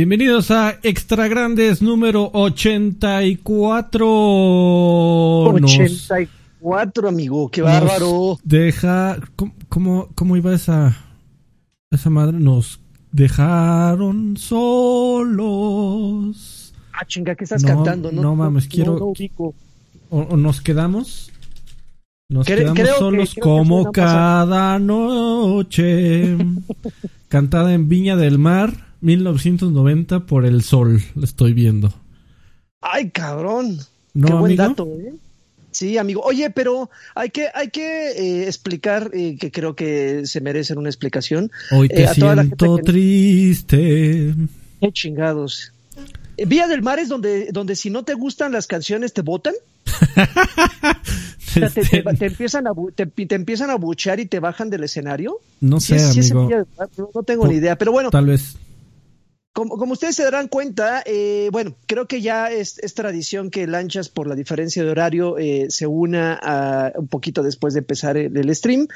Bienvenidos a Extra Grandes número 84. 84, amigo, qué bárbaro. Deja. ¿cómo, cómo, iba esa. Esa madre? Nos dejaron solos. Ah, chinga, ¿qué estás cantando? No, no mames, quiero. o, nos quedamos. Nos quedamos solos como cada noche. cantada en Viña del Mar 1990 por el sol, lo estoy viendo. Ay, cabrón. Qué buen dato, ¿eh? Sí, amigo. Oye, pero hay que, hay que eh, explicar, eh, que creo que se merecen una explicación. Hoy te eh, siento triste. Qué chingados. Vía del Mar es donde, donde si no te gustan las canciones te votan. te, empiezan a, te, empiezan a buchear y te bajan del escenario. No sé, amigo. no tengo ni idea, pero bueno. Tal vez. Como, como, ustedes se darán cuenta, eh, bueno, creo que ya es, tradición que Lanchas, por la diferencia de horario, eh, se una a, un poquito después de empezar el, stream,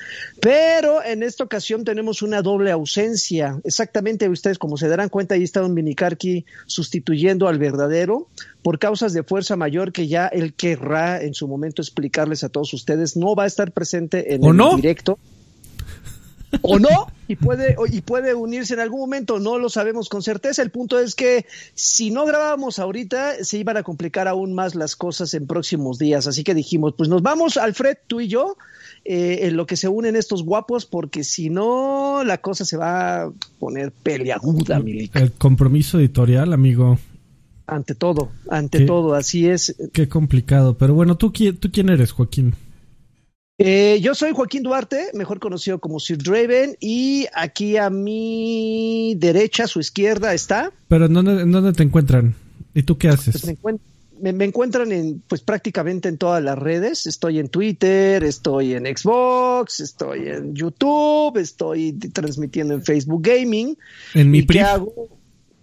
pero en esta ocasión tenemos una doble ausencia. Exactamente, ustedes como se darán cuenta, ahí está Don Minikarki sustituyendo al verdadero por causas de fuerza mayor que ya él querrá en su momento explicarles a todos ustedes. No va a estar presente en el directo o no, y puede, y puede unirse en algún momento, no lo sabemos con certeza. El punto es que si no grabábamos ahorita, se iban a complicar aún más las cosas en próximos días. Así que dijimos, pues nos vamos, Alfred, tú y yo, eh, en lo que se unen estos guapos, porque si no, la cosa se va a poner peleaguda, El compromiso editorial, amigo. Ante todo, ante todo, así es. Qué complicado. Pero bueno, ¿tú, ¿tú quién eres, Joaquín? Eh, yo soy Joaquín Duarte, mejor conocido como Sir Draven, y aquí a mi derecha, a su izquierda está. Pero ¿en dónde, te encuentran? ¿Y tú qué haces? Pues me, encuentran en, pues prácticamente en todas las redes. Estoy en Twitter, estoy en Xbox, estoy en YouTube, estoy transmitiendo en Facebook Gaming. ¿En mi ¿Qué hago?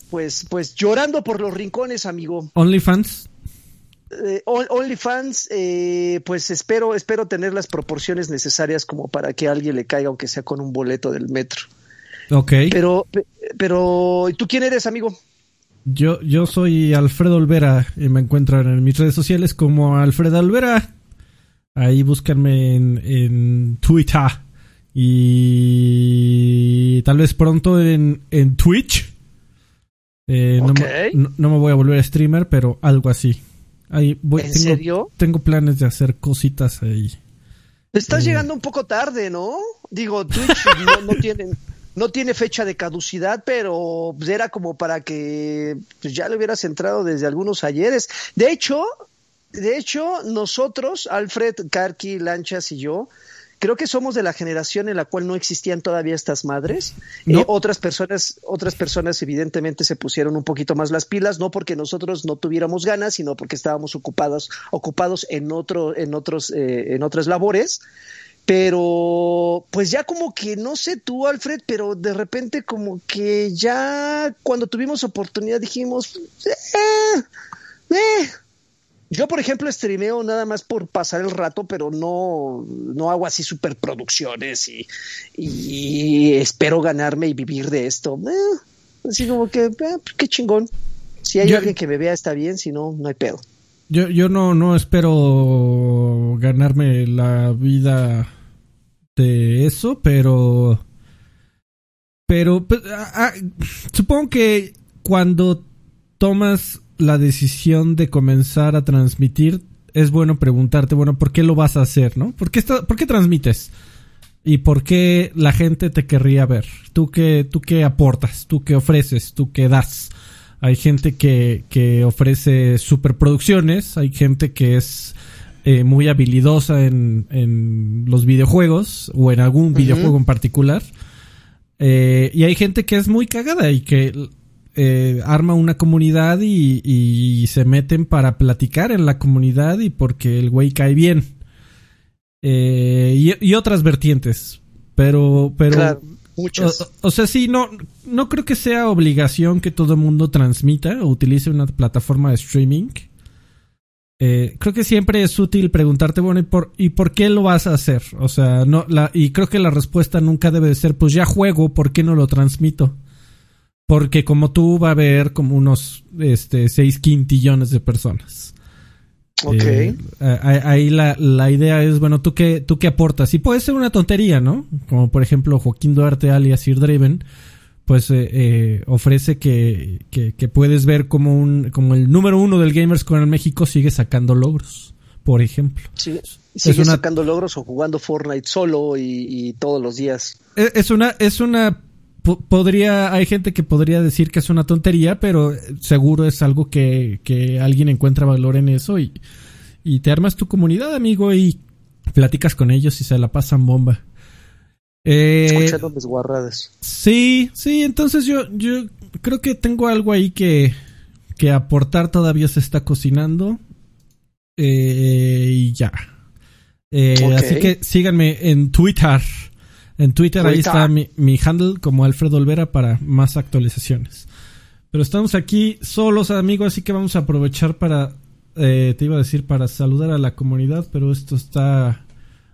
Pues, pues llorando por los rincones, amigo. OnlyFans. Eh, OnlyFans, eh, pues espero, espero tener las proporciones necesarias como para que alguien le caiga, aunque sea con un boleto del metro. Ok. Pero, pero, ¿tú quién eres, amigo? Yo, yo soy Alfredo Olvera y me encuentran en mis redes sociales como Alfredo Olvera. Ahí búscanme en, Twitter y tal vez pronto en, en Twitch. Eh, no, no, me voy a volver streamer, pero algo así. ¿En tengo, serio? Tengo planes de hacer cositas ahí. Estás eh, llegando un poco tarde, ¿no? Digo, Twitch no, no tiene fecha de caducidad, pero pues, era como para que pues, ya le hubieras entrado desde algunos ayeres. De hecho, de hecho, nosotros, Alfred, Karki, Lanchas y yo, creo que somos de la generación en la cual no existían todavía estas madres. Eh, otras personas, otras personas evidentemente se pusieron un poquito más las pilas, no porque nosotros no tuviéramos ganas, sino porque estábamos ocupados, ocupados en otro, en otros, eh, en otras labores. Pero, pues ya como que, no sé tú, Alfred, pero de repente como que ya cuando tuvimos oportunidad dijimos, eh, eh yo, por ejemplo, streameo nada más por pasar el rato, pero no, no hago así superproducciones y, y espero ganarme y vivir de esto. Eh, así como que, eh, pues, qué chingón. Si hay alguien que me vea está bien, si no, no hay pedo. Yo, yo no, no espero ganarme la vida de eso, pero... Pero pues, ah, ah, supongo que cuando tomas la decisión de comenzar a transmitir, es bueno preguntarte, bueno, ¿por qué lo vas a hacer, no? ¿Por qué, ¿por qué transmites? ¿Y por qué la gente te querría ver? ¿Tú qué, ¿Tú qué aportas? ¿Tú qué ofreces? ¿Tú qué das? Hay gente que, que ofrece superproducciones, hay gente que es eh, muy habilidosa en, en, los videojuegos o en algún videojuego en particular. Eh, y hay gente que es muy cagada y que eh, arma una comunidad y, se meten para platicar en la comunidad y porque el güey cae bien. Eh, y, otras vertientes. Pero, pero. O, sea, sí, no, no creo que sea obligación que todo el mundo transmita o utilice una plataforma de streaming. Eh, creo que siempre es útil preguntarte, bueno, ¿y por, ¿y por qué lo vas a hacer? O sea, no, la, y creo que la respuesta nunca debe de ser, pues ya juego, ¿por qué no lo transmito? Porque como tú va a haber como unos este, 6 quintillones de personas. Ok. Eh, ahí la, la, idea es, bueno, ¿tú qué, ¿tú qué aportas? Y puede ser una tontería, ¿no? Como por ejemplo Joaquín Duarte alias Sir Draven, pues eh, eh, ofrece que, que, que, puedes ver como, un, como el número uno del Gamers con el México sigue sacando logros, por ejemplo. Sí, sigue sacando logros o jugando Fortnite solo y, y todos los días. Es, es una, es una podría, hay gente que podría decir que es una tontería, pero seguro es algo que, que alguien encuentra valor en eso y, y te armas tu comunidad, amigo, y platicas con ellos y se la pasan bomba. Eh, guarradas. Sí, sí, entonces yo, yo creo que tengo algo ahí que, que aportar, todavía se está cocinando. Eh, y ya. Eh, Así que síganme en Twitter. En Twitter, ahí está mi, mi, handle como Alfredo Olvera para más actualizaciones. Pero estamos aquí solos, amigos, así que vamos a aprovechar para, eh, te iba a decir, para saludar a la comunidad, pero esto está...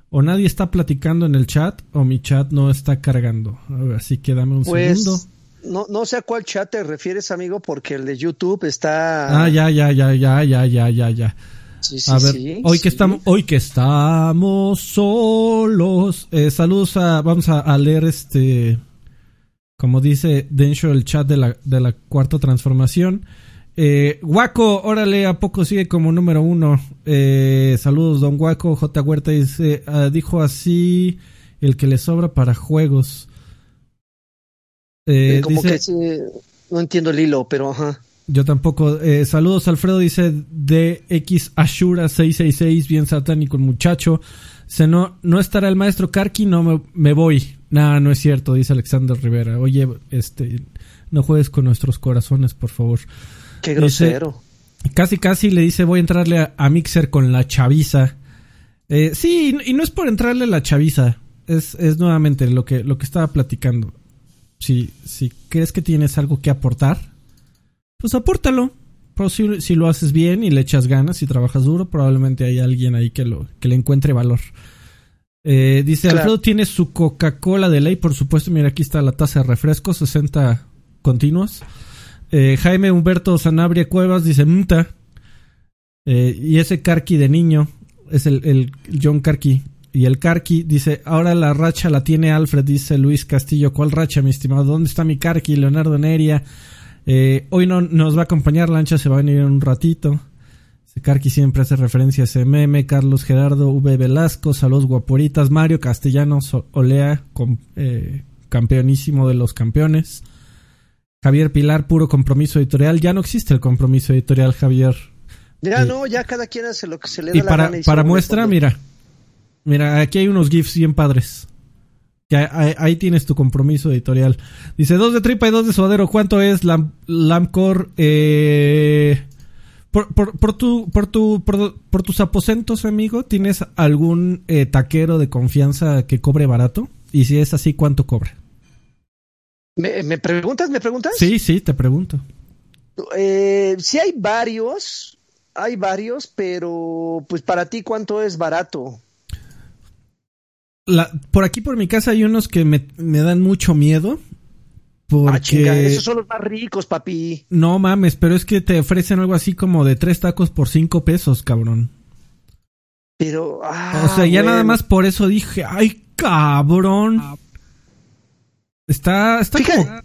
O nadie está platicando en el chat o mi chat no está cargando. Así que dame un pues, segundo. No, no sé a cuál chat te refieres, amigo, porque el de YouTube está... Ah, ya, ya, ya, ya, ya, ya, ya, ya a ver, hoy que estamos, hoy que estamos solos, eh, saludos a, vamos a, leer este, como dice Densho el chat de la, de la cuarta transformación. Eh, Guaco, órale, ¿a poco sigue como número uno? Eh, saludos, don Guaco. J. Huerta dice, ah, dijo así, el que le sobra para juegos. Eh, como que no entiendo el hilo, pero ajá. Yo tampoco. Eh, saludos, Alfredo. Dice DX Ashura 666. Bien satánico el muchacho. Se no, no estará el maestro Karki. No me, voy. Nada, no es cierto. Dice Alexander Rivera. Oye, este. No juegues con nuestros corazones, por favor. Qué grosero. casi, casi le dice: Voy a entrarle a, Mixer con la chaviza. Eh, sí, y no es por entrarle a la chaviza. Es, es nuevamente lo que, lo que estaba platicando. Si, si crees que tienes algo que aportar pues apórtalo. Pero si, lo haces bien y le echas ganas y trabajas duro, probablemente hay alguien ahí que, lo, que le encuentre valor. Eh, dice, Alfredo tiene su Coca-Cola de ley, por supuesto. Mira, aquí está la taza de refresco, 60 continuos. Eh, Jaime Humberto Sanabria Cuevas dice, Mta. Eh, y ese Karki de niño, es el, el John Karki. Y el Karki dice, ahora la racha la tiene Alfred, dice Luis Castillo. ¿Cuál racha, mi estimado? ¿Dónde está mi Karki? Leonardo Neria. Eh, hoy no nos va a acompañar Lancha, se va a venir en un ratito. Karki siempre hace referencia a meme. Carlos Gerardo V. Velasco, saludos guaporitas. Mario Castellanos Olea, eh, campeonísimo de los campeones. Javier Pilar, puro compromiso editorial. Ya no existe el compromiso editorial, Javier. Ya eh, no, ya cada quien hace lo que se le da y para, para muestra, mira. Mira, aquí hay unos GIFs bien padres. Ahí, tienes tu compromiso editorial. Dice, dos de tripa y dos de suadero. ¿Cuánto es Lam, Lamcor? Eh, por, por, por, tu, por, tu, por, tus aposentos, amigo, ¿tienes algún eh, taquero de confianza que cobre barato? Y si es así, ¿cuánto cobra? ¿Me, me preguntas? ¿Me preguntas? Sí, sí, te pregunto. Eh, sí hay varios, hay varios, pero pues para ti, ¿cuánto es barato? Por aquí por mi casa hay unos que me, dan mucho miedo. Porque... Ah, esos son los más ricos, papi. No mames, pero es que te ofrecen algo así como de tres tacos por cinco pesos, cabrón. Pero, ah, O sea, ya nada más por eso dije, ay, cabrón. Está, está como...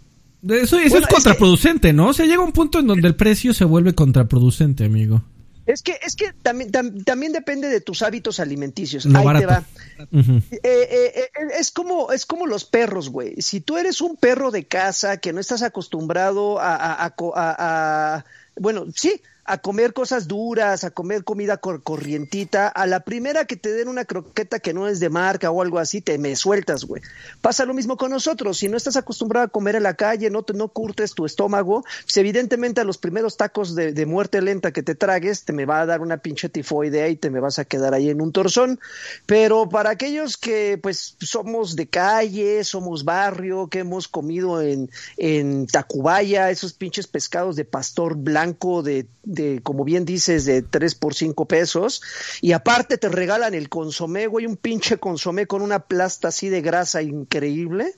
Eso, eso es contraproducente, ¿no? O sea, llega un punto en donde el precio se vuelve contraproducente, amigo. Es que, es que también, también depende de tus hábitos alimenticios. Ahí te va. Eh, eh, eh, es como, es como los perros, güey. Si tú eres un perro de casa que no estás acostumbrado a bueno, sí, a comer cosas duras, a comer comida corrientita, a la primera que te den una croqueta que no es de marca o algo así, te me sueltas, güey. Pasa lo mismo con nosotros, si no estás acostumbrado a comer en la calle, no te no curtes tu estómago, pues evidentemente a los primeros tacos de, muerte lenta que te tragues, te me va a dar una pinche tifoidea y te me vas a quedar ahí en un torzón. Pero para aquellos que pues somos de calle, somos barrio, que hemos comido en, en Tacubaya, esos pinches pescados de pastor blanco de de, como bien dices, de 3 por 5 pesos. Y aparte te regalan el consomé, güey, un pinche consomé con una plasta así de grasa increíble.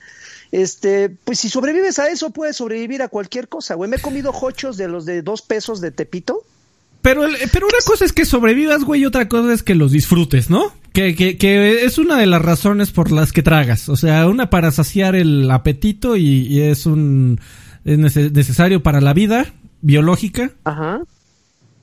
Este, pues si sobrevives a eso, puedes sobrevivir a cualquier cosa, güey. Me he comido hochos de los de 2 pesos de Tepito. Pero, pero una cosa es que sobrevivas, güey, y otra cosa es que los disfrutes, ¿no? Que, que, que es una de las razones por las que tragas. O sea, una para saciar el apetito y, y es un es necesario para la vida biológica. Ajá.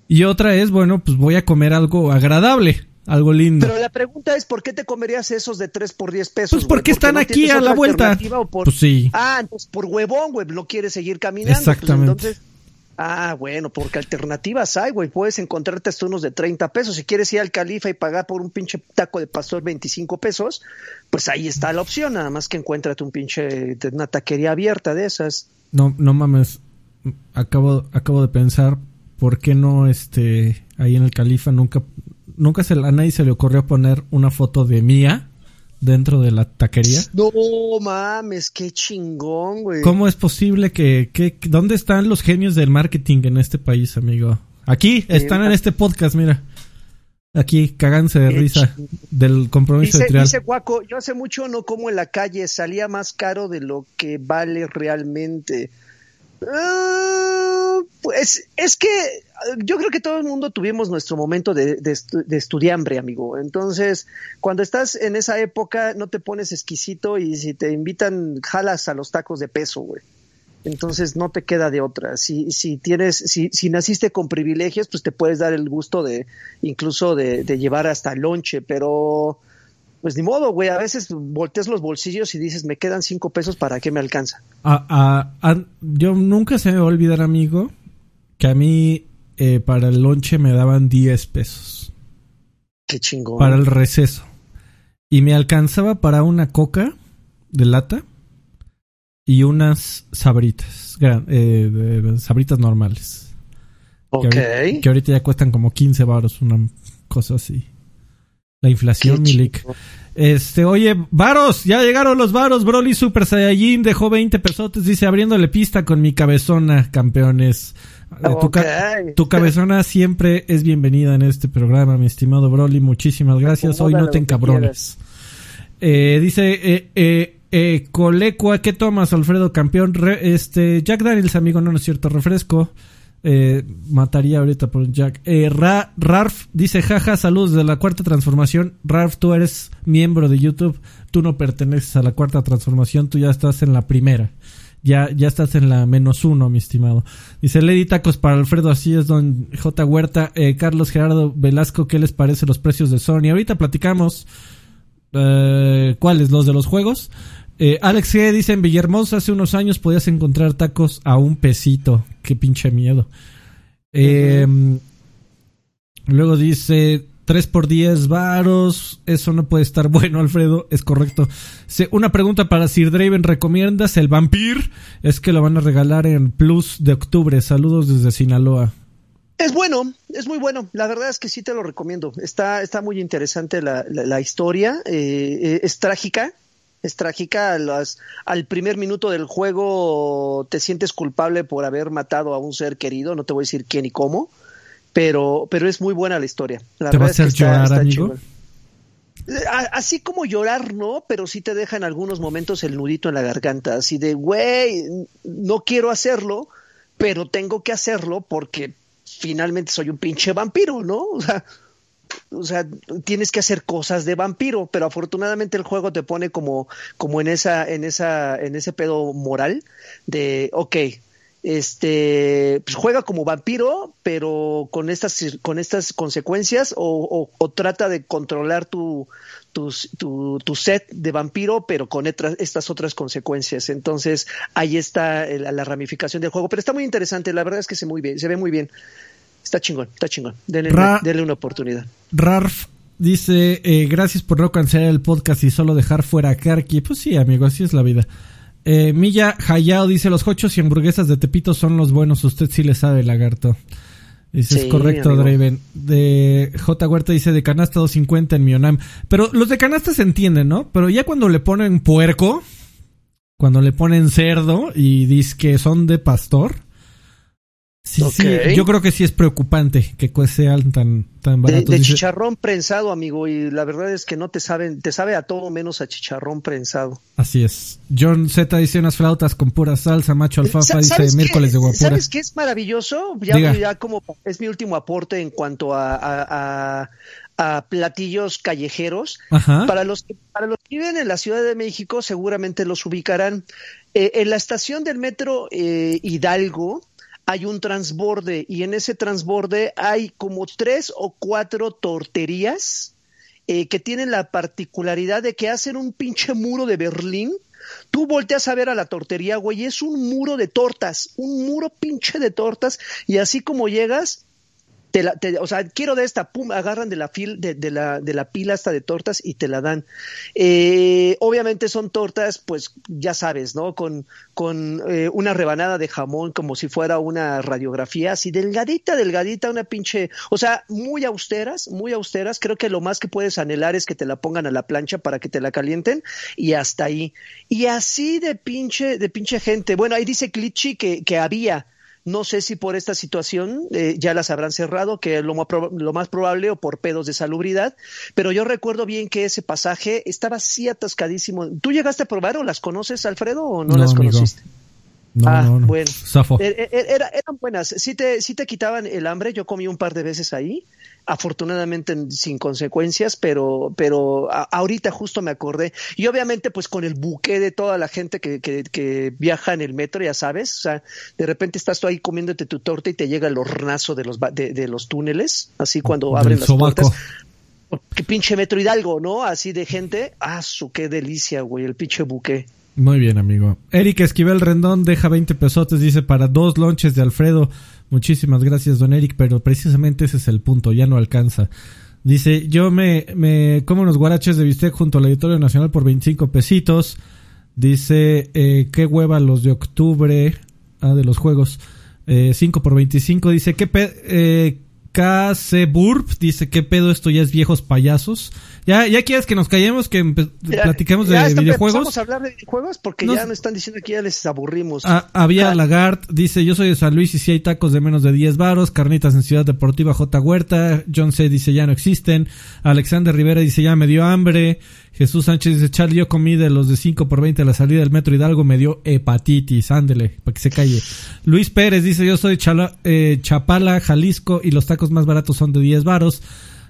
Y otra es, bueno, pues voy a comer algo agradable, algo lindo. Pero la pregunta es, ¿por qué te comerías esos de 3 por 10 pesos? Pues porque, están aquí a la vuelta. Pues sí. Ah, entonces por huevón, güey, no quieres seguir caminando. Pues Exactamente. entonces... Ah, bueno, porque alternativas hay, güey. Puedes encontrarte hasta unos de 30 pesos. Si quieres ir al Califa y pagar por un pinche taco de pastor 25 pesos, pues ahí está la opción. Nada más que encuéntrate un pinche, una taquería abierta de esas. No, no mames. Acabo, acabo de pensar, ¿por qué no este ahí en el Califa nunca, nunca se, a nadie se le ocurrió poner una foto de Mía dentro de la taquería? No mames, qué chingón, güey. ¿Cómo es posible que, que, dónde están los genios del marketing en este país, amigo? Aquí, están en este podcast, mira. Aquí, cagándose de risa del compromiso dice, editorial. Dice Guaco, yo hace mucho no como en la calle, salía más caro de lo que vale realmente. Uh, pues es que yo creo que todo el mundo tuvimos nuestro momento de, de, estudiambre, amigo. Entonces, cuando estás en esa época, no te pones exquisito y si te invitan, jalas a los tacos de peso, güey. Entonces no te queda de otra. Si, si tienes, si, si naciste con privilegios, pues te puedes dar el gusto de, incluso de llevar hasta lonche, pero pues ni modo, güey. A veces volteas los bolsillos y dices, me quedan cinco pesos, ¿para qué me alcanza? Ah, ah, ah, yo nunca se me va a olvidar, amigo, que a mí eh, para el lonche me daban 10 pesos. Qué chingón. Para el receso. Y me alcanzaba para una coca de lata y unas sabritas. Eh, sabritas normales. Ok. Que ahorita, que ahorita, ya cuestan como 15 baros, una cosa así. La inflación, Milik. Este, oye, varos, ya llegaron los varos. Broly Super Saiyajin dejó 20 pesotes, dice, abriéndole pista con mi cabezona, campeones. Okay. Tu, ca tu, cabezona siempre es bienvenida en este programa, mi estimado Broly. Muchísimas gracias. Hoy no te encabrones. Eh, dice, eh, eh, eh, Colecua, ¿qué tomas, Alfredo Campeón? Re, este, Jack Daniels, amigo, no, no es cierto, refresco. Eh, mataría ahorita por Jack. Eh, Ra, Rarf dice, jaja, saludos de la cuarta transformación. Rarf, tú eres miembro de YouTube. Tú no perteneces a la cuarta transformación, tú ya estás en la primera. Ya, ya estás en la menos uno, mi estimado. Dice Lady Tacos para Alfredo, así es, don J. Huerta. Eh, Carlos Gerardo Velasco, ¿qué les parece los precios de Sony? Ahorita platicamos. Eh, ¿Cuáles? ¿Los de los juegos? Eh, Alex G dice en Villahermosa hace unos años podías encontrar tacos a un pesito. Qué pinche miedo. Eh. Luego dice 3 por 10 varos. Eso no puede estar bueno, Alfredo. Es correcto. Una pregunta para Sir Draven. ¿Recomiendas el Vampir? Es que lo van a regalar en Plus de octubre. Saludos desde Sinaloa. Es bueno, es muy bueno. La verdad es que sí te lo recomiendo. Está, está muy interesante la historia. Eh, es trágica es trágica. Las, al primer minuto del juego te sientes culpable por haber matado a un ser querido, no te voy a decir quién y cómo, pero, pero es muy buena la historia. La ¿Te va a hacer es que llorar, está, está amigo? Así como llorar, no, pero sí te deja en algunos momentos el nudito en la garganta, así de, güey, no quiero hacerlo, pero tengo que hacerlo porque finalmente soy un pinche vampiro, ¿no? O sea, o sea, tienes que hacer cosas de vampiro, pero afortunadamente el juego te pone como, como en esa, en esa, en ese pedo moral de, ok, este, pues juega como vampiro, pero con estas, con estas consecuencias, o, o, o trata de controlar tu, tu, tu, tu, set de vampiro, pero con estas otras consecuencias. Entonces, ahí está el, la ramificación del juego, pero está muy interesante, la verdad es que se, muy bien, se ve muy bien. Está chingón, está chingón. Denle, Ra denle una oportunidad. Rarf dice, eh, gracias por no cancelar el podcast y solo dejar fuera a Karki. Pues sí, amigo, así es la vida. Eh, Milla Hayao dice, los hochos y hamburguesas de Tepito son los buenos. Usted sí le sabe, lagarto. Dice, sí, es correcto. Draven. De J. Huerta dice, de canasta 250 en Mionam. Pero los de canasta se entienden, ¿no? Pero ya cuando le ponen puerco, cuando le ponen cerdo y dice que son de pastor Sí, sí, yo creo que sí es preocupante que sean tan, tan baratos. De, chicharrón prensado, amigo, y la verdad es que no te saben, te sabe a todo menos a chicharrón prensado. Así es. John Z dice unas flautas con pura salsa, macho alfafa, dice miércoles de guapura. ¿Sabes qué es maravilloso? Ya, ya, como es mi último aporte en cuanto a, a, a platillos callejeros. Para los que para los que viven en la Ciudad de México seguramente los ubicarán. Eh, en la estación del metro eh, Hidalgo hay un transborde y en ese transborde hay como tres o cuatro torterías eh, que tienen la particularidad de que hacen un pinche muro de Berlín. Tú volteas a ver a la tortería, güey, es un muro de tortas, un muro pinche de tortas, y así como llegas, o sea, quiero de esta, pum, agarran de la, fil, de, la, de la pila hasta de tortas y te la dan. Eh, obviamente son tortas, pues ya sabes, ¿no? Con, con eh, una rebanada de jamón como si fuera una radiografía, así delgadita, delgadita, una pinche, o sea, muy austeras, muy austeras. Creo que lo más que puedes anhelar es que te la pongan a la plancha para que te la calienten y hasta ahí. Y así de pinche, de pinche gente. Bueno, ahí dice Clitchi que, que había no sé si por esta situación eh, ya las habrán cerrado, que es lo más, lo más probable, o por pedos de salubridad, pero yo recuerdo bien que ese pasaje estaba así atascadísimo. ¿Tú llegaste a probar o las conoces, Alfredo, o no, las conociste? No, ah, no, bueno. Er, er, er, eran buenas. Sí te, sí te quitaban el hambre. Yo comí un par de veces ahí afortunadamente sin consecuencias, pero, pero ahorita justo me acordé. Y obviamente, pues con el buque de toda la gente que, que, viaja en el metro, ya sabes, o sea, de repente estás tú ahí comiéndote tu torta y te llega el hornazo de los, de, los túneles, así cuando abren las puertas. Qué pinche metro Hidalgo, ¿no? Así de gente. Ah, su qué delicia, güey, el pinche buque. Muy bien, amigo. Eric Esquivel Rendón deja 20 pesotes, dice, para dos lonches de Alfredo. Muchísimas gracias, don Eric, pero precisamente ese es el punto, ya no alcanza. Dice, yo me, me como unos guaraches de bistec junto al Auditorio Nacional por 25 pesitos. Dice, eh, qué hueva los de octubre. Ah, de los juegos. Eh, 5 por 25. Dice, qué pe eh, KC Burp dice, ¿qué pedo esto ya es viejos payasos? Ya, ya quieres que nos callemos, que platiquemos de videojuegos. Vamos a hablar de videojuegos porque ya nos están diciendo que ya les aburrimos. Ah, había ah. Lagart, dice, yo soy de San Luis y si hay tacos de menos de 10 varos, carnitas en Ciudad Deportiva J. Huerta, John C. dice, ya no existen, Alexander Rivera dice, ya me dio hambre, Jesús Sánchez dice, Charlie, yo comí de los de 5 por 20 a la salida del Metro Hidalgo, me dio hepatitis, ándele, para que se calle. Luis Pérez dice, yo soy Chala, eh, Chapala, Jalisco y los tacos más baratos son de 10 varos.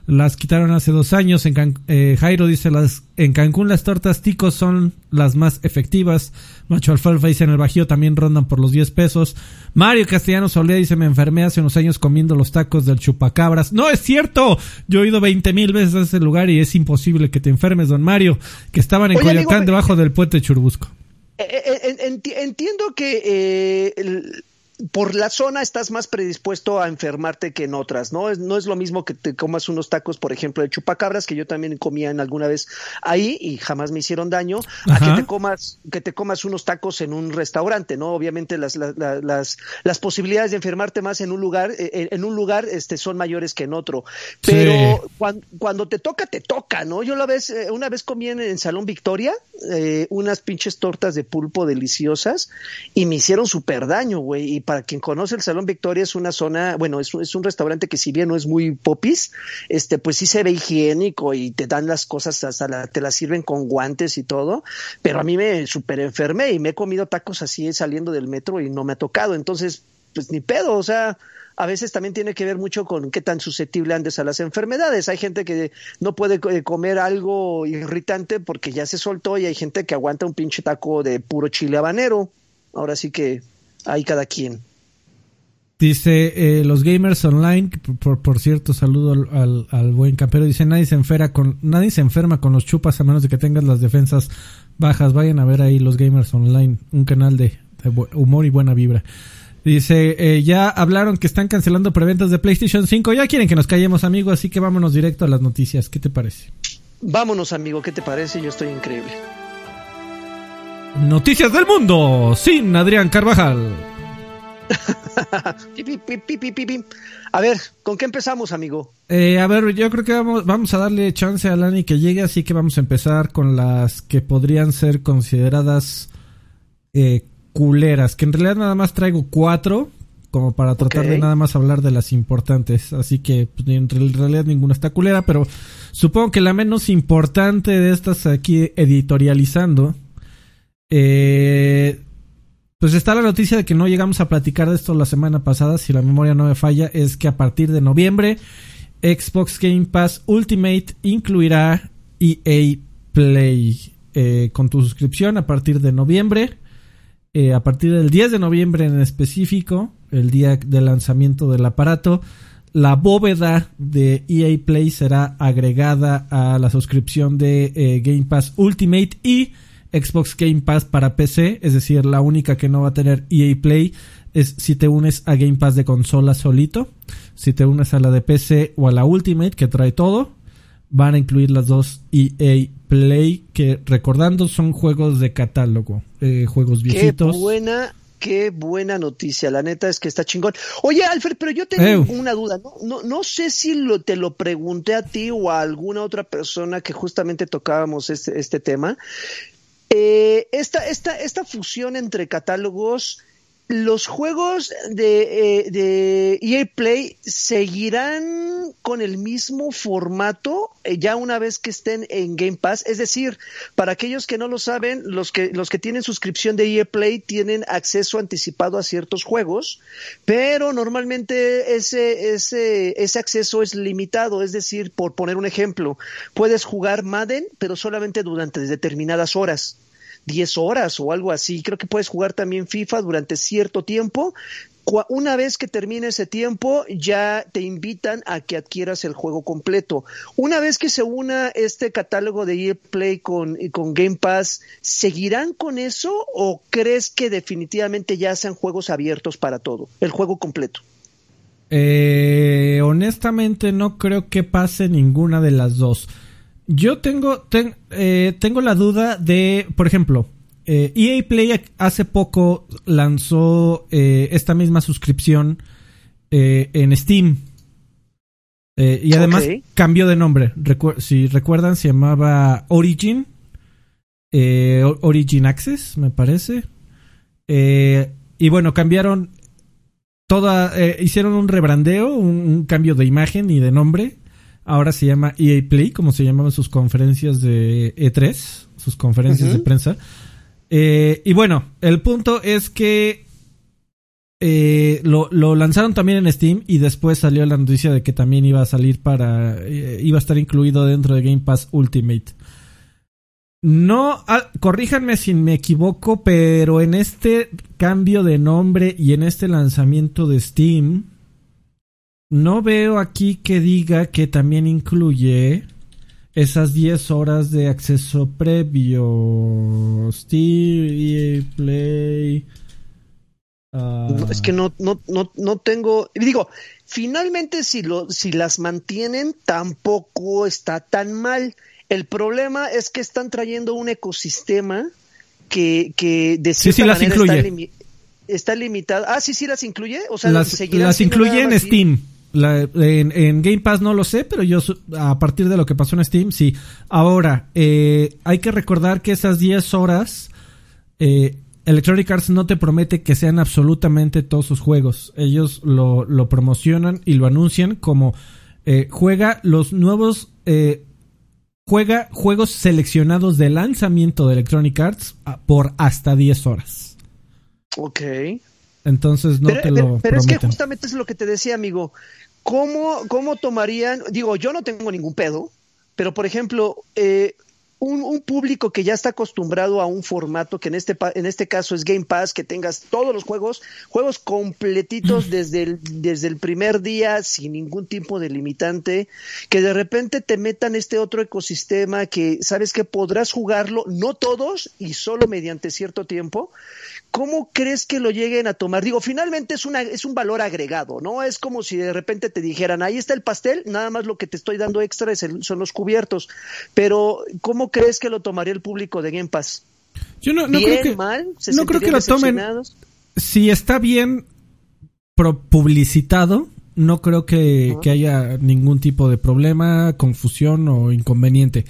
Las quitaron hace dos años. En eh, Jairo dice, las, en Cancún las tortas ticos son las más efectivas. Macho Alfalfa dice, en el Bajío también rondan por los 10 pesos. Mario Castellano Solía dice, me enfermé hace unos años comiendo los tacos del chupacabras. No es cierto. Yo he ido 20 mil veces a ese lugar y es imposible que te enfermes, don Mario. Que estaban en Coyoacán, debajo del puente Churbusco. Eh, eh, entiendo que por la zona estás más predispuesto a enfermarte que en otras, ¿no? Es, no es lo mismo que te comas unos tacos, por ejemplo, de chupacabras, que yo también comía en alguna vez ahí y jamás me hicieron daño, a que te comas, que te comas unos tacos en un restaurante, ¿no? Obviamente las, las, las, las posibilidades de enfermarte más en un lugar, eh, en un lugar este, son mayores que en otro. Pero cuando, te toca, te toca, ¿no? Yo la vez, eh, una vez comí en, Salón Victoria eh, unas pinches tortas de pulpo deliciosas y me hicieron súper daño, güey. Y para quien conoce el Salón Victoria es una zona, bueno, es, es, un restaurante que si bien no es muy popis, este, pues sí se ve higiénico y te dan las cosas hasta la, te las sirven con guantes y todo, pero a mí me super enfermé y me he comido tacos así saliendo del metro y no me ha tocado, entonces, pues ni pedo, o sea, a veces también tiene que ver mucho con qué tan susceptible andes a las enfermedades. Hay gente que no puede eh, comer algo irritante porque ya se soltó y hay gente que aguanta un pinche taco de puro chile habanero. Ahora sí que Ahí cada quien. Dice, eh, los gamers online, por, por cierto, saludo al, al, buen campero, dice, nadie se, enferma con, nadie se enferma con los chupas a menos de que tengas las defensas bajas. Vayan a ver ahí los gamers online, un canal de, humor y buena vibra. Dice, eh, ya hablaron que están cancelando preventas de PlayStation 5, ya quieren que nos callemos, amigo, así que vámonos directo a las noticias. ¿Qué te parece? Vámonos, amigo, ¿qué te parece? Yo estoy increíble. Noticias del mundo sin Adrián Carvajal. a ver, ¿con qué empezamos, amigo? Eh, a ver, yo creo que vamos, vamos a darle chance a Lani que llegue, así que vamos a empezar con las que podrían ser consideradas eh, culeras, que en realidad nada más traigo cuatro, como para tratar de nada más hablar de las importantes. Así que pues, en realidad ninguna está culera, pero supongo que la menos importante de estas aquí editorializando, eh, pues está la noticia de que no llegamos a platicar de esto la semana pasada, si la memoria no me falla, es que a partir de noviembre Xbox Game Pass Ultimate incluirá EA Play eh, con tu suscripción a partir de noviembre. Eh, a partir del 10 de noviembre en específico, el día de lanzamiento del aparato, la bóveda de EA Play será agregada a la suscripción de eh, Game Pass Ultimate y Xbox Game Pass para PC, es decir, la única que no va a tener EA Play es si te unes a Game Pass de consola solito, si te unes a la de PC o a la Ultimate que trae todo, van a incluir las dos EA Play, que recordando son juegos de catálogo, eh, juegos viejitos. Qué buena, qué buena noticia, la neta es que está chingón. Oye, Alfred, pero yo tengo una duda, no, no, no sé si lo, te lo pregunté a ti o a alguna otra persona que justamente tocábamos este, este tema. Eh, esta, esta, esta fusión entre catálogos los juegos de, eh, de, EA Play seguirán con el mismo formato eh, ya una vez que estén en Game Pass. Es decir, para aquellos que no lo saben, los que, los que tienen suscripción de EA Play tienen acceso anticipado a ciertos juegos, pero normalmente ese, ese, ese acceso es limitado. Es decir, por poner un ejemplo, puedes jugar Madden, pero solamente durante determinadas horas. 10 horas o algo así. Creo que puedes jugar también FIFA durante cierto tiempo. Una vez que termine ese tiempo, ya te invitan a que adquieras el juego completo. Una vez que se una este catálogo de EA Play con, con Game Pass, ¿seguirán con eso o crees que definitivamente ya sean juegos abiertos para todo, el juego completo? Eh, honestamente no creo que pase ninguna de las dos. Yo tengo, eh, tengo la duda de, por ejemplo, EA eh, e Play hace poco lanzó eh, esta misma suscripción en Steam. y además cambió de nombre. si recuerdan, se llamaba Origin. Origin Access, me parece. y bueno, cambiaron toda. hicieron un rebrandeo, un, cambio de imagen y de nombre ahora se llama EA Play, como se llamaban sus conferencias de E3, sus conferencias de prensa. Eh, y bueno, el punto es que eh, lo, lanzaron también en Steam y después salió la noticia de que también iba a salir para, eh, iba a estar incluido dentro de Game Pass Ultimate. No, ah, corríjanme si me equivoco, pero en este cambio de nombre y en este lanzamiento de Steam, no veo aquí que diga que también incluye esas 10 horas de acceso previo. Steve Play. es que no, no, no, no tengo. Digo, finalmente si, lo, si las mantienen, tampoco está tan mal. El problema es que están trayendo un ecosistema que, que de cierta las incluye. Está, limitado. Ah, sí, sí las incluye. O sea, las, las incluye en Steam en, Game Pass no lo sé, pero yo a partir de lo que pasó en Steam, sí. Ahora, eh, hay que recordar que esas 10 horas, eh, Electronic Arts no te promete que sean absolutamente todos sus juegos. Ellos lo, lo promocionan y lo anuncian como eh, juega los nuevos... juega juegos seleccionados de lanzamiento de Electronic Arts por hasta 10 horas. Ok. Entonces no te lo Pero es que justamente es lo que te decía, amigo. ¿Cómo, ¿Cómo tomarían? Digo, yo no tengo ningún pedo, pero por ejemplo, eh, un, público que ya está acostumbrado a un formato que en este, en este caso es Game Pass, que tengas todos los juegos, juegos completitos desde el, desde el primer día, sin ningún tipo de limitante, que de repente te metan este otro ecosistema que sabes que podrás jugarlo, no todos y solo mediante cierto tiempo. ¿Cómo crees que lo lleguen a tomar? Digo, finalmente es, una, es un valor agregado, ¿no? Es como si de repente te dijeran, ahí está el pastel, nada más lo que te estoy dando extra son los cubiertos. Pero, ¿cómo crees que lo tomaría el público de Game Pass? Yo no, creo que, mal? no creo que lo tomen. Si está bien publicitado, no creo que, haya ningún tipo de problema, confusión o inconveniente.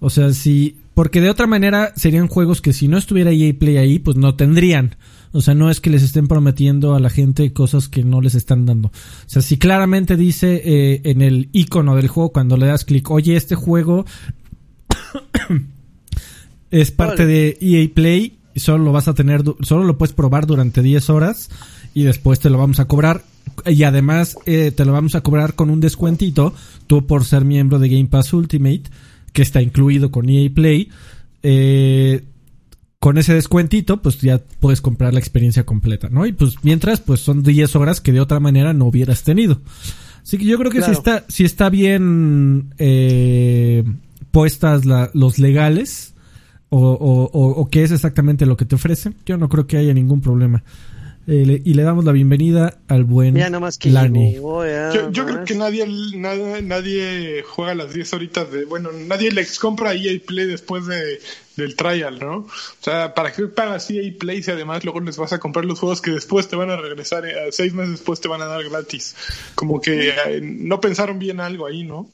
O sea, si. Porque de otra manera serían juegos que si no estuviera EA Play ahí, pues no tendrían. O sea, no es que les estén prometiendo a la gente cosas que no les están dando. O sea, si claramente dice eh, en el icono del juego cuando le das clic, oye, este juego es parte de EA Play y solo lo vas a tener, solo lo puedes probar durante 10 horas y después te lo vamos a cobrar. Y además eh, te lo vamos a cobrar con un descuentito, tú por ser miembro de Game Pass Ultimate, que está incluido con EA Play. Eh, con ese descuentito, pues ya puedes comprar la experiencia completa, ¿no? Y pues mientras, pues son 10 horas que de otra manera no hubieras tenido. Así que yo creo que si está, si está bien eh, puestas los legales o, o, o, qué es exactamente lo que te ofrecen, yo no creo que haya ningún problema. Eh, y le damos la bienvenida al buen Lani. yo, creo que nadie, nadie, nadie juega las 10 horitas de. Bueno, nadie les compra EA Play después de, del trial, ¿no? O sea, ¿para qué pagas EA Play si además luego les vas a comprar los juegos que después te van a regresar, eh, seis meses después te van a dar gratis? Como que eh, no pensaron bien algo ahí, ¿no?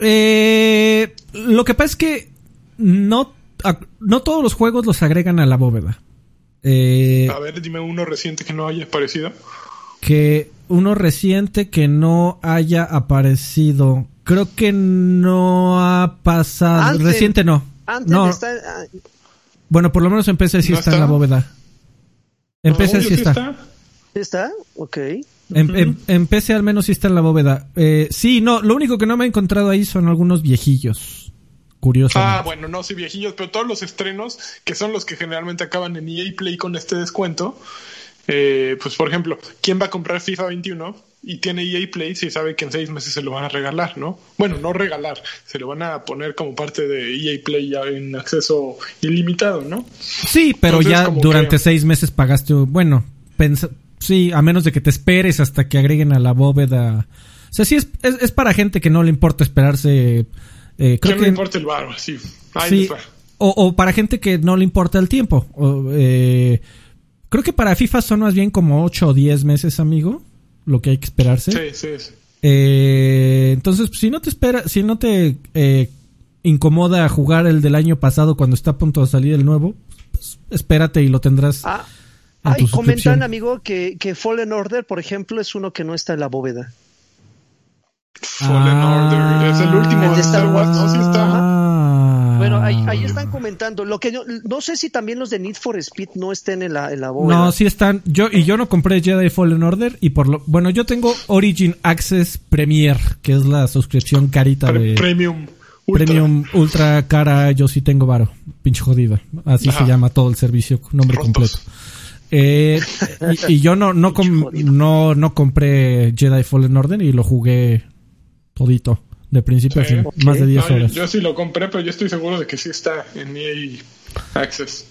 Eh, lo que pasa es que no, no todos los juegos los agregan a la bóveda. Eh, a ver, dime uno reciente que no haya aparecido. Que uno reciente que no haya aparecido. Creo que no ha pasado. reciente no. no. Ah, bueno, por lo menos en PC sí está, en la bóveda. En PC sí está. está. ¿Está? Ok. En, PC al menos sí está en la bóveda. Eh, sí, no, lo único que no me he encontrado ahí son algunos viejillos. Curioso. Ah, bueno, no, sí, viejillos, pero todos los estrenos, que son los que generalmente acaban en EA Play con este descuento, eh, pues por ejemplo, ¿quién va a comprar FIFA 21 y tiene EA Play si sabe que en seis meses se lo van a regalar, ¿no? Bueno, no regalar, se lo van a poner como parte de EA Play ya en acceso ilimitado, ¿no? Sí, pero ya durante seis meses pagaste, bueno, sí, a menos de que te esperes hasta que agreguen a la bóveda. O sea, sí es, es para gente que no le importa esperarse eh, creo que no importa el barro, sí. o, para gente que no le importa el tiempo. Eh, creo que para FIFA son más bien como 8 o 10 meses, amigo, lo que hay que esperarse. Sí, sí, eh, entonces, si no te espera, si no te incomoda jugar el del año pasado cuando está a punto de salir el nuevo, pues espérate y lo tendrás. Ah, y comentan, amigo, que, que Fallen Order, por ejemplo, es uno que no está en la bóveda. Fallen Order. Es el último de Star Wars, ¿no? Sí está. Bueno, ahí, están comentando. Lo que yo, no sé si también los de Need for Speed no estén en la, en la bóveda. No, sí están. Yo, y yo no compré Jedi Fallen Order. Y por lo, bueno, yo tengo Origin Access Premier, que es la suscripción carita de. Premium. Ultra. Premium ultra cara, yo sí tengo varo. Pinche jodida. Así se llama todo el servicio, nombre completo. Eh, y, yo no, no, no, no compré Jedi Fallen Order y lo jugué todito, de principio a fin, más de 10 horas. Yo, sí lo compré, pero yo estoy seguro de que sí está en EA Access.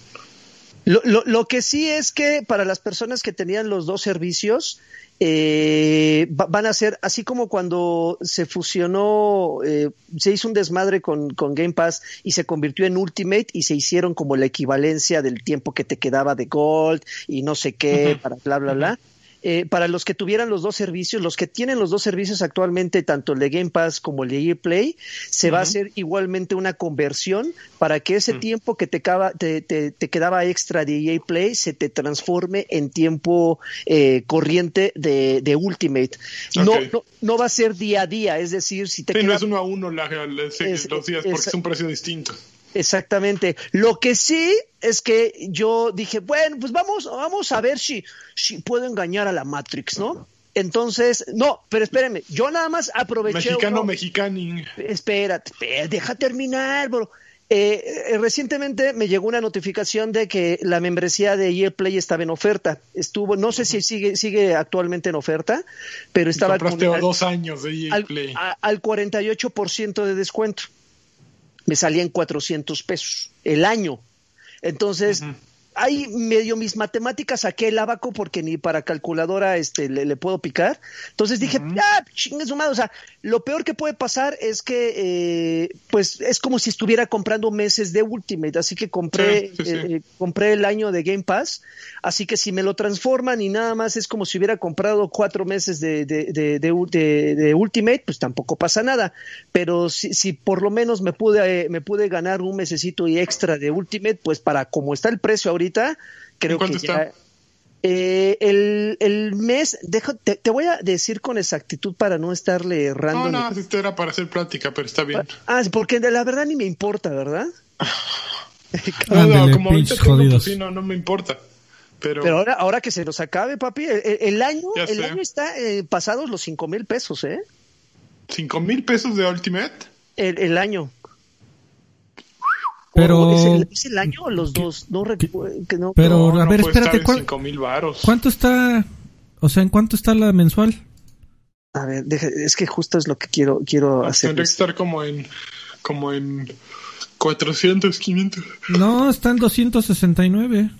Lo, lo, lo, que sí es que para las personas que tenían los dos servicios, eh, van a ser, así como cuando se fusionó, eh, se hizo un desmadre con, con, Game Pass y se convirtió en Ultimate y se hicieron como la equivalencia del tiempo que te quedaba de Gold y no sé qué, para bla, bla, bla. Eh, para los que tuvieran los dos servicios, los que tienen los dos servicios actualmente, tanto el de Game Pass como el de EA Play, se va a hacer igualmente una conversión para que ese tiempo que te, te, quedaba extra de EA Play se te transforme en tiempo eh, corriente de, Ultimate. No, no, va a ser día a día, es decir, si te sí, no es uno a uno los días porque es un precio distinto. Exactamente. Lo que sí es que yo dije, bueno, pues vamos, vamos a ver si, si puedo engañar a la Matrix, ¿no? Entonces, no, pero espérenme, yo nada más aproveché. Mexicano, mexicani. Espérate, deja terminar, bro. Eh, eh, recientemente me llegó una notificación de que la membresía de EA Play estaba en oferta. Estuvo, no sé si sigue, sigue actualmente en oferta, pero estaba. Compraste dos años de EA Play. Al, al 48% de descuento me salían 400 pesos el año. Entonces, ahí medio mis matemáticas saqué el abaco porque ni para calculadora este le, puedo picar. Entonces dije, ah, chingue su madre. O sea, lo peor que puede pasar es que, eh, pues, es como si estuviera comprando meses de Ultimate. Así que compré, eh, compré el año de Game Pass. Así que si me lo transforman y nada más es como si hubiera comprado cuatro meses de, de, de, de Ultimate, pues tampoco pasa nada. Pero si, si por lo menos me pude, me pude ganar un mesecito y extra de Ultimate, pues para como está el precio ahorita, creo que ya Eh, el, el, mes, dejo, te, te, voy a decir con exactitud para no estarle errando. No, no, esto era para hacer plática, pero está bien. Ah, porque de la verdad ni me importa, ¿verdad? no, no, como ahorita tengo, sí, no, no me importa. Pero, pero ahora, ahora que se nos acabe, papi, el, el año, el año está eh, pasados los cinco mil pesos, ¿eh? ¿Cinco mil pesos de Ultimate? El, el año. Pero... ¿Es el, ¿Es el, año o los dos? No recuerdo. No, pero, no, a ver, no espérate. ¿cuál, cinco mil varos. ¿Cuánto está? O sea, ¿en cuánto está la mensual? A ver, deja, es que justo es lo que quiero, quiero Ah, hacer. Tendría que estar como en, como en 400, 500. No, está en 269.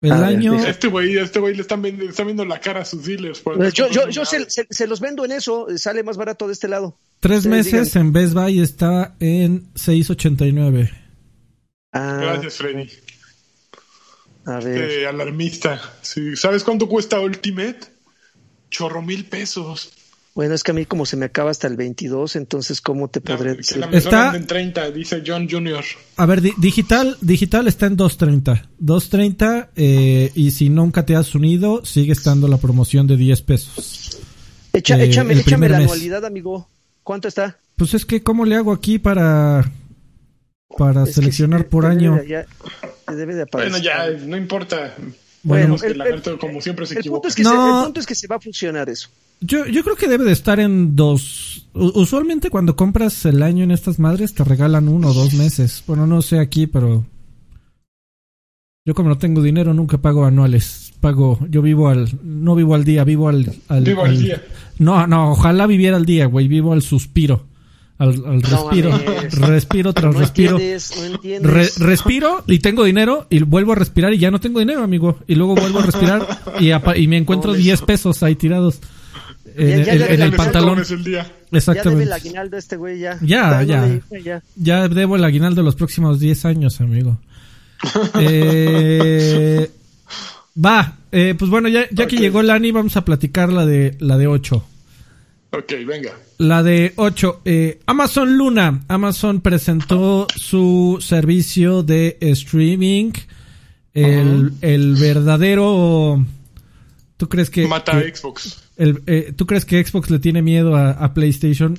El A año. Este güey, este güey le están viendo, le están viendo la cara a sus dealers. por Pues yo yo, yo se, se- se los vendo en eso, sale más barato de este lado. Tres Ustedes meses en Best Buy está en 689. Ah, Gracias, Freddy. a ver. Este alarmista. Sí, ¿Sabes cuánto cuesta Ultimate? Chorro mil pesos. Bueno, es que a mí como se me acaba hasta el 22, entonces ¿cómo te podré decir? Está- en 30, dice John Jr. A ver, di- digital, digital está en 230. 230 eh, y si nunca te has unido, sigue estando la promoción de 10 pesos. Echa- eh, échame échame la mes. anualidad, amigo. ¿Cuánto está? Pues es que, ¿cómo le hago aquí para, para Es seleccionar sí, por año? Debe de, ya- debe de aparecer. Bueno, ya, no importa. Bueno, el- el el- como siempre, se el, equivoca. punto es que No. se, el punto es que se va a funcionar eso. Yo, yo creo que debe de estar en dos. Usualmente cuando compras el año en estas madres te regalan uno o dos meses. Bueno, no sé aquí, pero yo como no tengo dinero nunca pago anuales. Pago, yo vivo al, no vivo al día, vivo al, al, Vivo al día. No, no, ojalá viviera al día, güey. Vivo al suspiro, al, al respiro, respiro tras No respiro. entiendes, no entiendes. Re- respiro y tengo dinero y vuelvo a respirar y ya no tengo dinero, amigo. Y luego vuelvo a respirar y, me encuentro No, 10 pesos ahí tirados en, Ya- ya en- el pantalón. El día. ya debe el Exactamente. aguinaldo este güey ya. Ya, ya. ya. Ya debo el aguinaldo los próximos 10 años, amigo. Eh, va, eh, pues bueno, ya, ya que llegó Lani, vamos a platicar la de la de 8. Ok, venga. La de 8. eh, Amazon Luna. Amazon presentó su servicio de streaming. El, el verdadero. ¿Tú crees que. Mata a Xbox. el- eh, ¿Tú crees que Xbox le tiene miedo a, a PlayStation?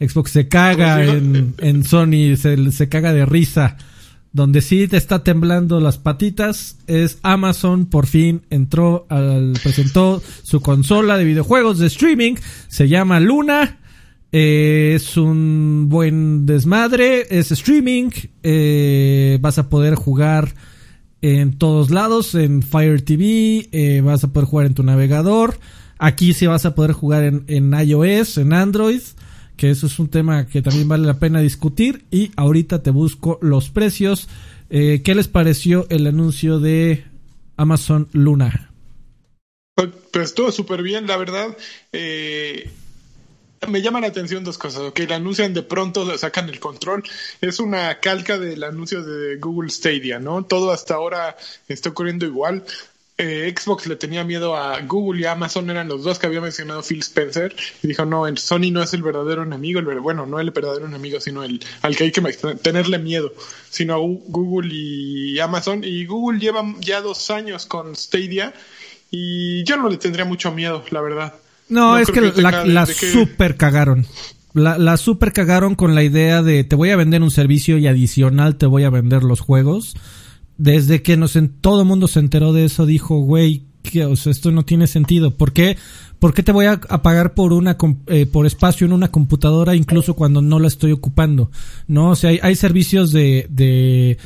Xbox se caga Pues en, en Sony, se, se caga de risa. Donde sí te está temblando las patitas es Amazon por fin entró al presentó su consola de videojuegos de streaming se llama Luna eh, es un buen desmadre es streaming eh, vas a poder jugar en todos lados en Fire TV eh, vas a poder jugar en tu navegador aquí sí vas a poder jugar en, en iOS en Android que eso es un tema que también vale la pena discutir. Y ahorita te busco los precios. Eh, ¿Qué les pareció el anuncio de Amazon Luna? Pues, pues estuvo súper bien, la verdad. Eh, me llama la atención dos cosas. Ok, la anuncian de pronto, sacan el control. Es una calca del anuncio de Google Stadia, ¿no? Todo hasta ahora está ocurriendo igual. Eh, Xbox le tenía miedo a Google y Amazon, eran los dos que había mencionado Phil Spencer. Y dijo, no, Sony no es el verdadero enemigo. El, bueno, no el verdadero enemigo, sino el al que hay que tenerle miedo. Sino a Google y Amazon. Y Google lleva ya dos años con Stadia. Y yo no le tendría mucho miedo, la verdad. No, No es que, la, super cagaron. La, la super cagaron con la idea de te voy a vender un servicio y adicional te voy a vender los juegos. Desde que nos en, todo mundo se enteró de eso, dijo, güey, que, esto no tiene sentido. ¿Por qué? ¿Por qué te voy a, pagar por una eh, por espacio en una computadora incluso cuando no la estoy ocupando? No, o sea, hay, hay servicios de, de,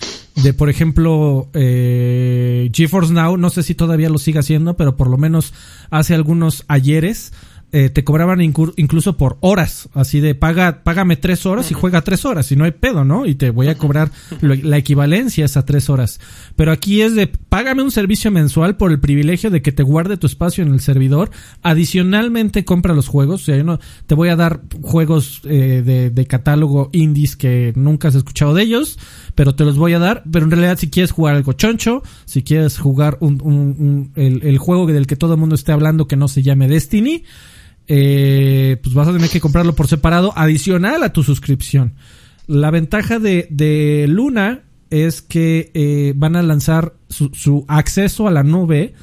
de, por ejemplo, eh, GeForce Now, no sé si todavía lo sigue haciendo, pero por lo menos hace algunos ayeres, eh, te cobraban incluso por horas, así de paga, págame tres horas y juega tres horas y no hay pedo, ¿no? Y te voy a cobrar lo- la equivalencia a esas tres horas. Pero aquí es de págame un servicio mensual por el privilegio de que te guarde tu espacio en el servidor. Adicionalmente compra los juegos, o sea, yo no te voy a dar juegos eh, de, de catálogo indies que nunca has escuchado de ellos, pero te los voy a dar. Pero en realidad si quieres jugar algo choncho, si quieres jugar un, un- un- el, el juego del que todo el mundo esté hablando que no se llame Destiny, eh, pues vas a tener que comprarlo por separado adicional a tu suscripción. La ventaja de, de Luna es que eh, van a lanzar su, acceso a la nube.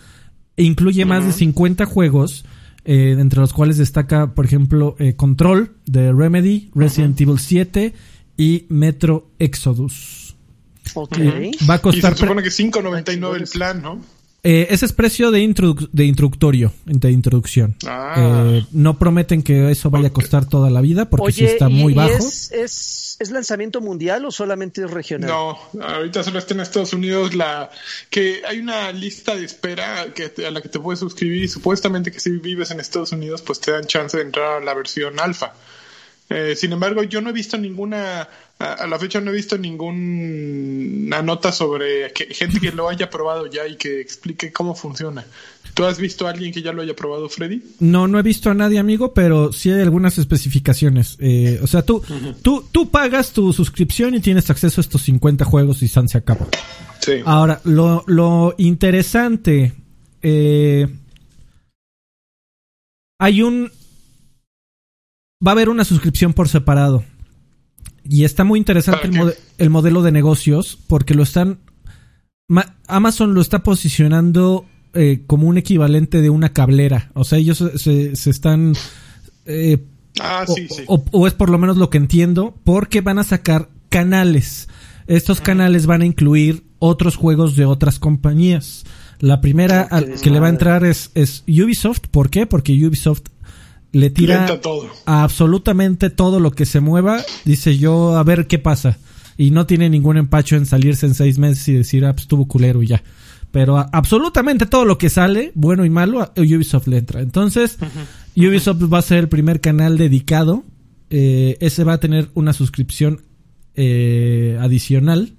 E incluye más de 50 juegos, eh, entre los cuales destaca, por ejemplo, eh, Control de Remedy, Resident Evil 7 y Metro Exodus. Ok. va a costar. Y se supone que 5.99 el plan, ¿no? Eh, ese es precio de, de introductorio, de introducción. Ah. Eh, no prometen que eso vaya a costar toda la vida porque sí está muy bajo. Es, es, es, lanzamiento mundial o solamente es regional? No, ahorita solo está en Estados Unidos la que hay una lista de espera que a la que te puedes suscribir y supuestamente que si vives en Estados Unidos pues te dan chance de entrar a la versión alfa. Eh, sin embargo, yo no he visto ninguna, a, la fecha no he visto ninguna nota sobre gente que lo haya probado ya y que explique cómo funciona. ¿Tú has visto a alguien que ya lo haya probado, Freddy? No, no he visto a nadie, amigo, pero sí hay algunas especificaciones. Eh, o sea, tú, tú, tú pagas tu suscripción y tienes acceso a estos 50 juegos y San se acaba. Sí. Ahora, lo, lo interesante, eh, hay un va a haber una suscripción por separado. Y está muy interesante el, modelo de negocios porque lo están... Amazon lo está posicionando eh, como un equivalente de una cablera. O sea, ellos se, están... Eh, ah, sí, sí. O, es por lo menos lo que entiendo, porque van a sacar canales. Estos canales van a incluir otros juegos de otras compañías. La primera que le va a entrar es, es Ubisoft. ¿Por qué? Porque Ubisoft le tira a absolutamente todo lo que se mueva. Dice yo, a ver qué pasa. Y no tiene ningún empacho en salirse en seis meses y decir, ah, pues estuvo culero y ya. Pero absolutamente todo lo que sale, bueno y malo, Ubisoft le entra. Entonces, Ubisoft va a ser el primer canal dedicado. Eh, ese va a tener una suscripción eh, adicional.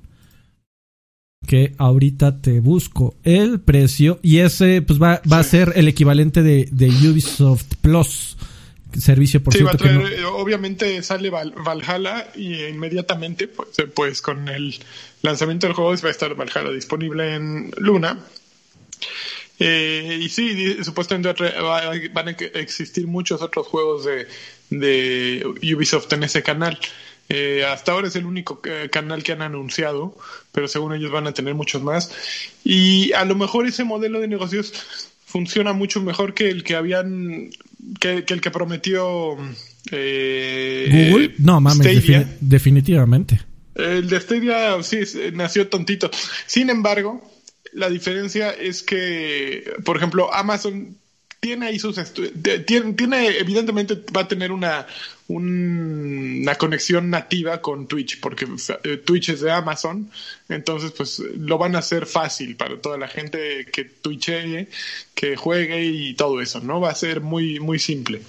Que ahorita te busco el precio. Y ese pues va, va a ser el equivalente de, de Ubisoft Plus servicio por sí, eh, obviamente sale Valhalla y inmediatamente pues, eh, pues, con el lanzamiento del juego va a estar Valhalla disponible en Luna eh, y sí supuestamente van a existir muchos otros juegos de, de Ubisoft en ese canal hasta ahora es el único canal que han anunciado, pero según ellos van a tener muchos más. Y a lo mejor ese modelo de negocios funciona mucho mejor que el que habían que, el que prometió eh, Google. No, mames, definitivamente. El de Stadia sí nació tontito. Sin embargo, la diferencia es que, por ejemplo, Amazon tiene ahí sus tiene, tiene evidentemente va a tener una una conexión nativa con Twitch porque eh, Twitch es de Amazon entonces pues lo van a hacer fácil para toda la gente que twitchee que juegue y todo eso no va a ser muy muy simple.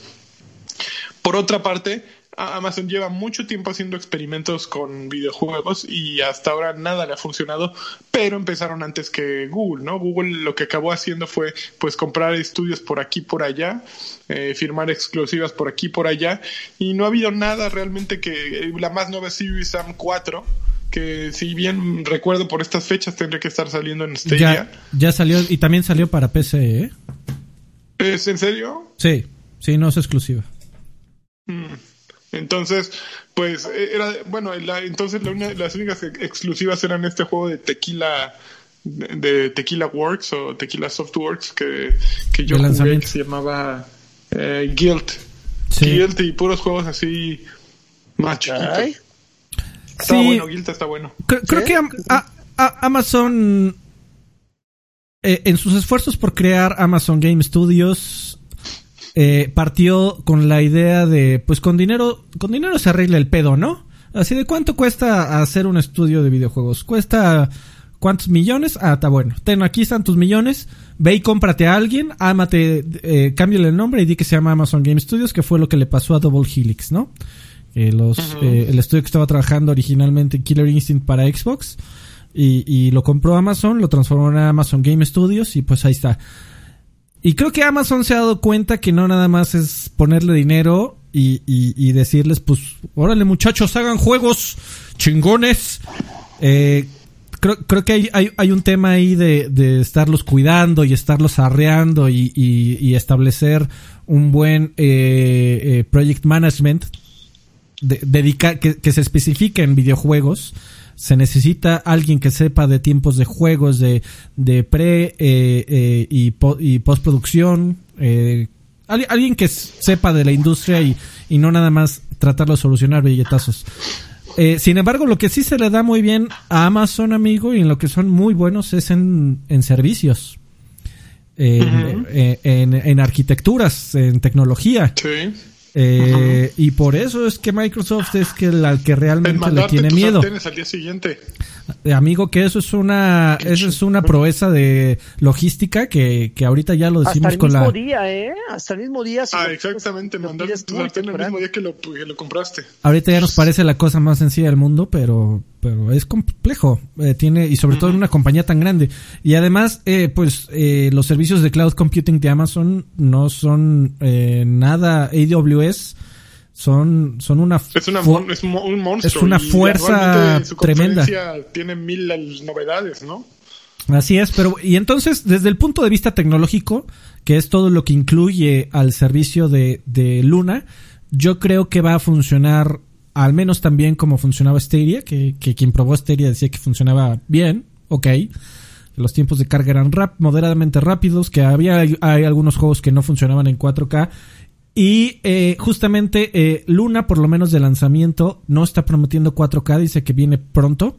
Por otra parte Amazon lleva mucho tiempo haciendo experimentos con videojuegos y hasta ahora nada le ha funcionado, pero empezaron antes que Google, ¿no? Google lo que acabó haciendo fue pues comprar estudios por aquí por allá, eh, firmar exclusivas por aquí por allá y no ha habido nada realmente que eh, la más nueva es Series Sam 4 que si bien recuerdo por estas fechas tendría que estar saliendo en Stadia. Ya, salió y también salió para PC, ¿eh? ¿Es en serio? Sí, sí, no es exclusiva. Mm. Entonces, pues eh, era, bueno, entonces las únicas exclusivas eran este juego de Tequila, de, Tequila Works o Tequila Softworks que, que yo jugué que se llamaba eh, Guild. Guild y puros juegos así más chiquitos. Está bueno, Guild está bueno. Creo, que Amazon, eh, en sus esfuerzos por crear Amazon Game Studios, eh, partió con la idea de, pues con dinero, con dinero se arregla el pedo, ¿no? Así de cuánto cuesta hacer un estudio de videojuegos. Cuesta cuántos millones. Ah, está bueno. Ten, aquí están tus millones. Ve y cómprate a alguien, ámate, eh, cámbiale el nombre y di que se llama Amazon Game Studios, que fue lo que le pasó a Double Helix, ¿no? Eh, los, eh, el estudio que estaba trabajando originalmente Killer Instinct para Xbox y, y lo compró Amazon, lo transformó en Amazon Game Studios y pues ahí está. Y creo que Amazon se ha dado cuenta que no nada más es ponerle dinero y, y, decirles, pues, órale muchachos, hagan juegos chingones. Eh, creo, creo que hay, hay, hay, un tema ahí de, de, estarlos cuidando y estarlos arreando y, y establecer un buen eh, eh, project management de, dedica, que, que, se especifica en videojuegos se necesita alguien que sepa de tiempos de juegos, de, de pre eh, eh, y, y postproducción, eh, alguien que sepa de la industria y, y no nada más tratarlo de solucionar billetazos. Eh, sin embargo, lo que sí se le da muy bien a Amazon, amigo, y en lo que son muy buenos es en, en servicios. En, en, en, arquitecturas, en tecnología. Sí. Eh, y por eso es que Microsoft es que la que realmente le tiene miedo. Al día siguiente. Eh, amigo, que eso es una eso es una proeza de logística que, que ahorita ya lo decimos con la Hasta el mismo día, ¿eh? Hasta el mismo día. ah, exactamente, mandar tu sartén el mismo día que lo, que lo compraste. Ahorita ya nos parece la cosa más sencilla del mundo, pero pero es complejo. Eh, tiene y sobre todo en una compañía tan grande. Y además, eh, pues eh, los servicios de cloud computing de Amazon no son eh, nada AWS. Son, son una, es, una es un monstruo. Es una fuerza tremenda. Tiene mil novedades, ¿no? Así es, pero y entonces desde el punto de vista tecnológico, que es todo lo que incluye al servicio de, de Luna, yo creo que va a funcionar al menos también como funcionaba Stadia, que, que quien probó Stadia decía que funcionaba bien, ok. Los tiempos de carga eran rap, moderadamente rápidos, que había hay algunos juegos que no funcionaban en 4K. Y eh, justamente eh, Luna, por lo menos de lanzamiento, no está prometiendo 4K, dice que viene pronto.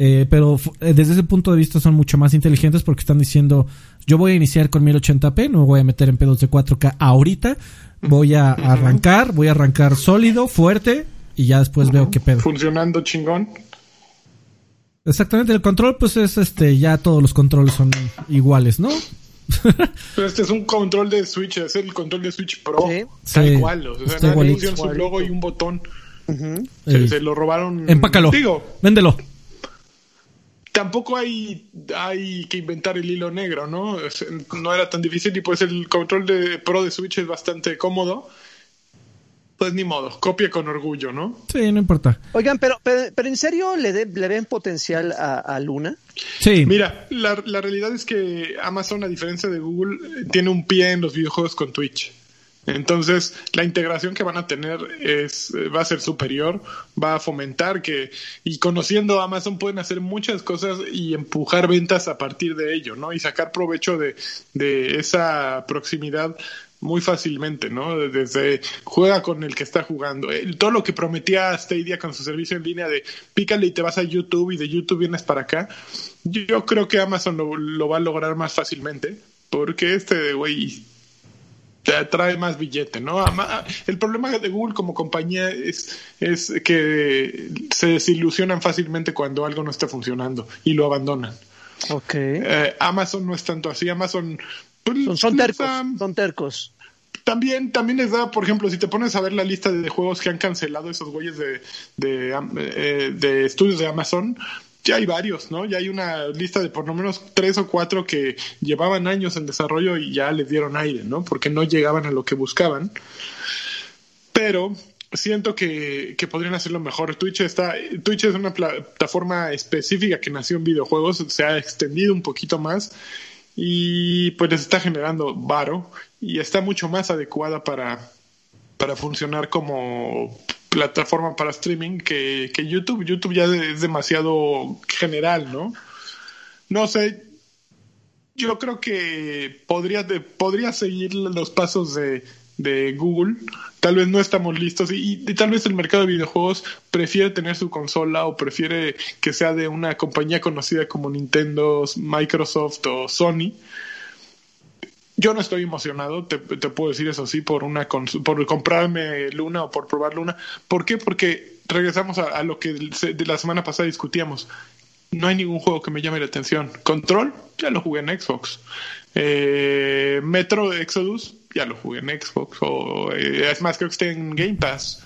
Eh, pero eh, desde ese punto de vista son mucho más inteligentes porque están diciendo, yo voy a iniciar con 1080p, no voy a meter en pedos de 4K ahorita, voy a arrancar, voy a arrancar sólido, fuerte, y ya después veo qué pedo. Funcionando chingón. Exactamente, el control pues es este, ya todos los controles son iguales, ¿no? Pero este es un control de Switch, es el control de Switch Pro. Sí. Tal cual, o sea, nada funciona su logo y un botón. se, se, lo robaron. Empácalo. Digo, véndelo. Tampoco hay, hay que inventar el hilo negro, ¿no? No era tan difícil y pues el control de Pro de Switch es bastante cómodo pues ni modo, copia con orgullo, ¿no? Sí, no importa. Oigan, pero, pero, ¿en serio le, le ven potencial a, Luna? Sí. Mira, la, la, realidad es que Amazon, a diferencia de Google, tiene un pie en los videojuegos con Twitch. Entonces, la integración que van a tener es, va a ser superior, va a fomentar que, y conociendo Amazon pueden hacer muchas cosas y empujar ventas a partir de ello, ¿no? Y sacar provecho de, de esa proximidad muy fácilmente, ¿no? Desde juega con el que está jugando. todo lo que prometía Stadia con su servicio en línea de pícale y te vas a YouTube y de YouTube vienes para acá, yo creo que Amazon lo, va a lograr más fácilmente porque este güey te atrae más billete, ¿no? El problema de Google como compañía es, es que se desilusionan fácilmente cuando algo no está funcionando y lo abandonan. Ok. Eh, Amazon no es tanto así. Amazon pues, son, tercos, son tercos. También, también les da, por ejemplo, si te pones a ver la lista de juegos que han cancelado esos güeyes de, de, eh, de estudios de Amazon, ya hay varios, ¿no? Ya hay una lista de por lo menos tres o cuatro que llevaban años en desarrollo y ya les dieron aire, ¿no? Porque no llegaban a lo que buscaban. Pero siento que, que podrían hacerlo mejor. Twitch está, Twitch es una plataforma específica que nació en videojuegos, se ha extendido un poquito más y pues les está generando varo y está mucho más adecuada para, para funcionar como plataforma para streaming que, que YouTube. YouTube ya es demasiado general, ¿no? No sé, yo creo que podría, podría seguir los pasos de, de Google. Tal vez no estamos listos y, tal vez el mercado de videojuegos prefiere tener su consola o prefiere que sea de una compañía conocida como Nintendo, Microsoft o Sony. Yo no estoy emocionado, te, puedo decir eso sí, por una por comprarme Luna o por probar Luna. ¿Por qué? Porque regresamos a, lo que de la semana pasada discutíamos. No hay ningún juego que me llame la atención. Control, ya lo jugué en Xbox. Eh, Metro Exodus, ya lo jugué en Xbox, o eh, es más, creo que está en Game Pass.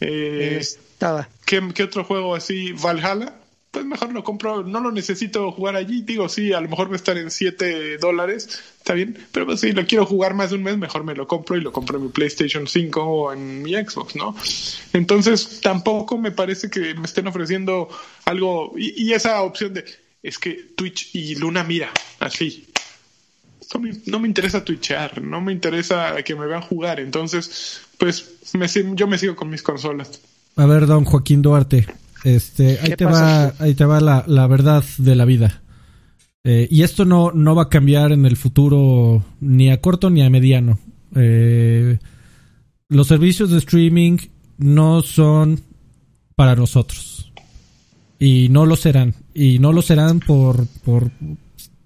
Eh, Estaba. ¿qué, ¿Qué otro juego así? Valhalla, pues mejor lo compro, no lo necesito jugar allí. Digo, sí, a lo mejor va a estar en 7 dólares, está bien, pero pues si lo quiero jugar más de un mes, mejor me lo compro y lo compro en mi PlayStation 5 o en mi Xbox, ¿no? Entonces, tampoco me parece que me estén ofreciendo algo, y, y esa opción de, es que Twitch y Luna, mira, así, no me interesa twitchear, no me interesa que me vean jugar, entonces, pues me, yo me sigo con mis consolas. A ver, don Joaquín Duarte, Este, ahí te va, ahí te va la, la verdad de la vida. Eh, y esto no, no va a cambiar en el futuro ni a corto ni a mediano. Eh, los servicios de streaming no son para nosotros. Y no lo serán. Y no lo serán por, por,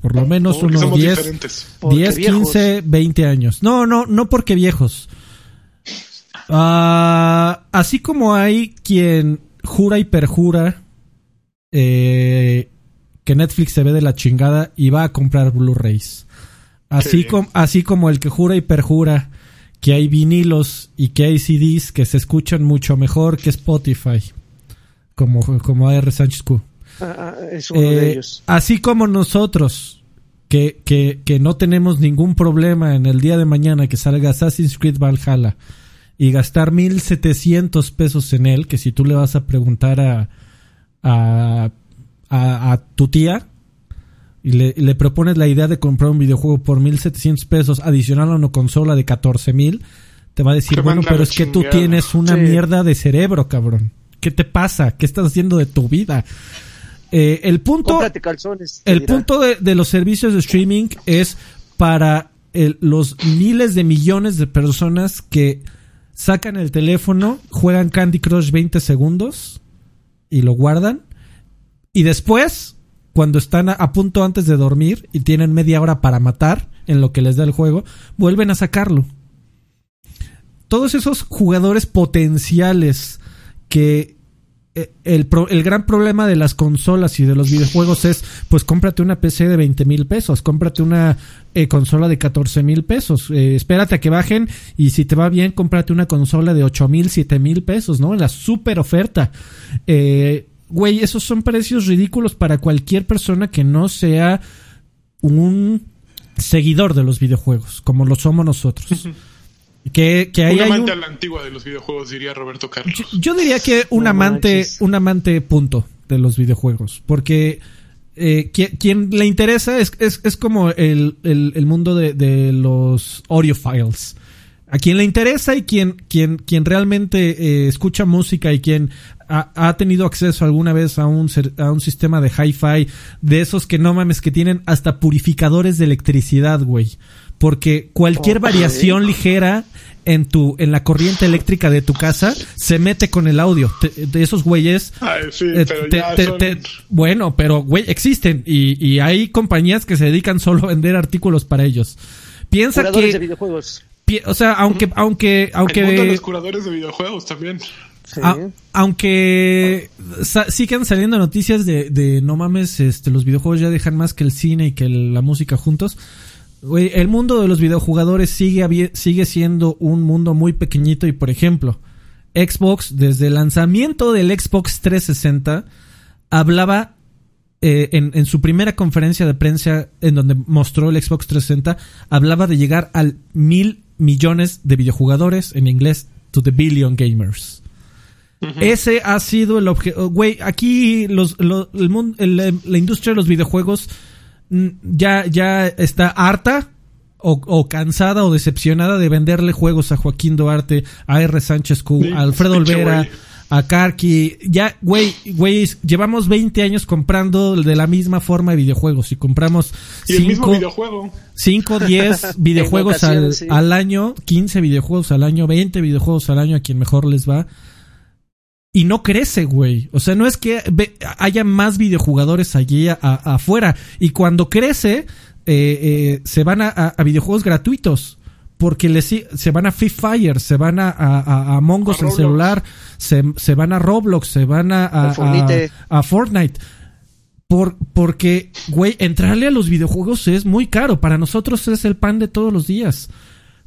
por lo menos unos 10, 10 15, 20 años. No, no, no porque viejos. Ah, así como hay quien jura y perjura eh, que Netflix se ve de la chingada y va a comprar Blu-rays. Así, así como el que jura y perjura que hay vinilos y que hay CDs que se escuchan mucho mejor que Spotify, como, como AR Sánchez Q. Es uno de eh, ellos. Así como nosotros, que, que, que no tenemos ningún problema en el día de mañana que salga Assassin's Creed Valhalla y gastar 1700 pesos en él, que si tú le vas a preguntar a, a, a, tu tía y le, le, propones la idea de comprar un videojuego por 1700 pesos adicional a una consola de 14000, te va a decir, bueno, pero es que tú tienes una mierda de cerebro, cabrón. ¿Qué te pasa? ¿Qué estás haciendo de tu vida? Eh, el punto, el punto de, de, los servicios de streaming es para el, los miles de millones de personas que sacan el teléfono, juegan Candy Crush 20 segundos y lo guardan. Y después, cuando están a, punto antes de dormir y tienen media hora para matar en lo que les da el juego, vuelven a sacarlo. Todos esos jugadores potenciales que eh, el, el, gran problema de las consolas y de los videojuegos es, pues cómprate una PC de 20 mil pesos, cómprate una eh, consola de 14 mil pesos, eh, espérate a que bajen y si te va bien, cómprate una consola de 8 mil, 7 mil pesos, ¿no? La super oferta. güey, esos son precios ridículos para cualquier persona que no sea un seguidor de los videojuegos, como lo somos nosotros. Que, que un amante a la antigua de los videojuegos, diría Roberto Carlos. Yo, diría que un amante, un amante punto de los videojuegos. Porque eh, quien, le interesa es, es, es como el, el, mundo de, de los audiophiles. A quien le interesa y quien, quien, quien realmente eh, escucha música y quien ha, ha, tenido acceso alguna vez a un, a un sistema de hi-fi, de esos que no mames, que tienen hasta purificadores de electricidad, güey porque cualquier variación ligera en tu en la corriente eléctrica de tu casa se mete con el audio. De esos güeyes eh, bueno pero güey existen y, y, hay compañías que se dedican solo a vender artículos para ellos. Piensa que de videojuegos. o sea aunque aunque aunque los curadores de videojuegos también. Aunque sigan saliendo noticias de, de no mames este los videojuegos ya dejan más que el cine y que la música juntos el mundo de los videojugadores sigue, sigue siendo un mundo muy pequeñito y por ejemplo, Xbox desde el lanzamiento del Xbox 360 hablaba eh, en, en, su primera conferencia de prensa en donde mostró el Xbox 360 hablaba de llegar al mil millones de videojugadores en inglés to the billion gamers. Ese ha sido el objetivo. Güey, aquí los, el mundo, la industria de los videojuegos ya, ya está harta o, cansada o decepcionada de venderle juegos a Joaquín Duarte, a R. Sánchez Q, a Alfredo Olvera, a Karki. Ya, güey, güey, llevamos 20 años comprando de la misma forma de videojuegos y compramos 5, 5, 10 videojuegos al, al año, 15 videojuegos al año, 20 videojuegos al año a quien mejor les va y no crece, güey. O sea, no es que haya más videojugadores allí afuera. Y cuando crece, eh, eh, se van a, videojuegos gratuitos. Porque les, se van a Free Fire, se van a, a, Among Us en celular, se, se, van a Roblox, se van a, a, Fortnite. Por, porque, güey, entrarle a los videojuegos es muy caro. Para nosotros es el pan de todos los días.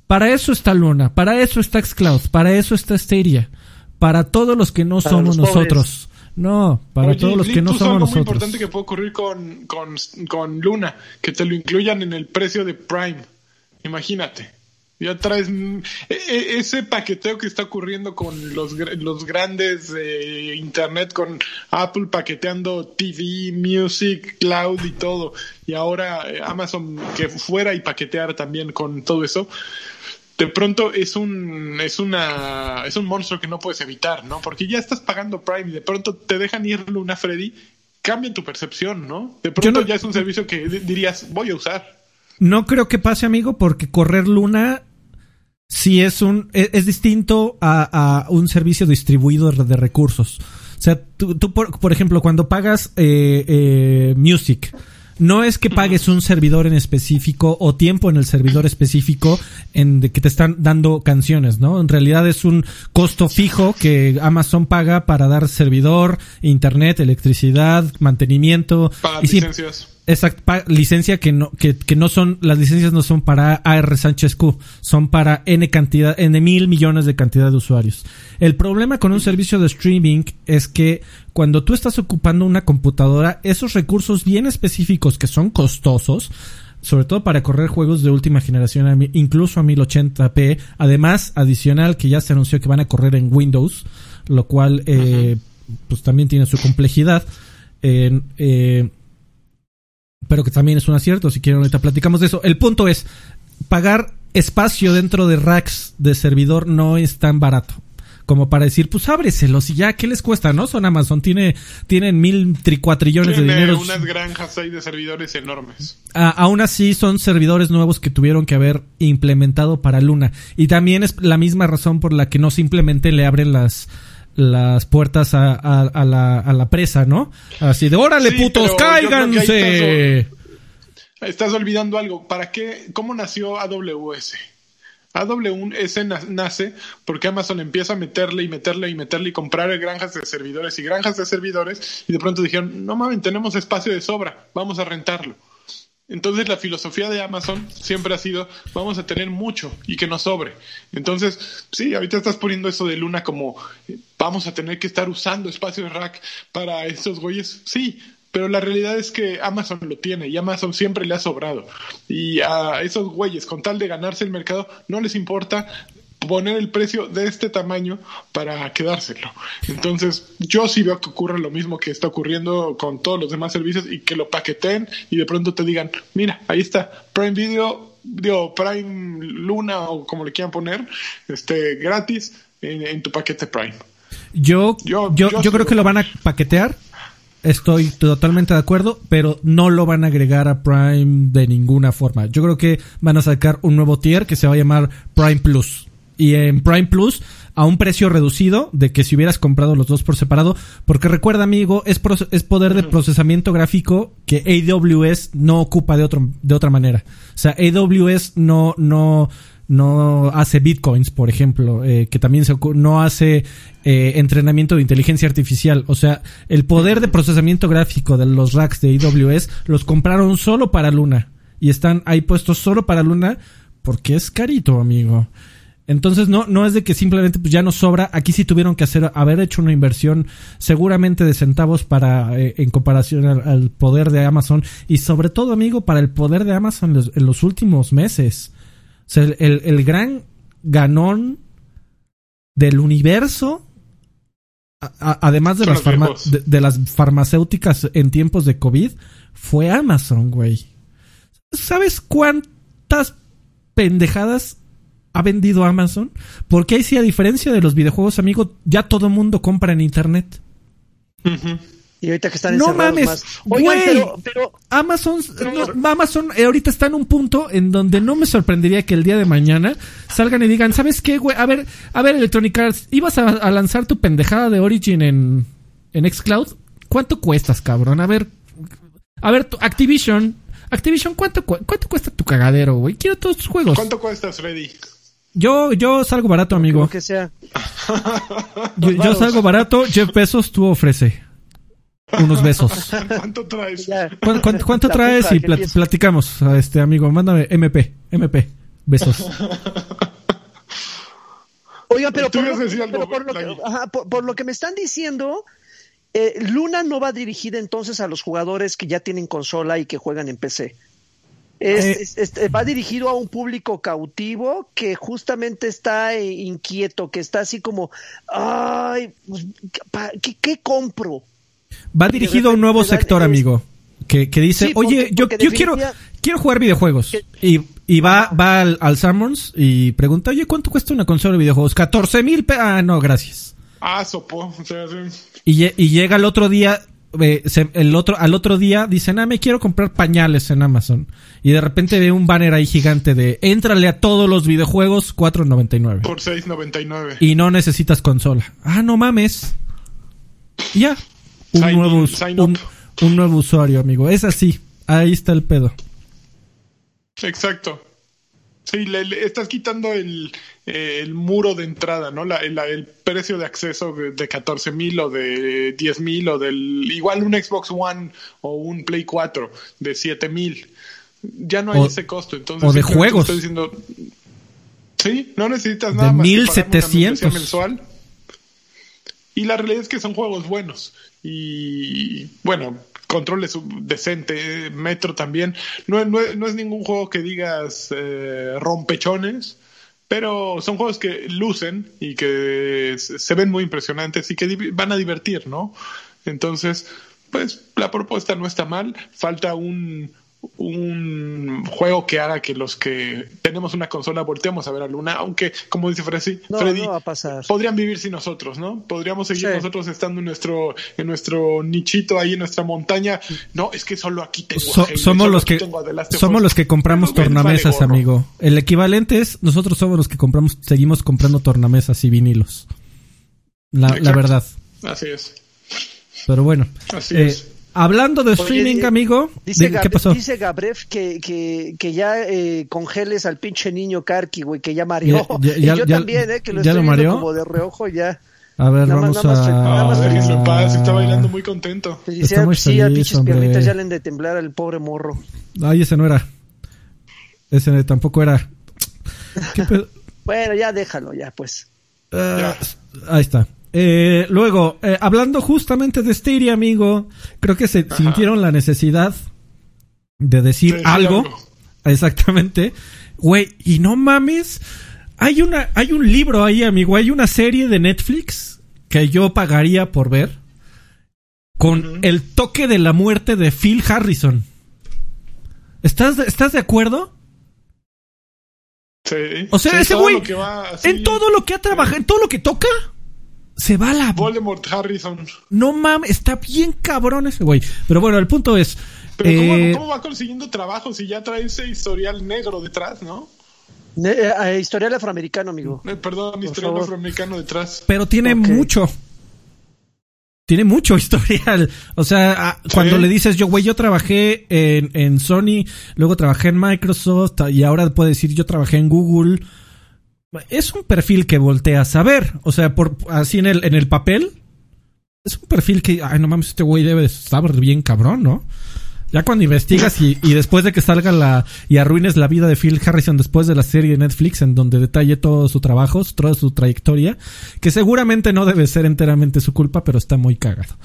Para eso está Luna, para eso está Xcloud, para eso está Stadia para todos los que no somos nosotros. No, para todos los que no somos nosotros. Es muy importante que puede ocurrir con, con, con, Luna, que te lo incluyan en el precio de Prime. Imagínate. Ya traes e, e, ese paqueteo que está ocurriendo con los, los grandes eh, Internet, con Apple paqueteando TV, Music, Cloud y todo. Y ahora eh, Amazon que fuera y paquetear también con todo eso de pronto es un es una es un monstruo que no puedes evitar, ¿no? Porque ya estás pagando Prime y de pronto te dejan ir Luna Freddy, cambia tu percepción, ¿no? De pronto ya es un servicio que dirías, voy a usar. No creo que pase, amigo, porque correr Luna sí es un e, es, distinto a, un servicio distribuido de recursos. O sea, tú, por, por, ejemplo, cuando pagas eh, eh, Music, no es que pagues un servidor en específico o tiempo en el servidor específico en de que te están dando canciones, ¿no? En realidad es un costo fijo que Amazon paga para dar servidor, internet, electricidad, mantenimiento. Para licencias. Exacto, licencia que no, que, que, no son, las licencias no son para AR Sánchez Q, son para N cantidad, N mil millones de cantidad de usuarios. El problema con un servicio de streaming es que cuando tú estás ocupando una computadora, esos recursos bien específicos que son costosos, sobre todo para correr juegos de última generación, incluso a 1080p, además adicional que ya se anunció que van a correr en Windows, lo cual, eh, pues también tiene su complejidad. eh, pero que también es un acierto. Si quieren, ahorita platicamos de eso. El punto es, pagar espacio dentro de racks de servidor no es tan barato. Como para decir, pues ábreselos y ya, ¿qué les cuesta, no? Son Amazon, tiene, tienen mil tricuatrillones de dinero. unas granjas ahí de servidores enormes. aún así, son servidores nuevos que tuvieron que haber implementado para Luna. Y también es la misma razón por la que no simplemente le abren las, las puertas a, a, la, a la presa, ¿no? Así de, órale, putos, cáiganse. Estás, olvidando algo. ¿Para qué? ¿Cómo nació AWS? AWS nace porque Amazon empieza a meterle y meterle y meterle y comprar granjas de servidores y granjas de servidores y de pronto dijeron, no mames, tenemos espacio de sobra, vamos a rentarlo. Entonces la filosofía de Amazon siempre ha sido vamos a tener mucho y que nos sobre. Entonces, sí, ahorita estás poniendo eso de Luna como vamos a tener que estar usando espacio de rack para estos güeyes. Sí, pero la realidad es que Amazon lo tiene y Amazon siempre le ha sobrado. Y a esos güeyes, con tal de ganarse el mercado, no les importa poner el precio de este tamaño para quedárselo. Entonces, yo sí veo que ocurre lo mismo que está ocurriendo con todos los demás servicios y que lo paqueten y de pronto te digan, mira, ahí está, Prime Video, digo, Prime Luna o como le quieran poner, este, gratis en, tu paquete Prime. Yo, yo, yo, creo que lo van a paquetear. Estoy totalmente de acuerdo, pero no lo van a agregar a Prime de ninguna forma. Yo creo que van a sacar un nuevo tier que se va a llamar Prime Plus y en Prime Plus a un precio reducido de que si hubieras comprado los dos por separado, porque recuerda amigo, es, es poder de procesamiento gráfico que AWS no ocupa de, otro, de otra manera. O sea, AWS no, no, no hace bitcoins, por ejemplo, eh, que también se, no hace eh, entrenamiento de inteligencia artificial. O sea, el poder de procesamiento gráfico de los racks de AWS los compraron solo para Luna y están ahí puestos solo para Luna porque es carito, amigo. Entonces no, no es de que simplemente pues ya no sobra. Aquí sí tuvieron que hacer, haber hecho una inversión seguramente de centavos para, eh, en comparación al, poder de Amazon. Y sobre todo, amigo, para el poder de Amazon en los, últimos meses. O sea, el, el, gran ganón del universo además de las, de, las farmacéuticas en tiempos de COVID, fue Amazon, güey. ¿Sabes cuántas pendejadas ha vendido Amazon, porque ahí sí, a diferencia de los videojuegos, amigo, ya todo mundo compra en internet. Y ahorita que están no mames, pero, Amazon, Amazon eh, ahorita está en un punto en donde no me sorprendería que el día de mañana salgan y digan, ¿sabes qué, güey? A ver, a ver, Electronic Arts, ibas a, lanzar tu pendejada de Origin en, en Xcloud. ¿Cuánto cuestas, cabrón? A ver, a ver, Activision, Activision, ¿cuánto, cuánto cuesta tu cagadero, güey? Quiero todos tus juegos. ¿Cuánto cuesta, Freddy? Yo, yo salgo barato, amigo. que sea. Yo, salgo barato. Jeff Bezos, tú ofrece. Unos besos. ¿Cuánto traes? ¿Cuánto, traes? Y platicamos, este amigo. Mándame MP, MP. Besos. Oiga, pero, por lo, que, me están diciendo, eh, Luna no va dirigida entonces a los jugadores que ya tienen consola y que juegan en PC. Es, eh, va dirigido a un público cautivo que justamente está eh, inquieto, que está así como, ay, pues, ¿qué, compro? Va dirigido a un nuevo sector, amigo, que, que dice, oye, yo, yo quiero, quiero jugar videojuegos. y Y va, va al, al Summons y pregunta, oye, ¿cuánto cuesta una consola de videojuegos? 14 mil Ah, no, gracias. Ah, sopo. Y, y, llega el otro día, eh, el otro, al otro día dicen, ah, me quiero comprar pañales en Amazon. Y de repente ve un banner ahí gigante de, éntrale a todos los videojuegos, 4.99. Por 6.99. Y no necesitas consola. Ah, no mames. Ya. Un nuevo, un, un nuevo usuario, amigo. Es así. Ahí está el pedo. Exacto. Sí, le, estás quitando el, el, muro de entrada, ¿no? La, el precio de acceso de 14 mil o de 10 mil o del... Igual un Xbox One o un Play 4 de 7 mil. Ya no hay ese costo. Entonces, o de juegos. Estoy diciendo, sí, no necesitas nada de más 1700 mensual. Y la realidad es que son juegos buenos. Y bueno, controles decente, Metro también. No, no, no es ningún juego que digas eh, rompechones, pero son juegos que lucen y que se ven muy impresionantes y que van a divertir, ¿no? Entonces, pues la propuesta no está mal, falta un, un juego que haga que los que tenemos una consola volteemos a ver a Luna, aunque, como dice Freddy, podrían vivir sin nosotros, ¿no? Podríamos seguir nosotros estando en nuestro, en nuestro nichito ahí en nuestra montaña. No, es que solo aquí tengo somos los que somos los que compramos tornamesas, amigo. El equivalente es nosotros somos los que compramos, seguimos comprando tornamesas y vinilos. La, verdad. Así es. Pero bueno. Así es. Hablando de streaming, amigo, dice ¿qué pasó? Dice Gabrev que, que, que ya eh, congeles al pinche niño Karki, güey, que ya mareó. y yo también, eh, que lo estoy viendo como de reojo ya. A ver, vamos a... Nada más paz, está bailando muy contento. Está muy sí, a pinches piernitas ya le han de temblar al pobre morro. Ay, ese no era. Ese tampoco era. bueno, ya déjalo, ya, pues. Ah, ahí está. Eh, luego, eh, hablando justamente de Stadia, amigo, creo que se sintieron la necesidad de decir algo. Exactamente. Güey, y no mames, hay una, hay un libro ahí, amigo, hay una serie de Netflix que yo pagaría por ver con el toque de la muerte de Phil Harrison. ¿Estás, ¿estás de acuerdo? Sí. O sea, ese güey, en todo lo que ha trabajado, en todo lo que toca, se va la. Voldemort Harrison. No mames, está bien cabrón ese güey. Pero bueno, el punto es. Pero eh, ¿cómo, va consiguiendo trabajo si ya trae ese historial negro detrás, no? Eh, eh, historial afroamericano, amigo. perdón, historial afroamericano detrás. Pero tiene mucho. Tiene mucho historial. O sea, cuando le dices yo, güey, yo trabajé en, en Sony, luego trabajé en Microsoft y ahora puede decir yo trabajé en Google es un perfil que volteas a ver. O sea, por así en el, en el papel. Es un perfil que, ay, no mames, este güey debe estar bien cabrón, ¿no? Ya cuando investigas y, y, después de que salga la y arruines la vida de Phil Harrison después de la serie de Netflix en donde detalle todo su trabajo, toda su trayectoria, que seguramente no debe ser enteramente su culpa, pero está muy cagado.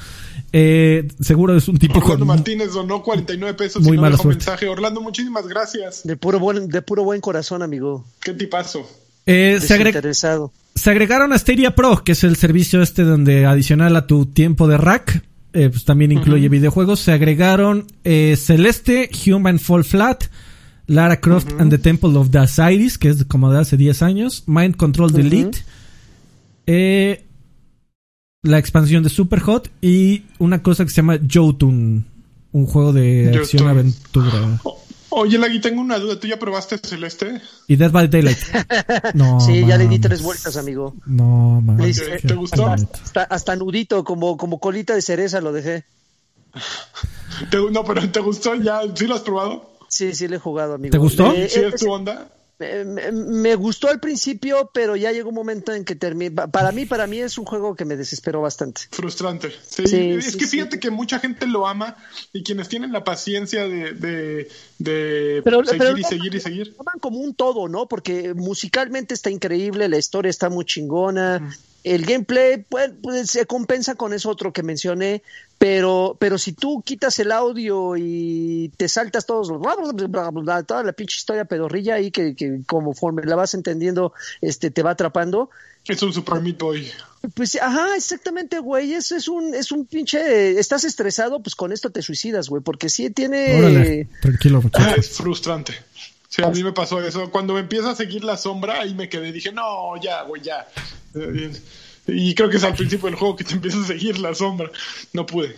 Eh, seguro es un tipo Orlando Martínez donó 49 pesos muy y no mensaje. Orlando, muchísimas gracias. De puro buen, de puro buen corazón, amigo. Qué tipazo. Eh, se, agregaron a Stadia Pro, que es el servicio este donde adicional a tu tiempo de rack, eh, pues también incluye videojuegos. Se agregaron eh, Celeste, Human Fall Flat, Lara Croft and the Temple of the Osiris, que es como de hace 10 años, Mind Control Delete, la expansión de Superhot y una cosa que se llama Jotun, un juego de acción-aventura. Oh, Oye, Lagui, tengo una duda. ¿Tú ya probaste Celeste? Y Dead by Daylight. No, sí, ya le di tres vueltas, amigo. No, man. ¿Te, gustó? Hasta, hasta, nudito, como, como colita de cereza lo dejé. no, pero ¿te gustó ya? ¿Sí lo has probado? Sí, sí, le he jugado, amigo. ¿Te gustó? Eh, ¿Sí es tu onda? Me, gustó al principio, pero ya llegó un momento en que terminé. Para mí, para mí es un juego que me desesperó bastante. Frustrante. Sí, es que fíjate que mucha gente lo ama y quienes tienen la paciencia de, de, seguir y seguir y seguir. Toman como un todo, ¿no? Porque musicalmente está increíble, la historia está muy chingona. El gameplay pues, pues, se compensa con eso otro que mencioné, pero, pero si tú quitas el audio y te saltas todos los toda la pinche historia pedorrilla ahí que, que conforme la vas entendiendo, este te va atrapando. Es un Super Meat Boy. Pues, ajá, exactamente, güey. Es, es un, es un pinche. Estás estresado, pues con esto te suicidas, güey. Porque sí tiene. tranquilo, ah, es frustrante. Sí, a mí me pasó eso. Cuando me empieza a seguir la sombra, ahí me quedé. Dije, no, ya, güey, ya. Y creo que es al principio del juego que te empieza a seguir la sombra. No pude.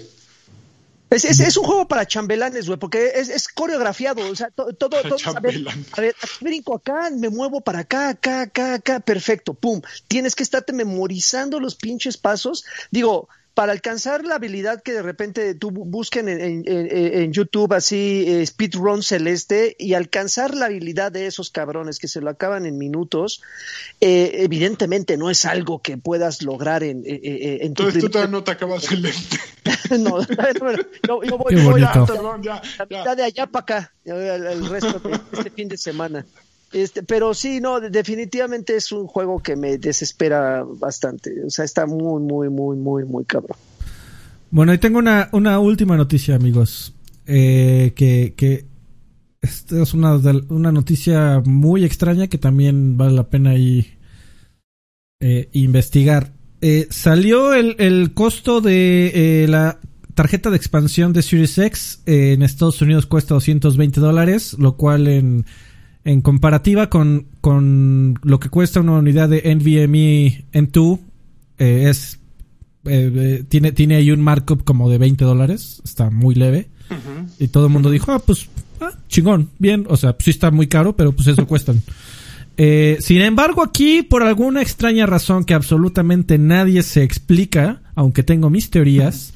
Es, es, es, un juego para chambelanes, güey, porque es, es, coreografiado, o sea, todo, todo, a ver, a ver, brinco acá, me muevo para acá, acá, acá, acá, perfecto, pum. Tienes que estarte memorizando los pinches pasos. Digo, para alcanzar la habilidad que de repente tú busquen en, YouTube así eh, speedrun celeste y alcanzar la habilidad de esos cabrones que se lo acaban en minutos, eh, evidentemente no es algo que puedas lograr en, eh, eh en tu Entonces tú todavía no te acabas celeste. no, yo, yo voy, voy a, ya, ya. de allá para acá, el resto de este fin de semana. Este, pero sí, no, definitivamente es un juego que me desespera bastante. O sea, está muy, muy, muy, muy, muy cabrón. Bueno, y tengo una, una última noticia, amigos. Eh, que, que esta es una, una noticia muy extraña que también vale la pena ahí eh, investigar. Eh, salió el, el, costo de la tarjeta de expansión de Series X. en Estados Unidos cuesta 220 dólares, lo cual en en comparativa con, con lo que cuesta una unidad de NVMe M2, eh, es eh, eh, tiene, tiene ahí un markup como de 20 dólares, está muy leve. Y todo el mundo dijo, ah, pues, ah, chingón, bien, o sea, pues sí está muy caro, pero pues eso cuestan. sin embargo, aquí, por alguna extraña razón que absolutamente nadie se explica, aunque tengo mis teorías,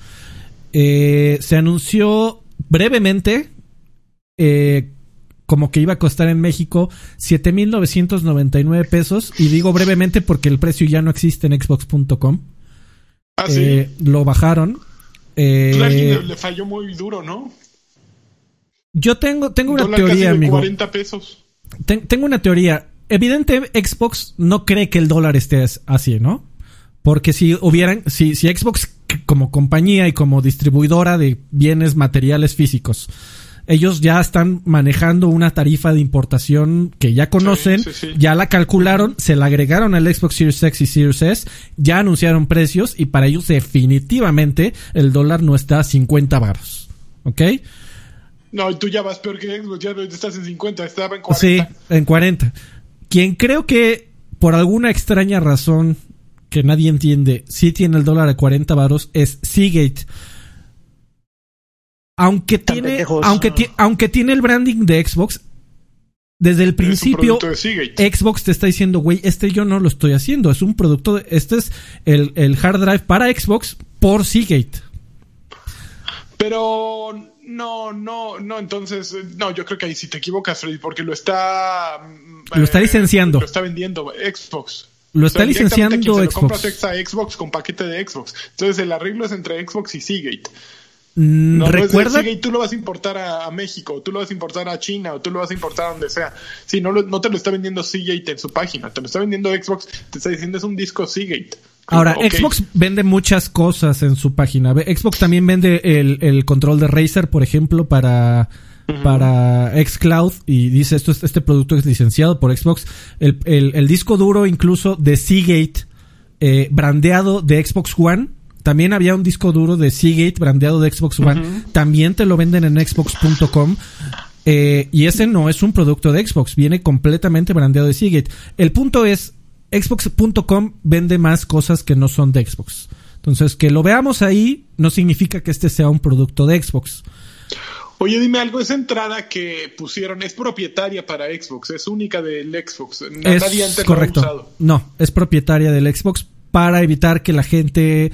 se anunció brevemente eh, como que iba a costar en México 7.999 pesos. Y digo brevemente porque el precio ya no existe en xbox.com. Ah, eh, lo bajaron. Eh, le, falló muy duro, ¿no? Yo tengo, tengo una teoría, amigo. 40 pesos. tengo una teoría. Evidente, Xbox no cree que el dólar esté así, ¿no? Porque si hubieran, si, si Xbox como compañía y como distribuidora de bienes materiales físicos ellos ya están manejando una tarifa de importación que ya conocen, ya la calcularon, se la agregaron al Xbox Series X y Series S, ya anunciaron precios y para ellos definitivamente el dólar no está a 50 baros. ¿Ok? No, tú ya vas peor que Xbox, ya estás en 50, estaba en 40. Sí, en 40. Quien creo que por alguna extraña razón que nadie entiende, sí tiene el dólar a 40 baros es Seagate aunque tiene, aunque, aunque tiene el branding de Xbox, desde el principio, Xbox te está diciendo, güey, este yo no lo estoy haciendo, es un producto, de, este es el, el hard drive para Xbox por Seagate. Pero no, no, no, entonces, no, yo creo que ahí sí te equivocas, Freddy, porque lo está... Lo está licenciando. lo está vendiendo Xbox. Lo está licenciando Xbox. Lo compras Xbox con paquete de Xbox. Entonces el arreglo es entre Xbox y Seagate. No, recuerda y tú lo vas a importar a, México, tú lo vas a importar a China, o tú lo vas a importar a donde sea. Sí, no, no te lo está vendiendo Seagate en su página, te lo está vendiendo Xbox, te está diciendo es un disco Seagate. Ahora, Xbox vende muchas cosas en su página. Xbox también vende el, control de Razer, por ejemplo, para, para xCloud. Y dice, esto este producto es licenciado por Xbox. El, disco duro incluso de Seagate, eh, brandeado de Xbox One, también había un disco duro de Seagate brandeado de Xbox One. También te lo venden en xbox.com. Eh, y ese no es un producto de Xbox, viene completamente brandeado de Seagate. El punto es, xbox.com vende más cosas que no son de Xbox. Entonces, que lo veamos ahí no significa que este sea un producto de Xbox. Oye, dime algo, esa entrada que pusieron es propietaria para Xbox, es única del Xbox. Nadie antes correcto. Lo ha usado. No, es propietaria del Xbox para evitar que la gente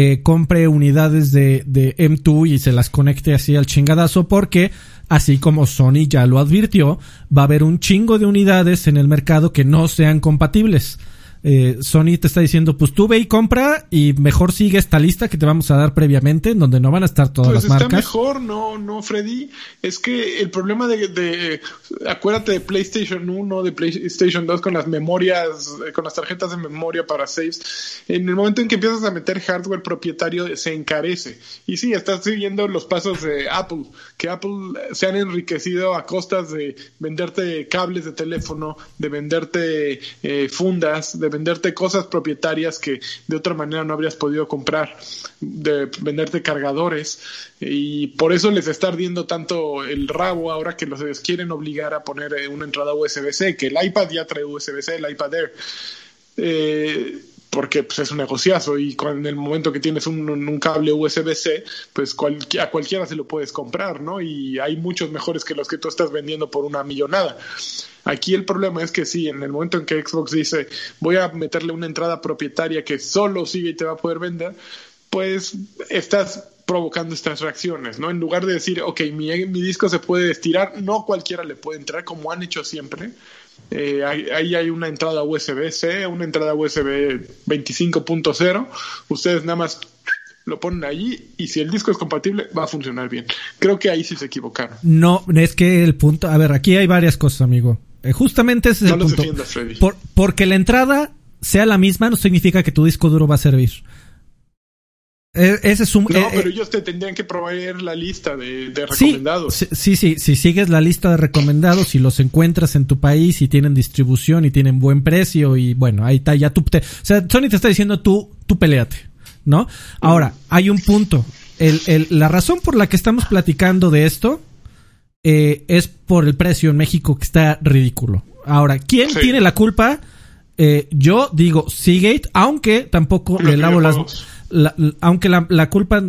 eh, compre unidades de, de M2 y se las conecte así al chingadazo porque así como Sony ya lo advirtió, va a haber un chingo de unidades en el mercado que no sean compatibles eh, Sony te está diciendo, pues tú ve y compra y mejor sigue esta lista que te vamos a dar previamente, en donde no van a estar todas pues las marcas. Está mejor, no, no, Freddy. Es que el problema de, de, acuérdate de PlayStation 1, de PlayStation 2 con las memorias, eh, con las tarjetas de memoria para saves. En el momento en que empiezas a meter hardware propietario, se encarece. Y sí, estás siguiendo los pasos de Apple, que Apple se han enriquecido a costas de venderte cables de teléfono, de venderte eh, fundas, de de venderte cosas propietarias que de otra manera no habrías podido comprar, de venderte cargadores y por eso les está ardiendo tanto el rabo ahora que los quieren obligar a poner eh, una entrada USB-C, que el iPad ya trae USB-C, el iPad Air. Eh, porque pues, es un negociazo y en el momento que tienes un, cable USB-C, pues a cualquiera se lo puedes comprar, ¿no? Y hay muchos mejores que los que tú estás vendiendo por una millonada. Aquí el problema es que sí, en el momento en que Xbox dice voy a meterle una entrada propietaria que solo sigue y te va a poder vender, pues estás provocando estas reacciones, ¿no? En lugar de decir, ok, mi, disco se puede estirar, no cualquiera le puede entrar como han hecho siempre, eh, ahí hay una entrada USB-C, una entrada USB 25.0. Ustedes nada más lo ponen allí y si el disco es compatible va a funcionar bien. Creo que ahí sí se equivocaron. No, es que el punto, a ver, aquí hay varias cosas, amigo. Eh, justamente ese es el punto. porque la entrada sea la misma no significa que tu disco duro va a servir. E, ese es un, no, eh, pero ellos te tendrían que proveer la lista de, recomendados. Sí, sí, si sigues la lista de recomendados y los encuentras en tu país y tienen distribución y tienen buen precio y bueno, ahí está, ya tú te, o sea, Sony te está diciendo tú, tú peleate, ¿no? Ahora, hay un punto. El, el, la razón por la que estamos platicando de esto eh, es por el precio en México que está ridículo. Ahora, ¿quién tiene la culpa? Eh, yo digo Seagate, aunque tampoco le lavo las aunque la, la, culpa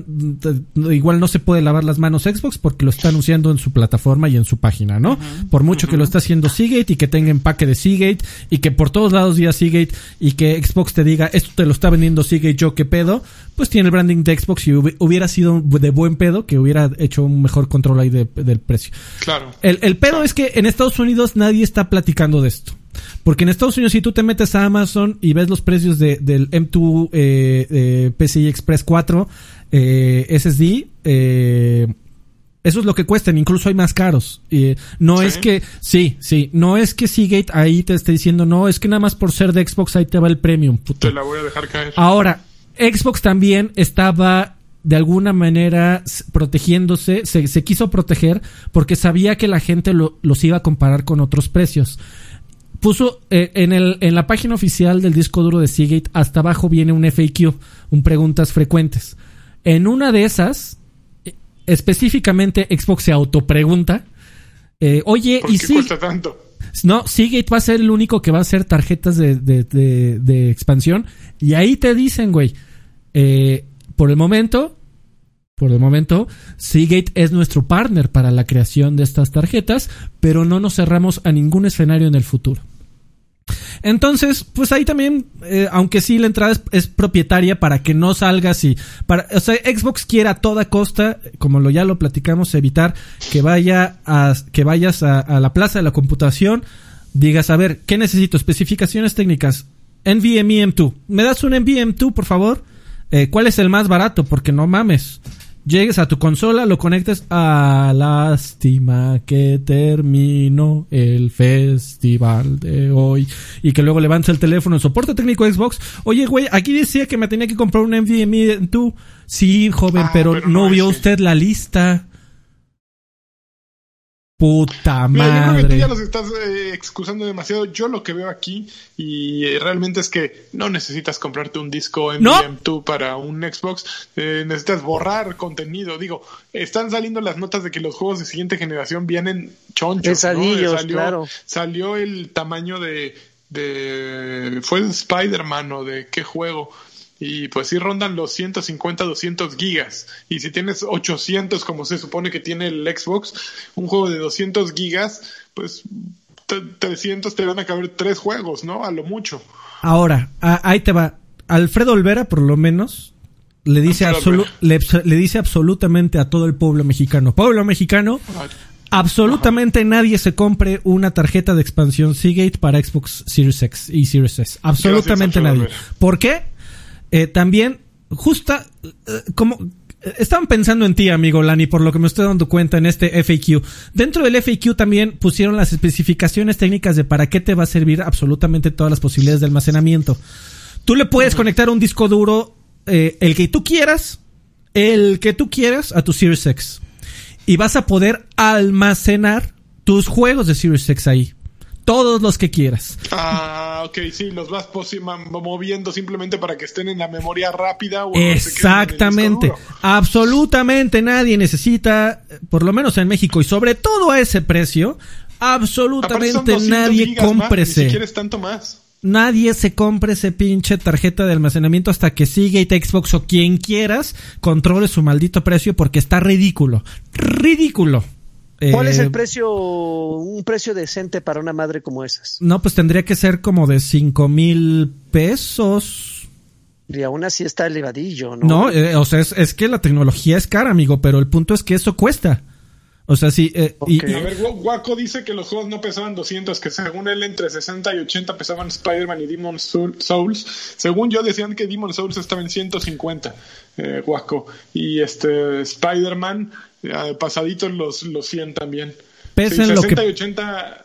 igual no se puede lavar las manos Xbox porque lo está anunciando en su plataforma y en su página, ¿no? Por mucho que lo está haciendo Seagate y que tenga empaque de Seagate y que por todos lados diga Seagate y que Xbox te diga esto te lo está vendiendo Seagate yo qué pedo, pues tiene el branding de Xbox y hubiera sido de buen pedo que hubiera hecho un mejor control ahí del precio. Claro. El, el pedo es que en Estados Unidos nadie está platicando de esto. Porque en Estados Unidos, si tú te metes a Amazon y ves los precios de, del M2 eh, PCI Express 4 eh, SSD, eh, eso es lo que cuestan, incluso hay más caros. Y no es que, sí, sí, no es que Seagate ahí te esté diciendo, no, es que nada más por ser de Xbox ahí te va el premium. Te la voy a dejar caer. Ahora, Xbox también estaba de alguna manera protegiéndose, se, se, quiso proteger porque sabía que la gente lo, los iba a comparar con otros precios puso eh, en, el, en la página oficial del disco duro de Seagate, hasta abajo viene un FAQ, un preguntas frecuentes. En una de esas, eh, específicamente Xbox se autopregunta, eh, oye, ¿Por ¿y qué cuesta tanto? No, Seagate va a ser el único que va a hacer tarjetas de, de, de, expansión. Y ahí te dicen, güey, eh, por el momento, por el momento, Seagate es nuestro partner para la creación de estas tarjetas, pero no nos cerramos a ningún escenario en el futuro. Entonces, pues ahí también, eh, aunque sí la entrada es, propietaria para que no salgas y para, o sea, Xbox quiere a toda costa, como lo ya lo platicamos, evitar que vaya a, que vayas a, la plaza de la computación, digas, a ver, ¿qué necesito? Especificaciones técnicas. NVMe M2. ¿Me das un NVMe M2, por favor? Eh, ¿Cuál es el más barato? Porque no mames llegues a tu consola, lo conectes a lástima que terminó el festival de hoy y que luego levantes el teléfono en soporte técnico Xbox. Oye, güey, aquí decía que me tenía que comprar un NVMe tú. Sí, joven, ah, pero, no, vio usted la lista. Puta madre. yo creo que tú ya los estás eh, excusando demasiado. Yo lo que veo aquí y eh, realmente es que no necesitas comprarte un disco MVM2 para un Xbox. Eh, necesitas borrar contenido. Digo, están saliendo las notas de que los juegos de siguiente generación vienen chonchos. salió, claro. Salió el tamaño de, de fue el Spider-Man o de qué juego y pues sí rondan los 150, 200 gigas. Y si tienes 800 como se supone que tiene el Xbox, un juego de 200 gigas, pues 300 te van a caber tres juegos, ¿no? A lo mucho. Ahora, ahí te va. Alfredo Olvera, por lo menos, le dice, le, dice absolutamente a todo el pueblo mexicano. Pueblo mexicano, absolutamente nadie se compre una tarjeta de expansión Seagate para Xbox Series X y Series S. Absolutamente nadie. ¿Por qué? Eh, también, justa, eh, como, eh, estaban pensando en ti, amigo Lani, por lo que me estoy dando cuenta en este FAQ. Dentro del FAQ también pusieron las especificaciones técnicas de para qué te va a servir absolutamente todas las posibilidades de almacenamiento. Tú le puedes conectar un disco duro, el que tú quieras, el que tú quieras, a tu Series X. Y vas a poder almacenar tus juegos de Series X ahí todos los que quieras. Ah, ok, sí, los vas moviendo simplemente para que estén en la memoria rápida. O Exactamente, absolutamente nadie necesita, por lo menos en México y sobre todo a ese precio, absolutamente nadie cómprese. si quieres tanto más nadie se compre ese pinche tarjeta de almacenamiento hasta que sigue y Xbox o quien quieras controle su maldito precio porque está ridículo. Ridículo. ¿Cuál es el eh, precio, un precio decente para una madre como esas? No, pues tendría que ser como de cinco mil pesos. Y aún así está elevadillo, ¿no? No, eh, o sea, es, es que la tecnología es cara, amigo, pero el punto es que eso cuesta. O sea, sí. Eh, y, a ver, Waco dice que los juegos no pesaban 200, que según él entre 60 y 80 pesaban Spider-Man y Demon's Souls. Según yo decían que Demon's Souls estaba en 150, eh, Waco. Y este Spider-Man, pasaditos los, los 100 también. Pesa 60 y 80,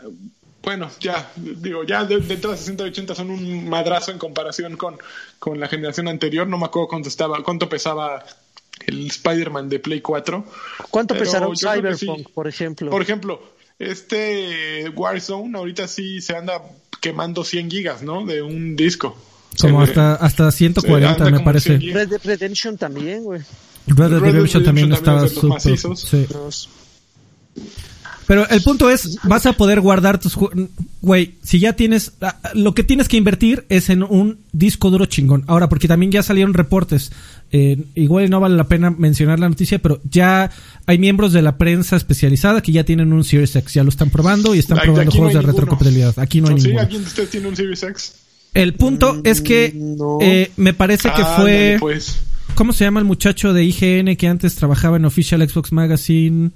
bueno, ya, digo, ya de, de 60 y 80 son un madrazo en comparación con, con la generación anterior. No me acuerdo cuánto, estaba, cuánto pesaba el Spider-Man de Play 4. ¿Cuánto pesará un Cyberpunk, por ejemplo? Por ejemplo, este Warzone ahorita sí se anda quemando 100 gigas, ¿no? De un disco. Como hasta, hasta 140, me parece. Red Dead Redemption también, güey. Red Dead Redemption también estaba súper. Sí. Pero el punto es, vas a poder guardar tus güey, si ya tienes ah, lo que tienes que invertir es en un disco duro chingón. Ahora, porque también ya salieron reportes. Eh, igual no vale la pena mencionar la noticia, pero ya hay miembros de la prensa especializada que ya tienen un Series X, ya lo están probando y están probando juegos de retrocompatibilidad. Aquí no hay sí, ninguno. ¿Aquí usted tiene un Series X? El punto es que mm, eh, me parece que ah, fue pues. ¿Cómo se llama el muchacho de IGN que antes trabajaba en Official Xbox Magazine?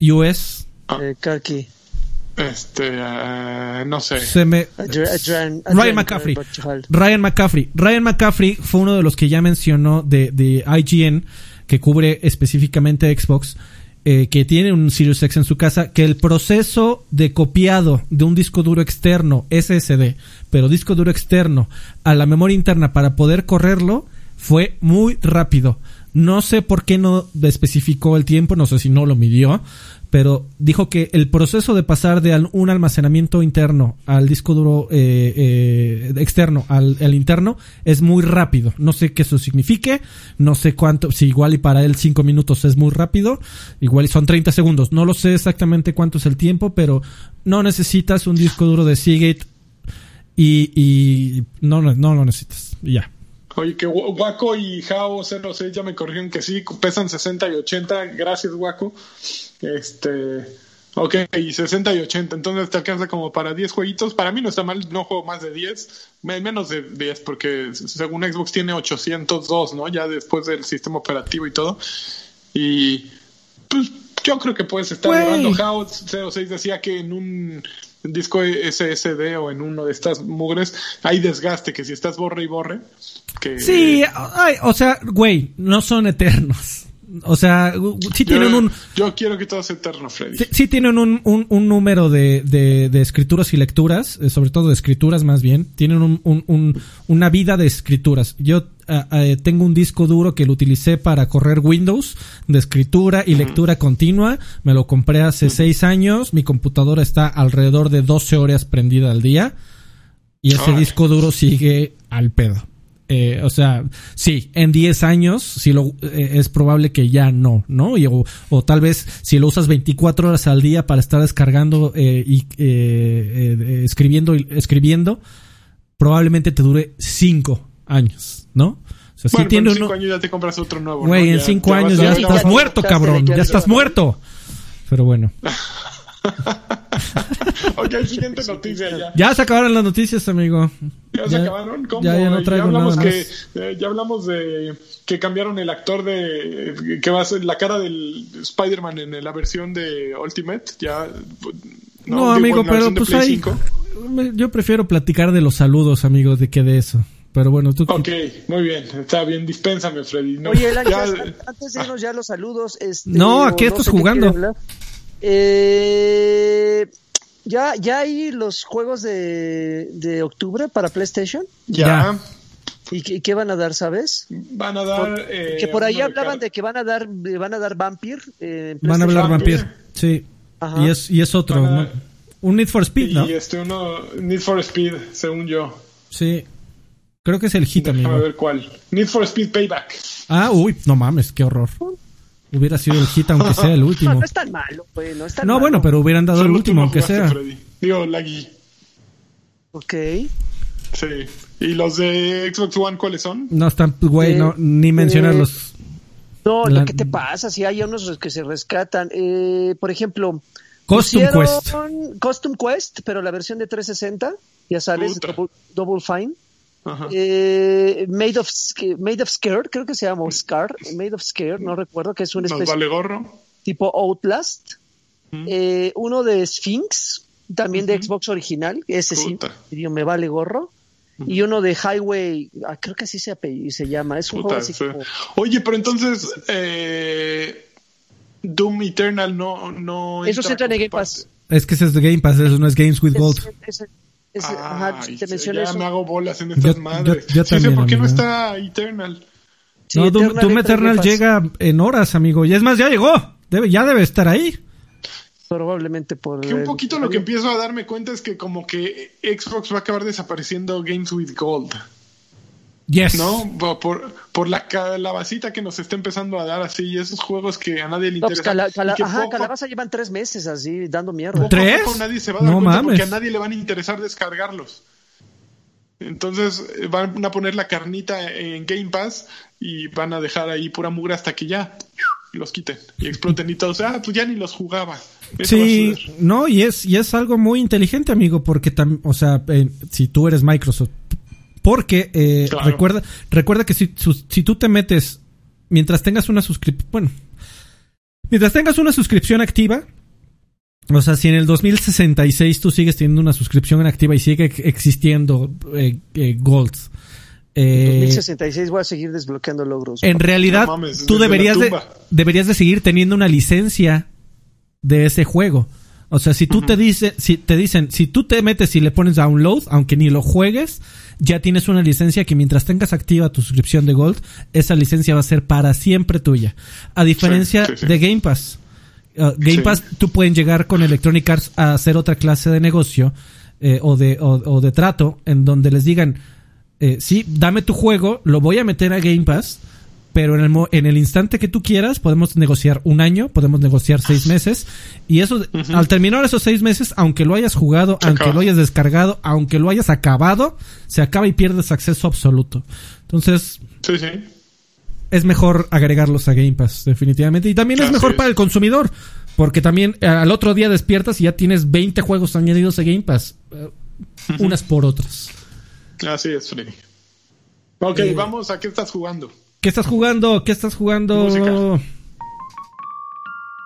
US. Ah. Eh, Kaki. Este, uh, no sé. Se me... Ryan McCaffrey. Ryan McCaffrey. Ryan McCaffrey fue uno de los que ya mencionó de, de IGN, que cubre específicamente Xbox, eh, que tiene un Sirius X en su casa, que el proceso de copiado de un disco duro externo, SSD, pero disco duro externo, a la memoria interna para poder correrlo, fue muy rápido. No sé por qué no especificó el tiempo, no sé si no lo midió, pero dijo que el proceso de pasar de un almacenamiento interno al disco duro eh, eh, externo al, interno es muy rápido. No sé qué eso signifique, no sé cuánto, si igual y para él 5 minutos es muy rápido, igual y son 30 segundos. No lo sé exactamente cuánto es el tiempo, pero no necesitas un disco duro de Seagate y, y no, no lo necesitas. ya. Oye, que Waco y Jao 06 ya me corrigieron que sí, pesan 60 y 80. Gracias, Waco. Este. Ok, y 60 y 80. Entonces te alcanza como para 10 jueguitos. Para mí no está mal, no juego más de 10. Menos de 10, porque según Xbox tiene 802, ¿no? Ya después del sistema operativo y todo. Y. Pues yo creo que puedes estar jugando. Jao 06 decía que en un disco SSD o en uno de estas mugres hay desgaste, que si estás borre y borre Sí, o sea, güey, no son eternos. O sea, sí tienen un... Yo quiero que todo sea eterno, Freddy. Sí, tienen un, un, número de, de, escrituras y lecturas, eh, sobre todo de escrituras más bien. Tienen un, un, una vida de escrituras. Yo eh, tengo un disco duro que lo utilicé para correr Windows de escritura y lectura continua. Me lo compré hace seis años. Mi computadora está alrededor de 12 horas prendida al día. Y ese disco duro sigue al pedo. Eh, o sea, sí, en 10 años si lo, eh, es probable que ya no, ¿no? o, tal vez si lo usas 24 horas al día para estar descargando eh, y escribiendo, escribiendo, probablemente te dure 5 años, ¿no? O sea, si tiene en 5 años ya te compras otro nuevo. Güey, en 5 años ya estás muerto, cabrón, ya estás muerto. Pero bueno. ok, siguiente noticia ya. Ya se acabaron las noticias, amigo. ¿Ya, se acabaron? ¿Cómo? Ya, ya no traigo hablamos nada que, eh, ya hablamos de que cambiaron el actor de... que va a ser la cara del Spider-Man en la versión de Ultimate. Ya... No, amigo, pero pues ahí... Yo prefiero platicar de los saludos, amigos, de que de eso. Pero bueno, tú. Ok, muy bien, está bien, dispénsame, Freddy. Oye, antes de irnos ya los saludos. Este, no, aquí estás jugando. Eh, ¿ya, ¿Ya hay los juegos de, de octubre para PlayStation? Ya. ¿Y qué, van a dar, sabes? Van a dar. Eh, que por ahí hablaban de, que van a dar van a dar Vampir. Eh, van a hablar Vampir, sí. Y es, y es otro. Un Need for Speed, ¿no? Y este uno, Need for Speed, según yo. Sí. Creo que es el hit, amigo. A ver cuál. Need for Speed Payback. Ah, uy, no mames, qué horror. Hubiera sido el hit aunque sea el último. No, no es tan malo, güey. No, es tan no malo. bueno, pero hubieran dado Solo el último aunque sea. Freddy. Digo, Laggy. Ok. Sí. ¿Y los de Xbox One cuáles son? No están, güey, Eh, no, ni mencionarlos. No, La- ¿qué te pasa? Si hay unos que se rescatan. Eh, por ejemplo, Custom Quest. Custom Quest, pero la versión de 360, ya sabes. Double, Double Fine. Eh, Made of Made of Scare, creo que se llama o Scar, Made of Scare, no recuerdo, que es una Nos especie vale gorro. tipo Outlast. Mm. Eh, uno de Sphinx, también de Xbox original, ese sí, Puta. me vale gorro. Y uno de Highway, ah, creo que así se, se llama, es un Puta, juego así sí. como... Oye, pero entonces eh, Doom Eternal no no Eso se entra en Game Pass. Es que ese es de Game Pass, eso no es Games with Gold. Ese- ese- ajá, te mencioné ya eso. me hago bolas en estas Yo- madres. yo- yo Sí sé también, por qué no amigo. está Eternal. Sí, no, Doom, Eternal Doom en Eternal llega en horas, amigo. Y es más, ya llegó. Debe, ya debe estar ahí. Probablemente por... Que un el- poquito lo que empiezo a darme cuenta es que como que Xbox va a acabar desapareciendo Games with Gold, Yes. ¿no? Por, por, la calabacita que nos está empezando a dar así y esos juegos que a nadie le No, pues, interesan. Cala- Cala- y que ajá, poco- Calabaza llevan tres meses así, dando mierda. ¿Tres? poco nadie se va a dar No cuenta porque a mames. nadie le van a interesar descargarlos. Entonces eh, van a poner la carnita en Game Pass y van a dejar ahí pura mugre hasta que ya los quiten y exploten y todos. Ah, pues ya ni los jugaba. Eso Sí, no, y es, y es algo muy inteligente, amigo, porque tam- o sea, eh, si tú eres Microsoft, porque eh, Claro. recuerda, recuerda que si, su- si tú te metes, mientras tengas una suscripción, bueno, mientras tengas una suscripción activa, o sea, si en el 2066 tú sigues teniendo una suscripción activa y sigue ex- existiendo eh, eh, Golds, En eh, 2066 voy a seguir desbloqueando logros. en realidad, No mames, tú deberías de, deberías de seguir teniendo una licencia de ese juego. O sea, si tú te dice, si te dicen, si tú te metes y le pones download, aunque ni lo juegues, ya tienes una licencia que mientras tengas activa tu suscripción de Gold, esa licencia va a ser para siempre tuya. A diferencia Sí, sí, sí. de Game Pass. Uh, Game. Pass, tú pueden llegar con Electronic Arts a hacer otra clase de negocio eh, o, de, o, o de trato en donde les digan, eh, sí, dame tu juego, lo voy a meter a Game Pass, pero en el, en el instante que tú quieras podemos negociar un año, podemos negociar seis meses, y eso, al terminar esos seis meses, aunque lo hayas jugado, Se aunque acaba. lo hayas descargado, aunque lo hayas acabado, se acaba y pierdes acceso absoluto. Entonces, Sí, sí. es mejor agregarlos a Game Pass, definitivamente. Y también es mejor es. para el consumidor, porque también eh, al otro día despiertas y ya tienes 20 juegos añadidos a Game Pass, eh, unas por otras. Así es, Freddy. Ok, Eh, vamos a qué estás jugando. ¿Qué estás jugando? ¿Qué estás jugando? Música.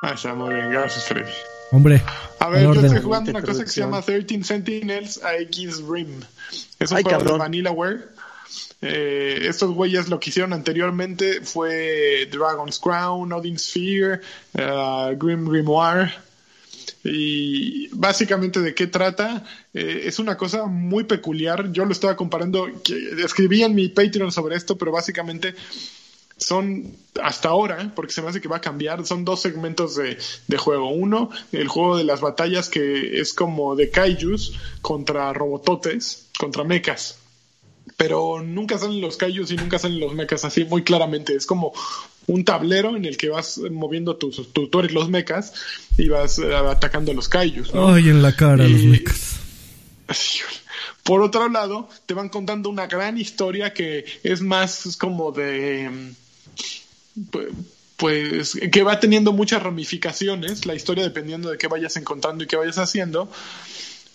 Ah, está muy bien, gracias, Freddy. Hombre, A ver, yo estoy jugando una cosa que se llama 13 Sentinels AX Rim. Es un Ay, juego cabrón. de Vanillaware. Eh, estos güeyes lo que hicieron anteriormente fue Dragon's Crown, Odin's Sphere, eh, Grim Grimoire. Y básicamente de qué trata, Eh, es una cosa muy peculiar. Yo lo estaba comparando, que escribí en mi Patreon sobre esto, pero básicamente son hasta ahora, porque se me hace que va a cambiar, son dos segmentos de, de juego. Uno, el juego de las batallas que es como de kaijus contra robototes, contra mechas. Pero nunca salen los kaijus y nunca salen los mechas así muy claramente. Es como un tablero en el que vas moviendo tus, tu, tú eres los mechas y vas eh, atacando a los kaijus. ¿no? Ay, en la cara los mecas. Por otro lado, te van contando una gran historia que es más como de mm, pu- pues que va teniendo muchas ramificaciones, la historia dependiendo de qué vayas encontrando y qué vayas haciendo.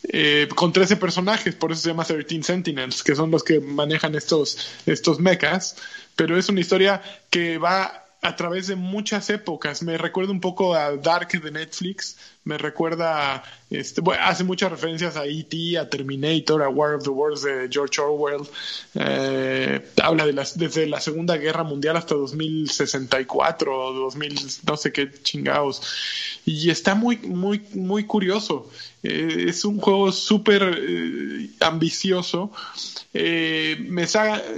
eh, con 13 personajes, por eso se llama 13 Sentinels, que son los que manejan estos, estos mechas, pero es una historia que va a través de muchas épocas. Me recuerda un poco a Dark de Netflix, me recuerda, este, bueno, hace muchas referencias a E.T., a Terminator, a War of the Worlds de George Orwell. Eh, habla de las, desde la Segunda Guerra Mundial hasta 2064 o 2000, no sé qué chingados. Y está muy, muy, muy curioso. Eh, es un juego súper eh, ambicioso. Me,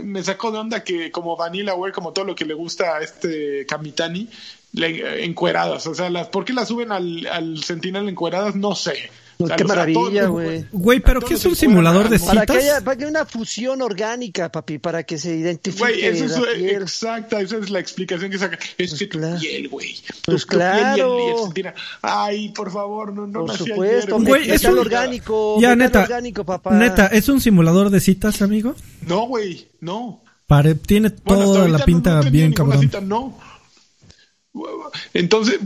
me sacó de onda que como Vanillaware, como todo lo que le gusta a este Kamitani, le, encueradas. O sea, las, ¿por qué las suben al, al Sentinel encueradas? No sé. qué maravilla, güey. Güey, pero ¿qué es un simulador de citas? Para que, haya, para que una fusión orgánica, papi, para que se identifique. Güey, eso es exacta, esa es la explicación que saca. Es pues que tu piel, güey. Pues claro. Ay, por favor, no, no. Por supuesto, güey, es un orgánico. Ya, neta. Orgánico, papá. Neta, ¿es un simulador de citas, amigo? No, güey, no. Pare, tiene toda la pinta bien cabrón. Cita, no. Entonces,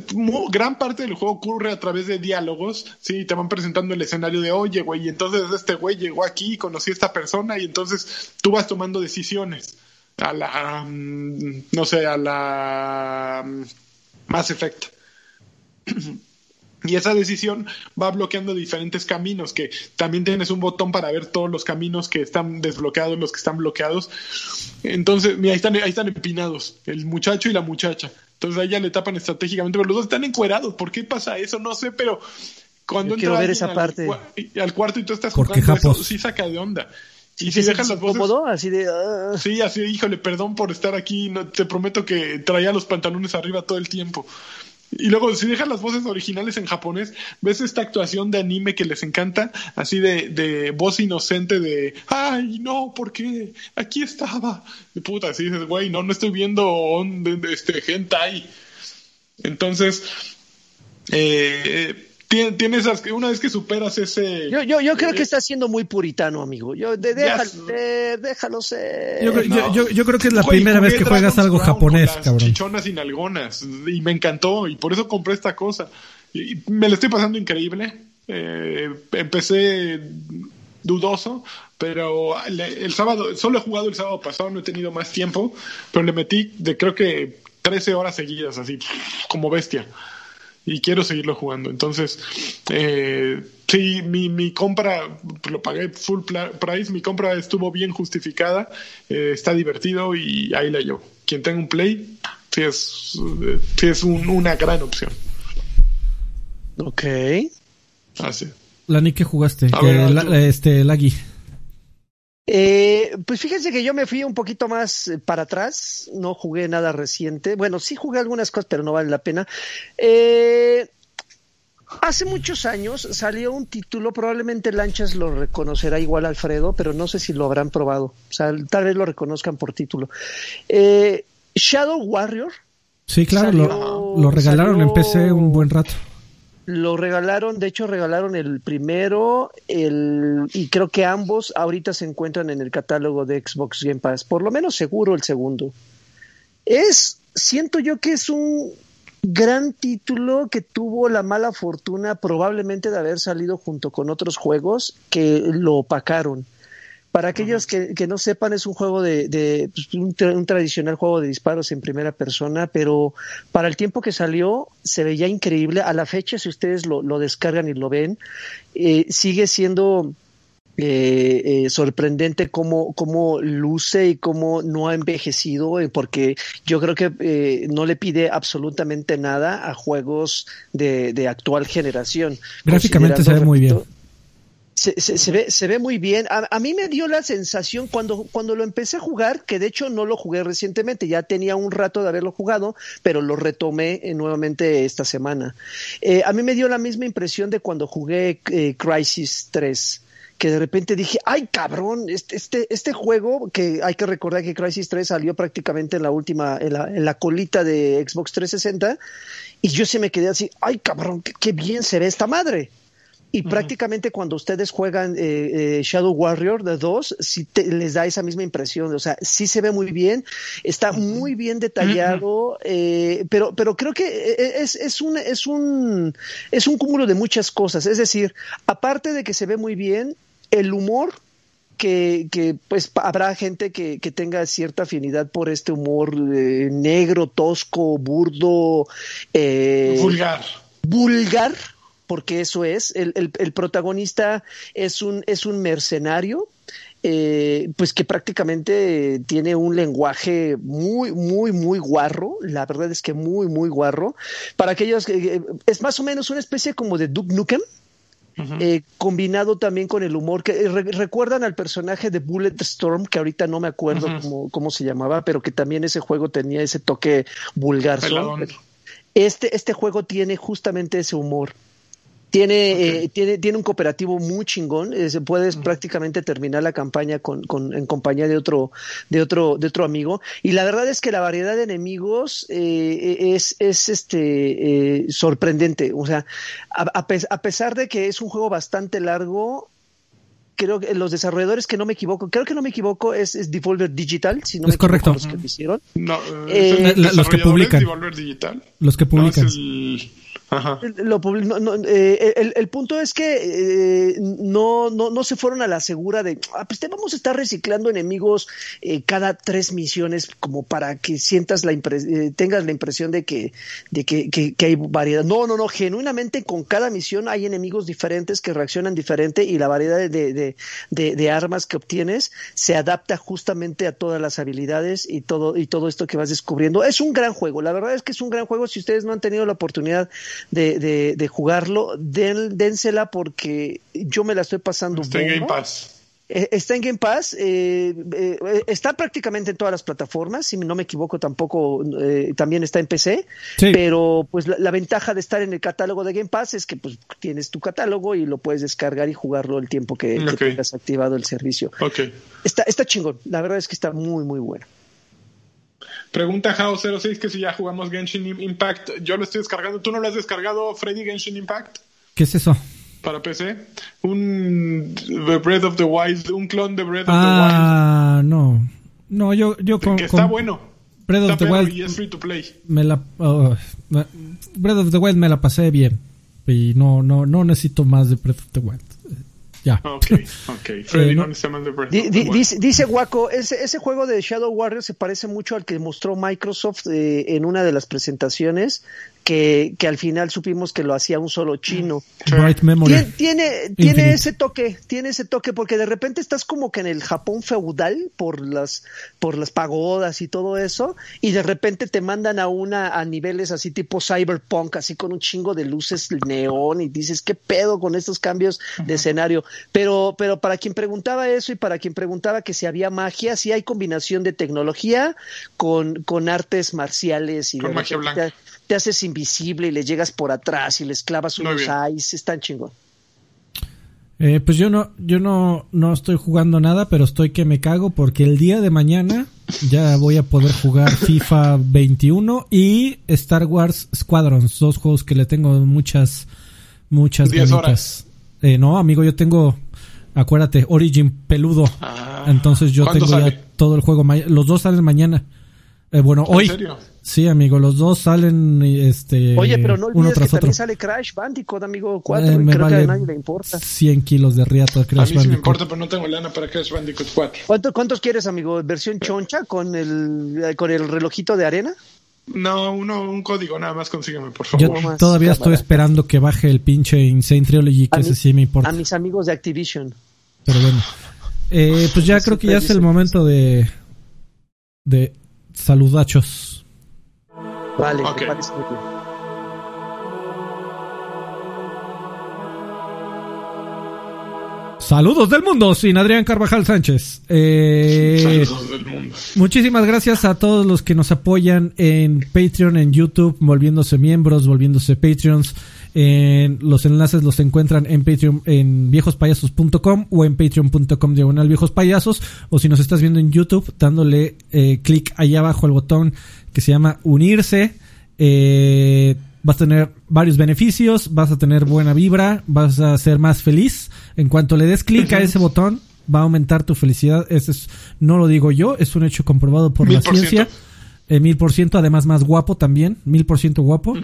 gran parte del juego ocurre a través de diálogos, sí, te van presentando el escenario de, oye, güey, entonces este güey llegó aquí, conocí a esta persona, y entonces tú vas tomando decisiones a la, mm, no sé, a la mm, Mass Effect. Y esa decisión va bloqueando diferentes caminos, que también tienes un botón para ver todos los caminos que están desbloqueados, los que están bloqueados. Entonces, mira, ahí están, ahí están empinados, el muchacho y la muchacha. Entonces a ella le tapan estratégicamente, pero los dos están encuerados. ¿Por qué pasa eso? No sé, pero cuando entra ver esa al, parte. al cuarto y tú estás jugando eso, sí saca de onda. Y si dejas las voces. Así de. Ah. Sí, así, híjole, perdón por estar aquí. No, te prometo que traía los pantalones arriba todo el tiempo. Y luego, si dejas las voces originales en japonés, ves esta actuación de anime que les encanta, así de, de voz inocente de, ay, no, ¿por qué? Aquí estaba. De puta, así dices, güey, no, no estoy viendo este, hentai. Entonces, eh, tiene, esas una vez que superas ese yo yo, yo creo que está siendo muy puritano amigo. Yo déjalo ser déjalo ser. Yo, yo, creo que es la primera vez que juegas algo japonés cabrón. chichonas y nalgonas y me encantó y por eso compré esta cosa. Y me lo estoy pasando increíble. Eh, empecé dudoso pero el, sábado solo he jugado el sábado pasado no he tenido más tiempo pero le metí de creo que 13 horas seguidas así como bestia y quiero seguirlo jugando. Entonces, eh, sí, mi, mi compra lo pagué full price, mi compra estuvo bien justificada, eh, está divertido y ahí la llevo. Quien tenga un play, sí es, sí es una gran opción. Ok. Así. La ni que jugaste, este, Lagui. Eh, pues fíjense que yo me fui un poquito más eh, para atrás, no jugué nada reciente. Bueno, sí jugué algunas cosas, pero no vale la pena. Eh, hace muchos años salió un título, probablemente Lanchas lo reconocerá igual Alfredo, pero no sé si lo habrán probado. O sea, tal vez lo reconozcan por título. Shadow Warrior. Sí, claro, lo, regalaron en PC un buen rato. Lo regalaron, de hecho regalaron el primero el, y creo que ambos ahorita se encuentran en el catálogo de Xbox Game Pass, por lo menos seguro el segundo. Es, siento yo que es un gran título que tuvo la mala fortuna probablemente de haber salido junto con otros juegos que lo opacaron. Para aquellos que, no sepan, es un juego de, pues, un, tradicional juego de disparos en primera persona, pero para el tiempo que salió se veía increíble. A la fecha, si ustedes lo, descargan y lo ven, eh, sigue siendo eh, eh, sorprendente cómo, cómo luce y cómo no ha envejecido, porque yo creo que no le pide absolutamente nada a juegos de, de actual generación. Gráficamente se ve muy bien se, se, ve, se ve muy bien. A, mí me dio la sensación cuando, cuando lo empecé a jugar, que de hecho no lo jugué recientemente, ya tenía un rato de haberlo jugado, pero lo retomé eh, nuevamente esta semana. Eh, a mí me dio la misma impresión de cuando jugué eh, Crisis 3 que de repente dije, ay cabrón, este, este, este juego, que hay que recordar que Crisis 3 salió prácticamente en la última, en la, en la colita de Xbox 360, y yo se me quedé así, ay cabrón, qué, qué bien se ve esta madre. Y prácticamente cuando ustedes juegan eh, eh, Shadow Warrior de 2, sí les da esa misma impresión. O sea, sí se ve muy bien, está muy bien detallado, eh, pero, pero creo que es, es, un, es, un, es un cúmulo de muchas cosas. Es decir, aparte de que se ve muy bien, el humor que, que, pues habrá gente que, que, tenga cierta afinidad por este humor negro, tosco, burdo, vulgar. Vulgar, porque eso es, el, el, protagonista es un, es un mercenario, eh, pues que prácticamente tiene un lenguaje muy, muy, muy guarro, la verdad es que muy, muy guarro. Para aquellos que es más o menos una especie como de Duke Nukem. Eh, combinado también con el humor que recuerdan al personaje de Bullet Storm que ahorita no me acuerdo cómo, cómo, se llamaba pero que también ese juego tenía ese toque vulgar este este juego tiene justamente ese humor Tiene, eh, tiene, tiene un cooperativo muy chingón. Eh, puedes prácticamente terminar la campaña con, con, en compañía de otro, de otro, de otro amigo. Y la verdad es que la variedad de enemigos eh, es, es este sorprendente. O sea, a, a, pesar de que es un juego bastante largo, creo que los desarrolladores que no me equivoco, creo que no me equivoco, es, es Devolver Digital, si no es correcto. los que hicieron. No, los que publican. Digital. Los que publican. Lo, eh, el, punto es que eh, no, no, no se fueron a la segura de, ah, pues te vamos a estar reciclando enemigos eh, cada tres misiones como para que sientas la tengas la impresión de que, de que, que, hay variedad. No, no, no, genuinamente con cada misión hay enemigos diferentes que reaccionan diferente y la variedad de, de, de, de armas que obtienes se adapta justamente a todas las habilidades y todo, y todo esto que vas descubriendo. Es un gran juego, la verdad es que es un gran juego. Si ustedes no han tenido la oportunidad de, de, de jugarlo, den, dénsela porque yo me la estoy pasando. Está en Game Pass. Eh, está en Game Pass, eh, eh, está prácticamente en todas las plataformas, si no me equivoco tampoco también está en PC, pero pues la, ventaja de estar en el catálogo de Game Pass es que pues tienes tu catálogo y lo puedes descargar y jugarlo el tiempo que, tengas activado el servicio. Está, está chingón, la verdad es que está muy muy bueno. Pregunta Jao06 que si ya jugamos Genshin Impact. Yo lo estoy descargando. ¿Tú no lo has descargado, Freddy, Genshin Impact? ¿Qué es eso? Para PC. Un Breath of the Wild, un clon de Breath of the Wild. Ah, no. No, yo, yo con, Que está bueno. Breath of the Wild. Y es free to play. Me la, oh, Breath of the Wild me la pasé bien. Y no, no, no necesito más de Breath of the Wild. Ya. Ok, ok. Freddy eh, dice, dice Waco, ese, ese juego de Shadow Warrior se parece mucho al que mostró Microsoft eh, en una de las presentaciones que, que, al final supimos que lo hacía un solo chino. Memory. Tiene, tiene, ese toque, tiene ese toque, porque de repente estás como que en el Japón feudal por las, por las pagodas y todo eso, y de repente te mandan a una a niveles así tipo cyberpunk, así con un chingo de luces neón, y dices, ¿qué pedo con estos cambios de escenario? Pero, pero para quien preguntaba eso y para quien preguntaba que si había magia, sí hay combinación de tecnología con, con artes marciales y con magia blanca te haces invisible y le llegas por atrás y les clavas unos eyes, están chingón. Eh, pues yo no, yo no, no estoy jugando nada, pero estoy que me cago porque el día de mañana ya voy a poder jugar FIFA 21 y Star Wars Squadrons, dos juegos que le tengo muchas, muchas ganitas. Eh, no, amigo, yo tengo, acuérdate, Origin peludo. Ah. Entonces yo tengo ya todo el juego. Los dos salen mañana. Eh, bueno, hoy. Serio? Sí, amigo, los dos salen este Oye, pero no olvides que también sale Crash Bandicoot, amigo 4, eh, creo que a nadie le importa. 100 kilos de riata Crash A mí sí me importa, pero no tengo lana para Crash Bandicoot 4. ¿Cuántos quieres, amigo? ¿Versión choncha con el, eh, con el relojito de arena? No, uno, un código nada más consígueme, por favor. Yo todavía estoy esperando que baje el pinche Insane Trilogy, que ese sí me importa. A mis amigos de Activision. Pero bueno. Eh, pues ya creo que ya es el momento de... De saludachos. Vale, okay. parece muy bien. Saludos del mundo, sin Adrián Carvajal Sánchez. Eh, Saludos del mundo. Muchísimas gracias a todos los que nos apoyan en Patreon, en YouTube, volviéndose miembros, volviéndose Patreons. En los enlaces los encuentran en Patreon, en viejospayasos.com o en patreon.com diagonal viejospayasos. O si nos estás viendo en YouTube, dándole eh, clic ahí abajo al botón que se llama unirse. Eh, vas a tener varios beneficios, vas a tener buena vibra, vas a ser más feliz. En cuanto le des clic a ese botón, va a aumentar tu felicidad. Eso es, no lo digo yo, es un hecho comprobado por la ciencia. Eh, mil por ciento, además más guapo también, mil por ciento guapo.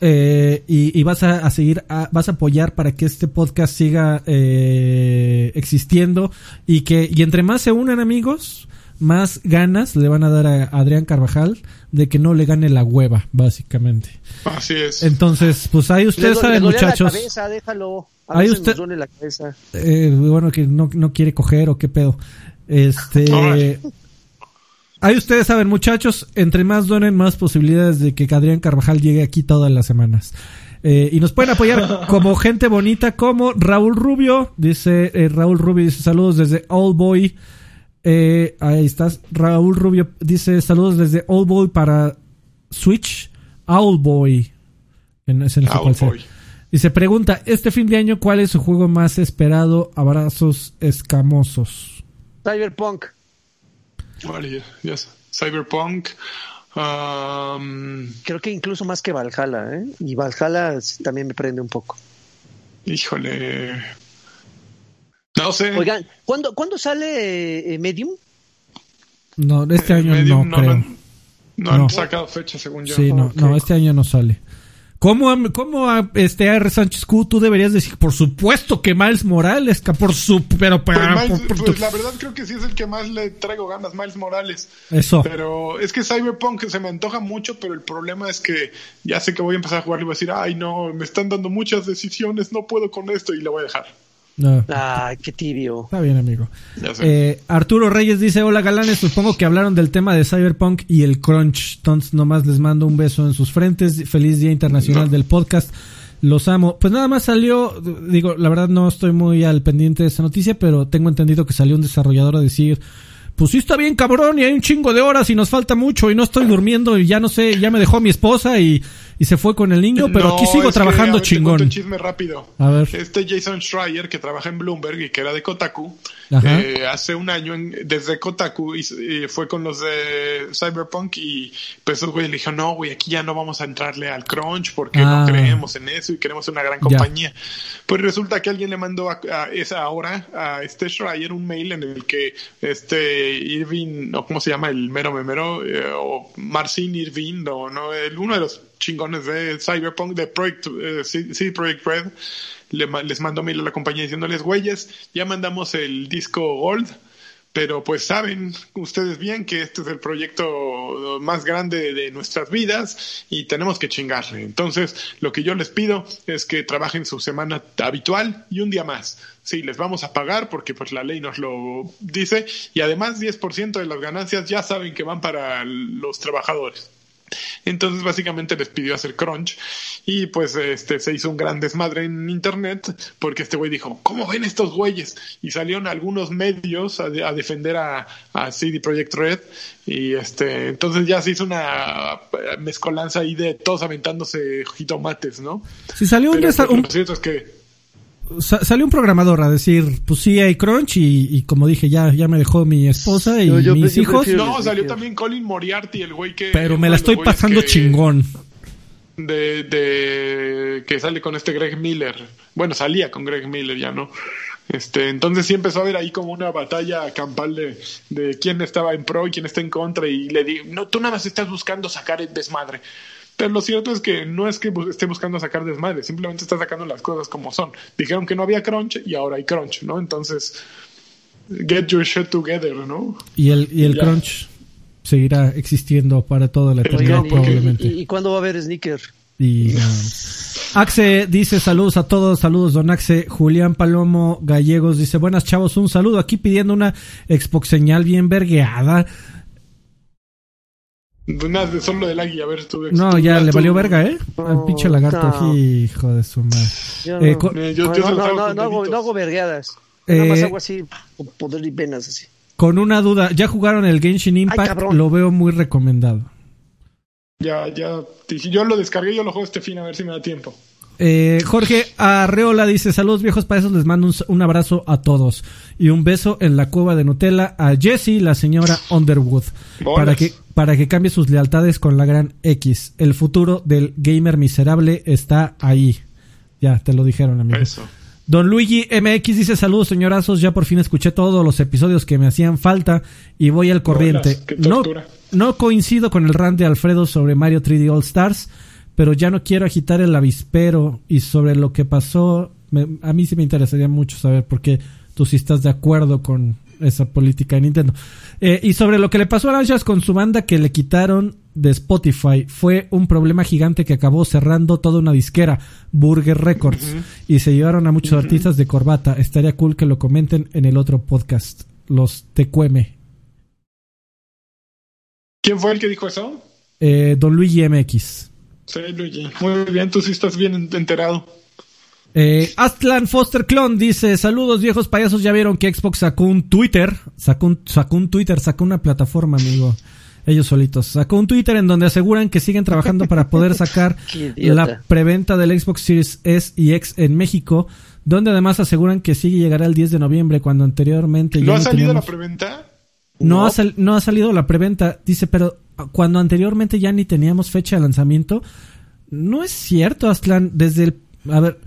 Eh, y, vas a, seguir, vas a apoyar para que este podcast siga eh, existiendo y que, y entre más se unan amigos, más ganas le van a dar a Adrián Carvajal de que no le gane la hueva, básicamente. Así es. Entonces, pues ahí ustedes saben, muchachos. La cabeza, déjalo. ahí usted, la cabeza. Eh, bueno, que no, no quiere coger o qué pedo. Este. Ahí ustedes saben, muchachos, entre más donen, más posibilidades de que Adrián Carvajal llegue aquí todas las semanas. Eh, y nos pueden apoyar como gente bonita, como Raúl Rubio. Dice, eh, Raúl Rubio dice saludos desde Old Boy. Eh, ahí estás. Raúl Rubio dice saludos desde Old Boy para Switch. Owl Boy. En ese no sé cuál Y se pregunta, este fin de año, ¿cuál es su juego más esperado? Abrazos escamosos. Cyberpunk. Vale, yes. Cyberpunk. Um, Creo que incluso más que Valhalla, ¿eh? Y Valhalla también me prende un poco. Híjole. No sé. Oigan, ¿cuándo, ¿cuándo sale eh, Medium? No, este Eh, año Medium no, creo. han- no han No. sacado fecha, según yo. Sí, no, no, este año no sale. ¿Cómo, cómo a- este AR Sánchez Q tú deberías decir, por supuesto que Miles Morales, que por su, pero Pues, Miles- por- por- pues, la verdad creo que sí es el que más le traigo ganas, Miles Morales. eso. Pero es que Cyberpunk se me antoja mucho, pero el problema es que ya sé que voy a empezar a jugar y voy a decir, ay no, me están dando muchas decisiones, no puedo con esto y lo voy a dejar. No, Ay, qué tibio. está bien, amigo. Eh, Arturo Reyes dice, hola galanes, supongo que hablaron del tema de Cyberpunk y el crunch. Entonces nomás les mando un beso en sus frentes. Feliz Día Internacional No. del Podcast. Los amo. Pues nada más salió, digo, la verdad no estoy muy al pendiente de esta noticia, pero tengo entendido que salió un desarrollador a decir, pues sí está bien cabrón y hay un chingo de horas y nos falta mucho y no estoy durmiendo y ya no sé, ya me dejó mi esposa y, y se fue con el niño, pero No, aquí sigo que, trabajando a ver, te cuento chingón. un chisme rápido. A ver. Este Jason Schreier, que trabaja en Bloomberg y que era de Kotaku. Eh, hace un año en- desde Kotaku y, y fue con los de Cyberpunk y pues esos güeyes le dijeron, no, güey, aquí ya no vamos a entrarle al crunch porque Ah. no creemos en eso y queremos una gran Ya. compañía. Pues resulta que alguien le mandó a, a esa hora a este Schreier un mail en el que este Irving, o cómo se llama, el mero memero, eh, o Marcin Irving, o no, el, uno de los chingones de Cyberpunk, de Project, eh, CD Projekt Red, le les mandó mail a la compañía diciéndoles, güeyes, ya mandamos el disco Gold, pero pues saben ustedes bien que este es el proyecto más grande de nuestras vidas y tenemos que chingarle. Entonces, lo que yo les pido es que trabajen su semana habitual y un día más. Sí, les vamos a pagar porque pues la ley nos lo dice y además 10% de las ganancias ya saben que van para los trabajadores. Entonces básicamente les pidió hacer crunch y pues este se hizo un gran desmadre en internet porque este güey dijo, ¿cómo ven estos güeyes? Y salieron algunos medios a, de- a defender a, a CD Projekt Red y este entonces ya se hizo una eh, mezcolanza ahí de todos aventándose jitomates, ¿no? Si salió un, Pero pues, lo cierto es que salió un programador a decir, pues sí hay crunch y, y como dije, ya, ya me dejó mi esposa y Yo- yo- mis yo hijos, prefiero- no, salió dije- también Colin Moriarty, el güey que pero me la estoy pasando que- chingón. de, de que sale con este Greg Miller. Bueno, salía con Greg Miller ya, ¿no? Este, entonces sí empezó a haber ahí como una batalla campal de, de quién estaba en pro y quién está en contra y le di, no, tú nada más estás buscando sacar el desmadre. Pero lo cierto es que no es que esté buscando sacar desmadre, simplemente está sacando las cosas como son. Dijeron que no había crunch y ahora hay crunch, ¿no? Entonces, get your shit together, ¿no? Y el, y el Ya. crunch seguirá existiendo para toda la eternidad Oigan, ¿y- probablemente. ¿y, y cuándo va a haber Sneaker? Y. Axe dice saludos a todos, saludos don Axe. Julián Palomo Gallegos dice buenas chavos, un saludo aquí pidiendo una Xbox señal bien vergueada. Nada, de solo del águila, a ver tú. No, ya le tú- valió verga, ¿eh? Al No, pinche lagarto, no. hijo de su madre. Yo Eh, no, Eh, yo- no, yo no, hago no, hago, deditos. no hago vergueadas. Nada más Eh, hago así, con poder y venas así. Con una duda, ¿ya jugaron el Genshin Impact? cabrón. Lo veo muy recomendado. Ya, ya. Yo lo descargué, yo lo juego este fin a ver si me da tiempo. Eh, Jorge Arreola dice, saludos viejos payasos, les mando un, un abrazo a todos y un beso en la cueva de Nutella a Jessie, la señora Underwood, Bolas. para que, para que cambie sus lealtades con la gran X. El futuro del gamer miserable está ahí. Ya, te lo dijeron, amigo. Eso. Don Luigi MX dice saludos señorazos, ya por fin escuché todos los episodios que me hacían falta y voy al corriente. Bolas, No, no coincido con el rant de Alfredo sobre Mario 3D All Stars, pero ya no quiero agitar el avispero y sobre lo que pasó, me- a mí sí me interesaría mucho saber por qué tú sí estás de acuerdo con esa política de Nintendo. Eh, y sobre lo que le pasó a Lanchas con su banda que le quitaron de Spotify, fue un problema gigante que acabó cerrando toda una disquera, Burger Records, y se llevaron a muchos artistas de corbata. Estaría cool que lo comenten en el otro podcast, los TQM. ¿Quién fue el que dijo eso? Eh, Don Luigi MX. Sí, Luigi. Muy bien, tú sí estás bien enterado. Eh, Astlan Foster Clon dice, saludos viejos payasos, ya vieron que Xbox sacó un Twitter, sacó un, sacó un Twitter, sacó una plataforma, amigo. Ellos solitos. Sacó un Twitter en donde aseguran que siguen trabajando para poder sacar la preventa del Xbox Series S y X en México, donde además aseguran que sigue llegará el 10 de noviembre, cuando anteriormente... ¿No ha salido la preventa? No, Ha no ha salido la preventa, dice, pero cuando anteriormente ya ni teníamos fecha de lanzamiento, no es cierto, Aslan, desde el... A ver,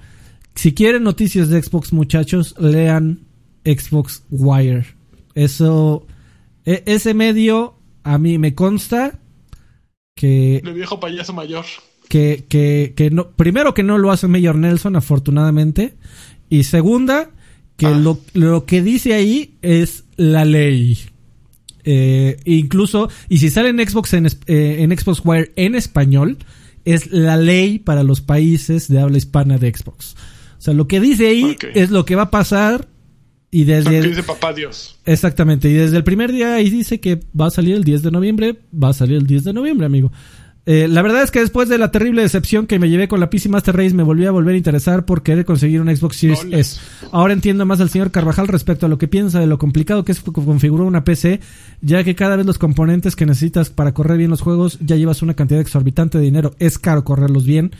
si quieren noticias de Xbox, muchachos, lean Xbox Wire. Eso, e, ese medio a mí me consta que... El viejo payaso mayor. Que, que, que no, primero que no lo hace Mayor Nelson, afortunadamente. Y segunda, que ah. lo, lo, que dice ahí es la ley. Eh, incluso, y si sale en Xbox, en, eh, en Xbox Wire en español, es la ley para los países de habla hispana de Xbox. O sea, lo que dice ahí es lo que va a pasar y desde... dice papá Dios. Exactamente, y desde el primer día ahí dice que va a salir el 10 de noviembre, va a salir el 10 de noviembre, amigo. Eh, la verdad es que después de la terrible decepción que me llevé con la PC Master Race, me volví a volver a interesar por querer conseguir un Xbox Series S. Ahora entiendo más al señor Carvajal respecto a lo que piensa de lo complicado que es configurar una PC, ya que cada vez los componentes que necesitas para correr bien los juegos ya llevas una cantidad exorbitante de dinero. Es caro correrlos bien,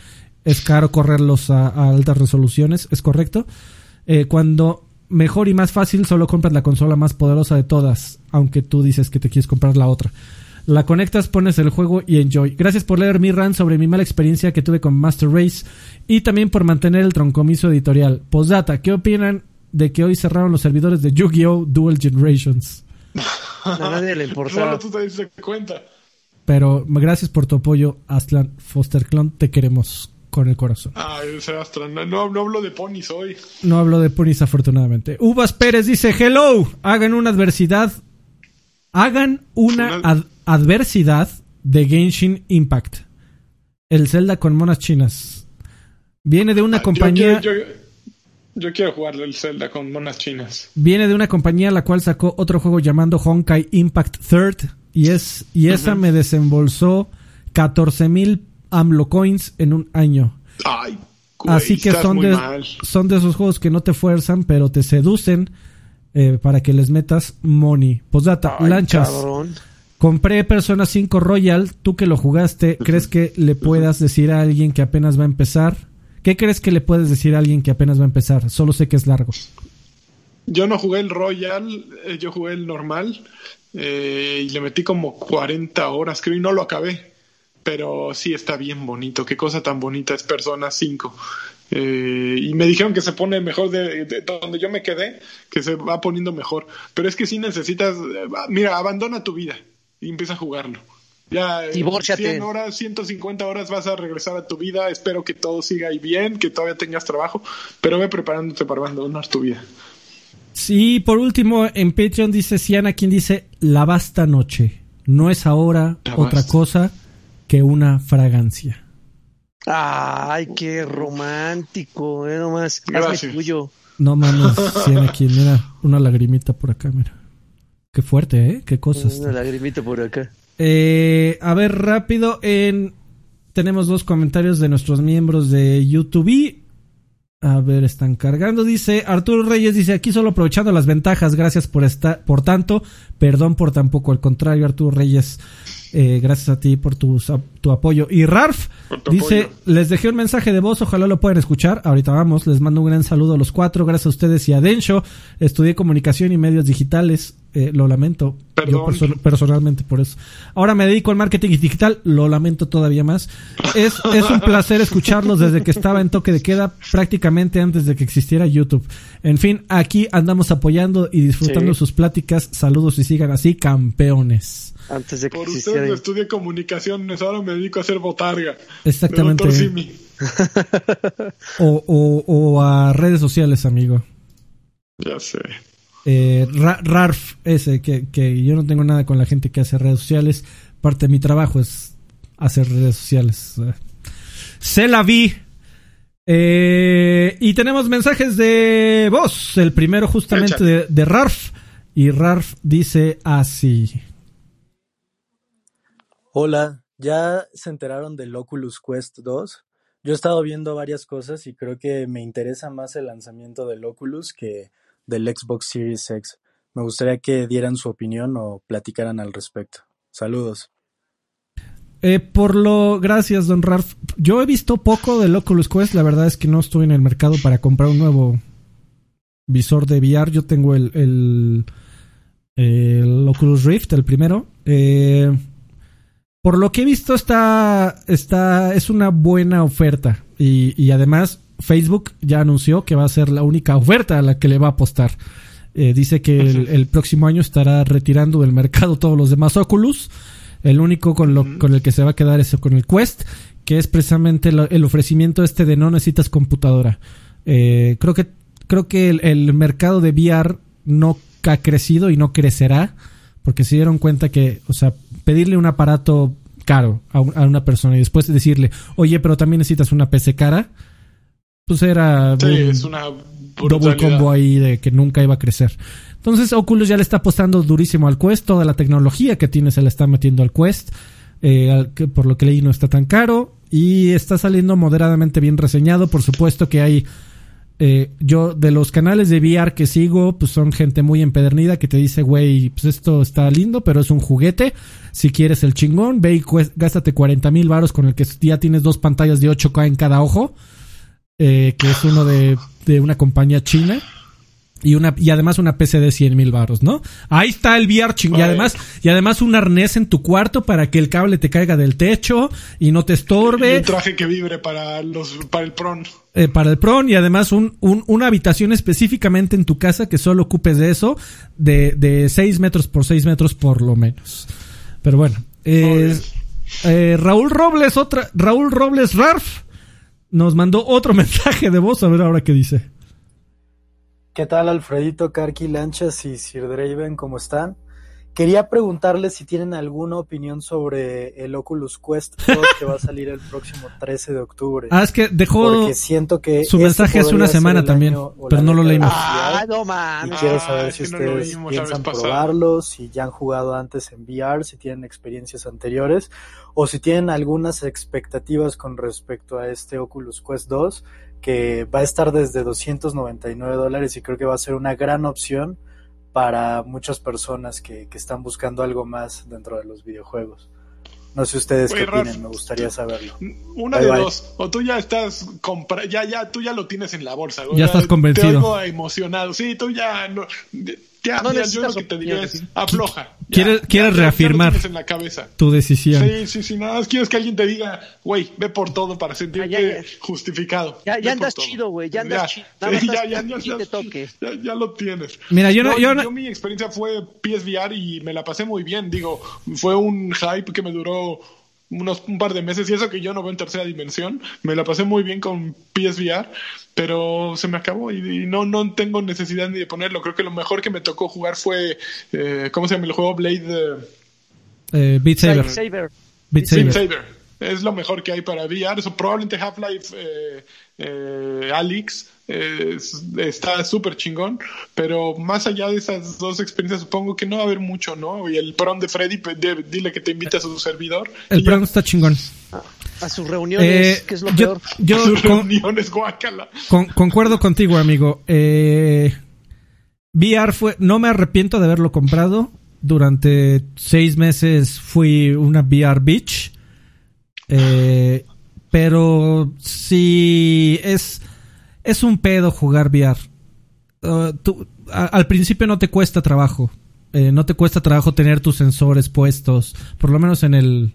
es caro correrlos a, altas resoluciones, ¿es correcto? Eh, cuando mejor y más fácil solo compras la consola más poderosa de todas, aunque tú dices que te quieres comprar la otra. La conectas, pones el juego y enjoy. Gracias por leer mi rant sobre mi mala experiencia que tuve con Master Race y también por mantener el troncomiso editorial. Postdata, ¿qué opinan de que hoy cerraron los servidores de Yu-Gi-Oh! Dual Generations? A nadie le importa. tú te diste cuenta. Pero gracias por tu apoyo, Aslan Foster Clon. Te queremos con el corazón. Ay, Astlan. No, no, hablo de ponis hoy. No hablo de ponis, afortunadamente. Uvas Pérez dice: Hello, hagan una adversidad. Hagan una, adversidad de Genshin Impact. El Zelda con monas chinas. Viene de una ah, compañía. Yo quiero, jugar el Zelda con monas chinas. Viene de una compañía la cual sacó otro juego llamando Honkai Impact Third. Y, es, y esa me desembolsó 14 mil AMLO Coins en un año. Ay, Así que son de, son de esos juegos que no te fuerzan, pero te seducen eh, para que les metas money. Postdata, lanchas. Compré Persona 5 Royal, tú que lo jugaste, ¿crees que le puedas decir a alguien que apenas va a empezar? ¿Qué crees que le puedes decir a alguien que apenas va a empezar? Solo sé que es largo. Yo no jugué el Royal, eh, yo jugué el normal eh, y le metí como 40 horas, creo, y no lo acabé. Pero sí está bien bonito, qué cosa tan bonita es Persona 5. Eh, y me dijeron que se pone mejor de, de, donde yo me quedé, que se va poniendo mejor. Pero es que si necesitas, mira, abandona tu vida y empieza a jugarlo. Ya en 100 horas, 150 horas vas a regresar a tu vida. Espero que todo siga ahí bien, que todavía tengas trabajo, pero ve preparándote para abandonar tu vida. Sí, por último, en Patreon dice Siana, quien dice la basta noche. No es ahora otra cosa que una fragancia. Ay, qué romántico, eh, nomás. Gracias. Tuyo. No mames, Siana, quien mira, una lagrimita por acá, mira. Qué fuerte, ¿eh? Qué cosas. Una lagrimita por acá. Eh, a ver, rápido, en... tenemos dos comentarios de nuestros miembros de YouTube. A ver, están cargando. Dice Arturo Reyes, dice aquí solo aprovechando las ventajas. Gracias por estar, por tanto, perdón por tampoco. Al contrario, Arturo Reyes, eh, gracias a ti por tu, tu apoyo. Y Rarf dice, les dejé un mensaje de voz, ojalá lo puedan escuchar. Ahorita vamos, les mando un gran saludo a los cuatro, gracias a ustedes y a Densho. Estudié comunicación y medios digitales, eh, lo lamento. Yo personalmente por eso. Ahora me dedico al marketing digital, lo lamento todavía más. Es, es un placer escucharlos desde que estaba en toque de queda, prácticamente antes de que existiera YouTube. En fin, aquí andamos apoyando y disfrutando sus pláticas. Saludos y sigan así, campeones. Antes de Por ustedes no estudié comunicaciones, ahora me dedico a hacer botarga. Exactamente. o, o, o, a redes sociales, amigo. Ya sé. Eh, Rarf, ese, que, que yo no tengo nada con la gente que hace redes sociales. Parte de mi trabajo es hacer redes sociales. Se la vi. Eh, y tenemos mensajes de voz. El primero justamente de, de Rarf. Y Rarf dice así. Hola, ¿ya se enteraron del Oculus Quest 2? Yo he estado viendo varias cosas y creo que me interesa más el lanzamiento del Oculus que del Xbox Series X. Me gustaría que dieran su opinión o platicaran al respecto. Saludos. Eh, por lo, gracias, don Ralph. Yo he visto poco del Oculus Quest. La verdad es que no estoy en el mercado para comprar un nuevo visor de VR. Yo tengo el, el, el Oculus Rift, el primero. Eh, por lo que he visto, está, está, es una buena oferta. Y, y, además, Facebook ya anunció que va a ser la única oferta a la que le va a apostar. Eh, dice que el, el, próximo año estará retirando del mercado todos los demás Oculus. El único con, lo, con el que se va a quedar es con el Quest, que es precisamente lo, el ofrecimiento este de no necesitas computadora. Eh, creo que, creo que el, el, mercado de VR no ha crecido y no crecerá, porque se dieron cuenta que, o sea, pedirle un aparato caro a, un, a una persona y después decirle, oye, pero también necesitas una PC cara, pues era sí, un es una doble combo ahí de que nunca iba a crecer. Entonces Oculus ya le está apostando durísimo al Quest, toda la tecnología que tiene se la está metiendo al Quest, eh, al, que por lo que leí no está tan caro y está saliendo moderadamente bien reseñado. Por supuesto que hay, eh, yo de los canales de VR que sigo, pues son gente muy empedernida que te dice, güey, pues esto está lindo, pero es un juguete. Si quieres el chingón, ve y gástate 40 mil varos con el que ya tienes dos pantallas de 8K en cada ojo, eh, que es uno de, de una compañía china y una y además una PC de 100 mil baros, ¿no? Ahí está el VR ching y además y además un arnés en tu cuarto para que el cable te caiga del techo y no te estorbe. Y un traje que vibre para los para el pron. Eh, para el pron y además un, un, una habitación específicamente en tu casa que solo ocupes de eso de, de 6 metros por 6 metros por lo menos. Pero bueno, eh, eh, Raúl Robles otra Raúl Robles Rarf nos mandó otro mensaje de voz a ver ahora qué dice. ¿Qué tal Alfredito, Karki, Lanchas y Sir Draven? ¿Cómo están? Quería preguntarles si tienen alguna opinión sobre el Oculus Quest 2 que va a salir el próximo 13 de octubre. Ah, es que dejó Porque siento que su mensaje hace una semana también, pero no lo leímos. Ah, no mames. Y quiero saber Ah, si no ustedes piensan probarlo, si ya han jugado antes en VR, si tienen experiencias anteriores o si tienen algunas expectativas con respecto a este Oculus Quest 2 que va a estar desde 299 dólares y creo que va a ser una gran opción para muchas personas que, que están buscando algo más dentro de los videojuegos. No sé ustedes Oye, qué Ralph, opinan, me gustaría saberlo. Una Bye, de bye. dos, o tú ya estás compra ya ya tú ya lo tienes en la bolsa. Ya estás convencido. Te oigo emocionado. Sí, tú ya no ya, No mira, yo lo que te diría es afloja. ¿Quieres- ya, quieres ya- reafirmar? tienes en la cabeza. Tu decisión. Sí, sí, sí, nada más quieres que alguien te diga, güey, ve por todo para sentirte Ah, ya, ya. justificado. Ya- andas todo. chido, güey, ya andas chido. Ya, estás- ya, ya, y ya, te toque. ya, ya lo tienes. Mira, yo no- yo no- mi experiencia fue PSVR y me la pasé muy bien. Digo, fue un hype que me duró unos un par de meses y eso que yo no veo en tercera dimensión. Me la pasé muy bien con PSVR, pero se me acabó y, y no, no tengo necesidad ni de ponerlo. Creo que lo mejor que me tocó jugar fue, eh, ¿cómo se llama el juego? Blade. eh, Eh, Beat Saber. Saber. Beat Beat Saber. Saber. Es lo mejor que hay para VR. Eso, probablemente Half-Life eh, eh, Alyx eh, es- está súper chingón. Pero más allá de esas dos experiencias, supongo que no va a haber mucho, ¿no? Y el prom de Freddy, de- dile que te invite a su servidor. El ya. programa está chingón. A sus reuniones, Eh, que es lo yo, peor. yo Sus con- reuniones, guácala. con- concuerdo contigo, amigo. Eh, VR fue. No me arrepiento de haberlo comprado. Durante seis meses fui una VR bitch. Eh, pero sí es. Es un pedo jugar VR. Uh, tú- a- al principio no te cuesta trabajo. Eh, no te cuesta trabajo tener tus sensores puestos. Por lo menos en el.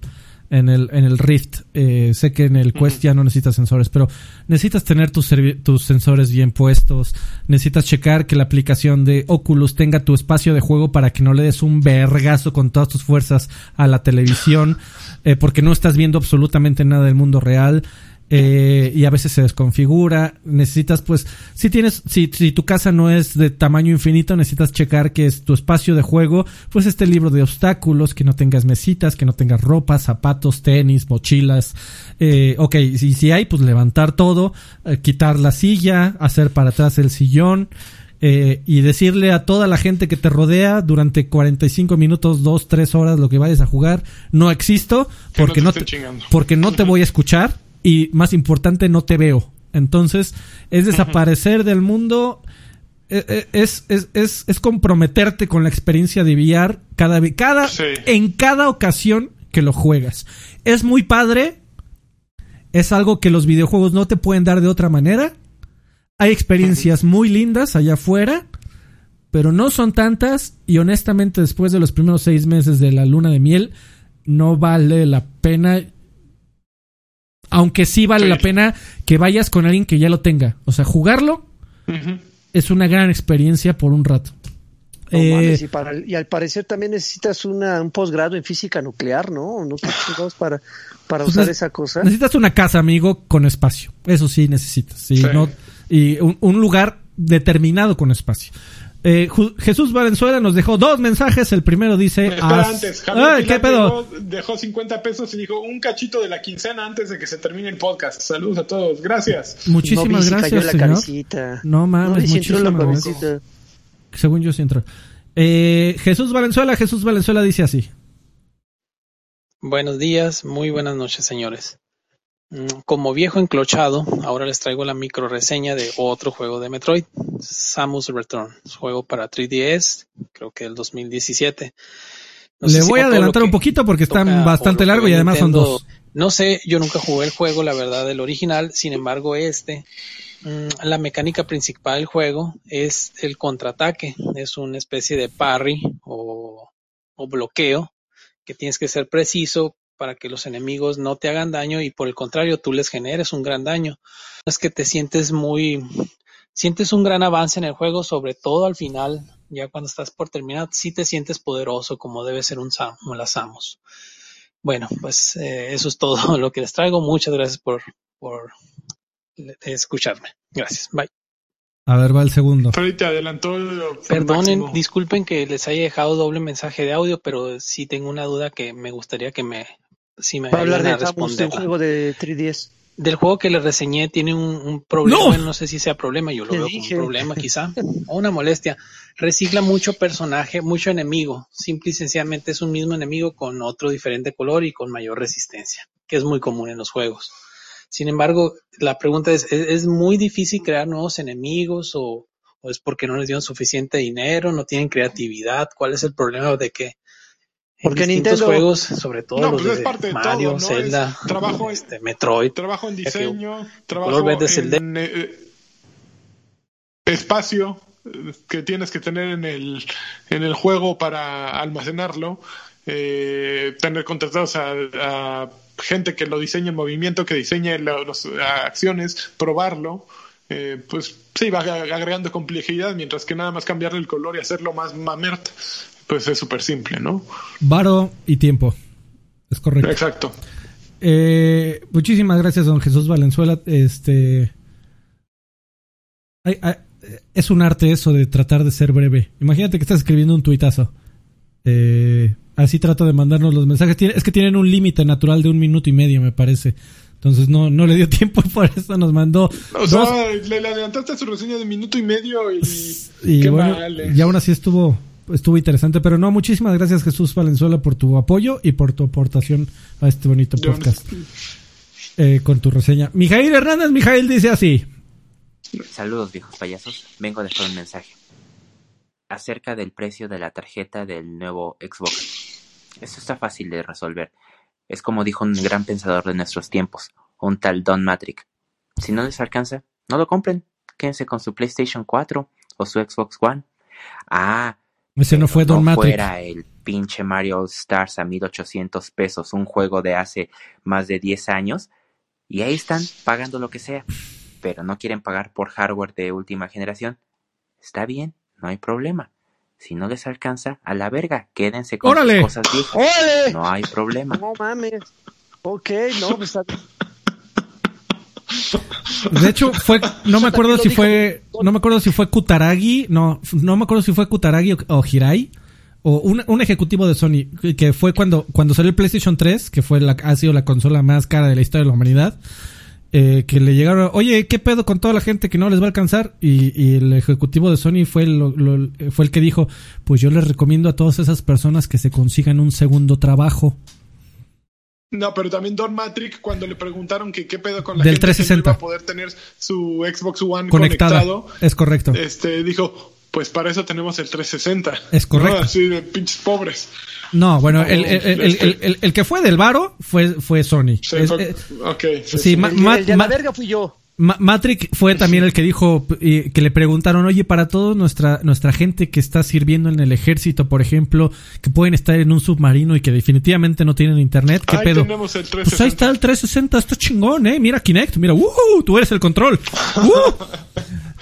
En el, en el Rift. Eh, sé que en el Quest ya no necesitas sensores, pero necesitas tener tus, tus sensores bien puestos. Necesitas checar que la aplicación de Oculus tenga tu espacio de juego para que no le des un vergazo con todas tus fuerzas a la televisión. eh, porque no estás viendo absolutamente nada del mundo real. Eh, y a veces se desconfigura. Necesitas, pues, si tienes, si, si tu casa no es de tamaño infinito, necesitas checar que es tu espacio de juego, pues este libro de obstáculos, que no tengas mesitas, que no tengas ropa, zapatos, tenis, mochilas. Eh, ok, si, si hay, pues levantar todo, eh, quitar la silla, hacer para atrás el sillón. eh, y decirle a toda la gente que te rodea durante 45 minutos, 2, 3 horas, lo que vayas a jugar, no existo, Que no porque te no te, chingando. porque no te voy a escuchar y más importante no te veo. Entonces es desaparecer del mundo eh, es, es, es, comprometerte con la experiencia de VR cada, cada, en cada ocasión que lo juegas. Es muy padre. Es algo que los videojuegos no te pueden dar de otra manera. Hay experiencias muy lindas allá afuera, pero no son tantas y honestamente después de los primeros seis meses de la luna de miel, no vale la pena. Aunque sí vale la pena que vayas con alguien que ya lo tenga. O sea, jugarlo es una gran experiencia por un rato. Eh, y, al parecer también necesitas una, un posgrado en física nuclear, ¿no? ¿No para, para pues usar esa cosa? Necesitas una casa, amigo, con espacio. Eso sí necesitas. y un, lugar determinado con espacio. Eh, Jesús Valenzuela nos dejó dos mensajes. El primero dice. Espera antes, Javier ¿qué pedo? Dejó, 50 pesos y dijo un cachito de la quincena antes de que se termine el podcast. Saludos a todos, gracias. Muchísimas gracias. señor. No mames, muchísimas gracias. Según yo sí entró. Eh, Jesús Valenzuela, Jesús Valenzuela dice así. Buenos días, muy buenas noches, señores. Mm, como viejo enclochado, ahora les traigo la micro reseña de otro juego de Metroid, Samus Return, juego para 3DS, creo que el 2017. Le voy a adelantar un poquito porque está bastante largo y además son dos. No sé, yo nunca jugué el juego, la verdad, el original, sin embargo este Mm, la mecánica principal del juego es el contraataque. Es una especie de parry o, bloqueo que tienes que ser preciso para que los enemigos no te hagan daño y por el contrario tú les generes un gran daño. Es que te sientes muy, sientes un gran avance en el juego, sobre todo al final, ya cuando estás por terminar, sí te sientes poderoso como debe ser un Sam, como las Samus. Bueno, pues eh, eso es todo lo que les traigo. Muchas gracias por, por escucharme. Gracias. Bye. A ver, va el segundo. Ahorita adelantó. Perdonen, disculpen que les haya dejado doble mensaje de audio, pero sí tengo una duda que me gustaría que me, si me hablar de responder. juego de 3DS. Del juego que le reseñé tiene un, problema, no. sé si sea problema, yo lo veo como un problema quizá, o una molestia. Recicla mucho personaje, mucho enemigo. Simple y sencillamente es un mismo enemigo con otro diferente color y con mayor resistencia, que es muy común en los juegos. Sin embargo, la pregunta es, ¿es, muy difícil crear nuevos enemigos o, es porque no les dieron suficiente dinero, no tienen creatividad? ¿Cuál es el problema de que porque en Nintendo juegos, sobre todo los pues de Mario, Zelda, trabajo, este, Metroid, trabajo en diseño, trabajo en eh, espacio eh, que tienes que tener en el en el juego para almacenarlo, eh, tener contratados a gente que lo diseña en movimiento, que diseñe las acciones, probarlo, eh, pues sí, va agregando complejidad, mientras que nada más cambiarle el color y hacerlo más mamert, pues es súper simple, ¿no? Varo y tiempo. Es correcto. Exacto. Eh, muchísimas gracias, don Jesús Valenzuela. Este. es un arte eso de tratar de ser breve. Imagínate que estás escribiendo un tuitazo. Eh, Así trato de mandarnos los mensajes. es que tienen un límite natural de un minuto y medio, me parece. Entonces no, no le dio tiempo y por eso nos mandó. O sea, le, adelantaste su reseña de minuto y medio y. y bueno, y aún así estuvo, estuvo interesante. Pero no, muchísimas gracias Jesús Valenzuela por tu apoyo y por tu aportación a este bonito podcast. Eh, con tu reseña. Mijail Hernández, Mijail dice así. Saludos viejos payasos. Vengo a dejar un mensaje acerca del precio de la tarjeta del nuevo Xbox. Esto está fácil de resolver. Es como dijo un gran pensador de nuestros tiempos, un tal Don Matrix. Si no les alcanza, no lo compren. Quédense con su PlayStation 4 o su Xbox One. Ah, ese no fue Don no fuera el pinche Mario Stars a 1800 pesos, un juego de hace más de 10 años. Y ahí están pagando lo que sea. Pero no quieren pagar por hardware de última generación. Está bien, no hay problema. Si no les alcanza, a la verga, quédense con sus cosas viejas. No hay problema. No mames. Ok, no, pues, De hecho, fue, no me acuerdo si fue, no me acuerdo si fue Kutaragi, no, no me acuerdo si fue Kutaragi o, Hirai, o un, ejecutivo de Sony, que fue cuando, cuando salió el PlayStation 3, que fue la, ha sido la consola más cara de la historia de la humanidad, eh, que le llegaron, oye, ¿qué pedo con toda la gente que no les va a alcanzar? Y, el ejecutivo de Sony fue el, fue el que dijo, pues yo les recomiendo a todas esas personas que se consigan un segundo trabajo. No, pero también Don Matrix, cuando le preguntaron que qué pedo con la Del gente 360. que no iba a poder tener su Xbox One Conectada. conectado, Es correcto. este, dijo, pues para eso tenemos el 360. Es correcto. ¿No? Así de pinches pobres. No, bueno, el, el- el- el- este- el- el- el que fue del varo fue, fue Sony. Sí, Es- fue- eh, ok, sí, sí, sí. ma- El, ma- el de ma- la verga fui yo. Ma- Matrix fue también el que dijo y que le preguntaron, oye, para toda nuestra, nuestra gente que está sirviendo en el ejército, por ejemplo, que pueden estar en un submarino y que definitivamente no tienen internet, ¿qué Ahí pedo? tenemos el Pues ahí 360. está el 360, está chingón, eh. Mira Kinect, mira, ¡uh! Tú eres el control. ¡Uh!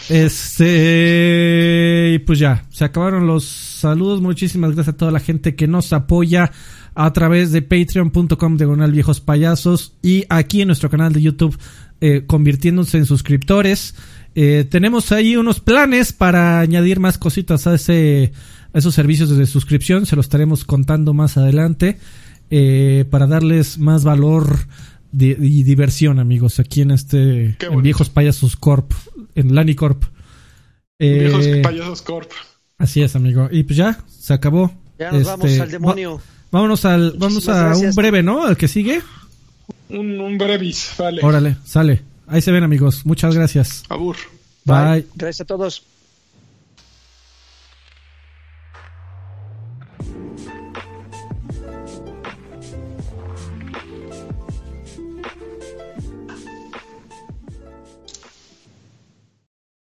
Este, y pues ya, se acabaron los saludos. Muchísimas gracias a toda la gente que nos apoya a través de patreon.com diagonal viejos payasos y aquí en nuestro canal de YouTube eh, convirtiéndose en suscriptores. Eh, tenemos ahí unos planes para añadir más cositas a ese a esos servicios de suscripción. Se los estaremos contando más adelante eh, para darles más valor di- y diversión, amigos, aquí en este en. Viejos Payasos Corp, en Lani Corp. Eh, Viejos payasos corp. así es, amigo. Y pues ya, se acabó. Ya nos vamos Este, al demonio. va- vámonos al, vamos a gracias. un breve, ¿no? Al que sigue. Un, un brevis, vale. Órale, sale. Ahí se ven, amigos. Muchas gracias. Abur. Bye. Gracias a todos.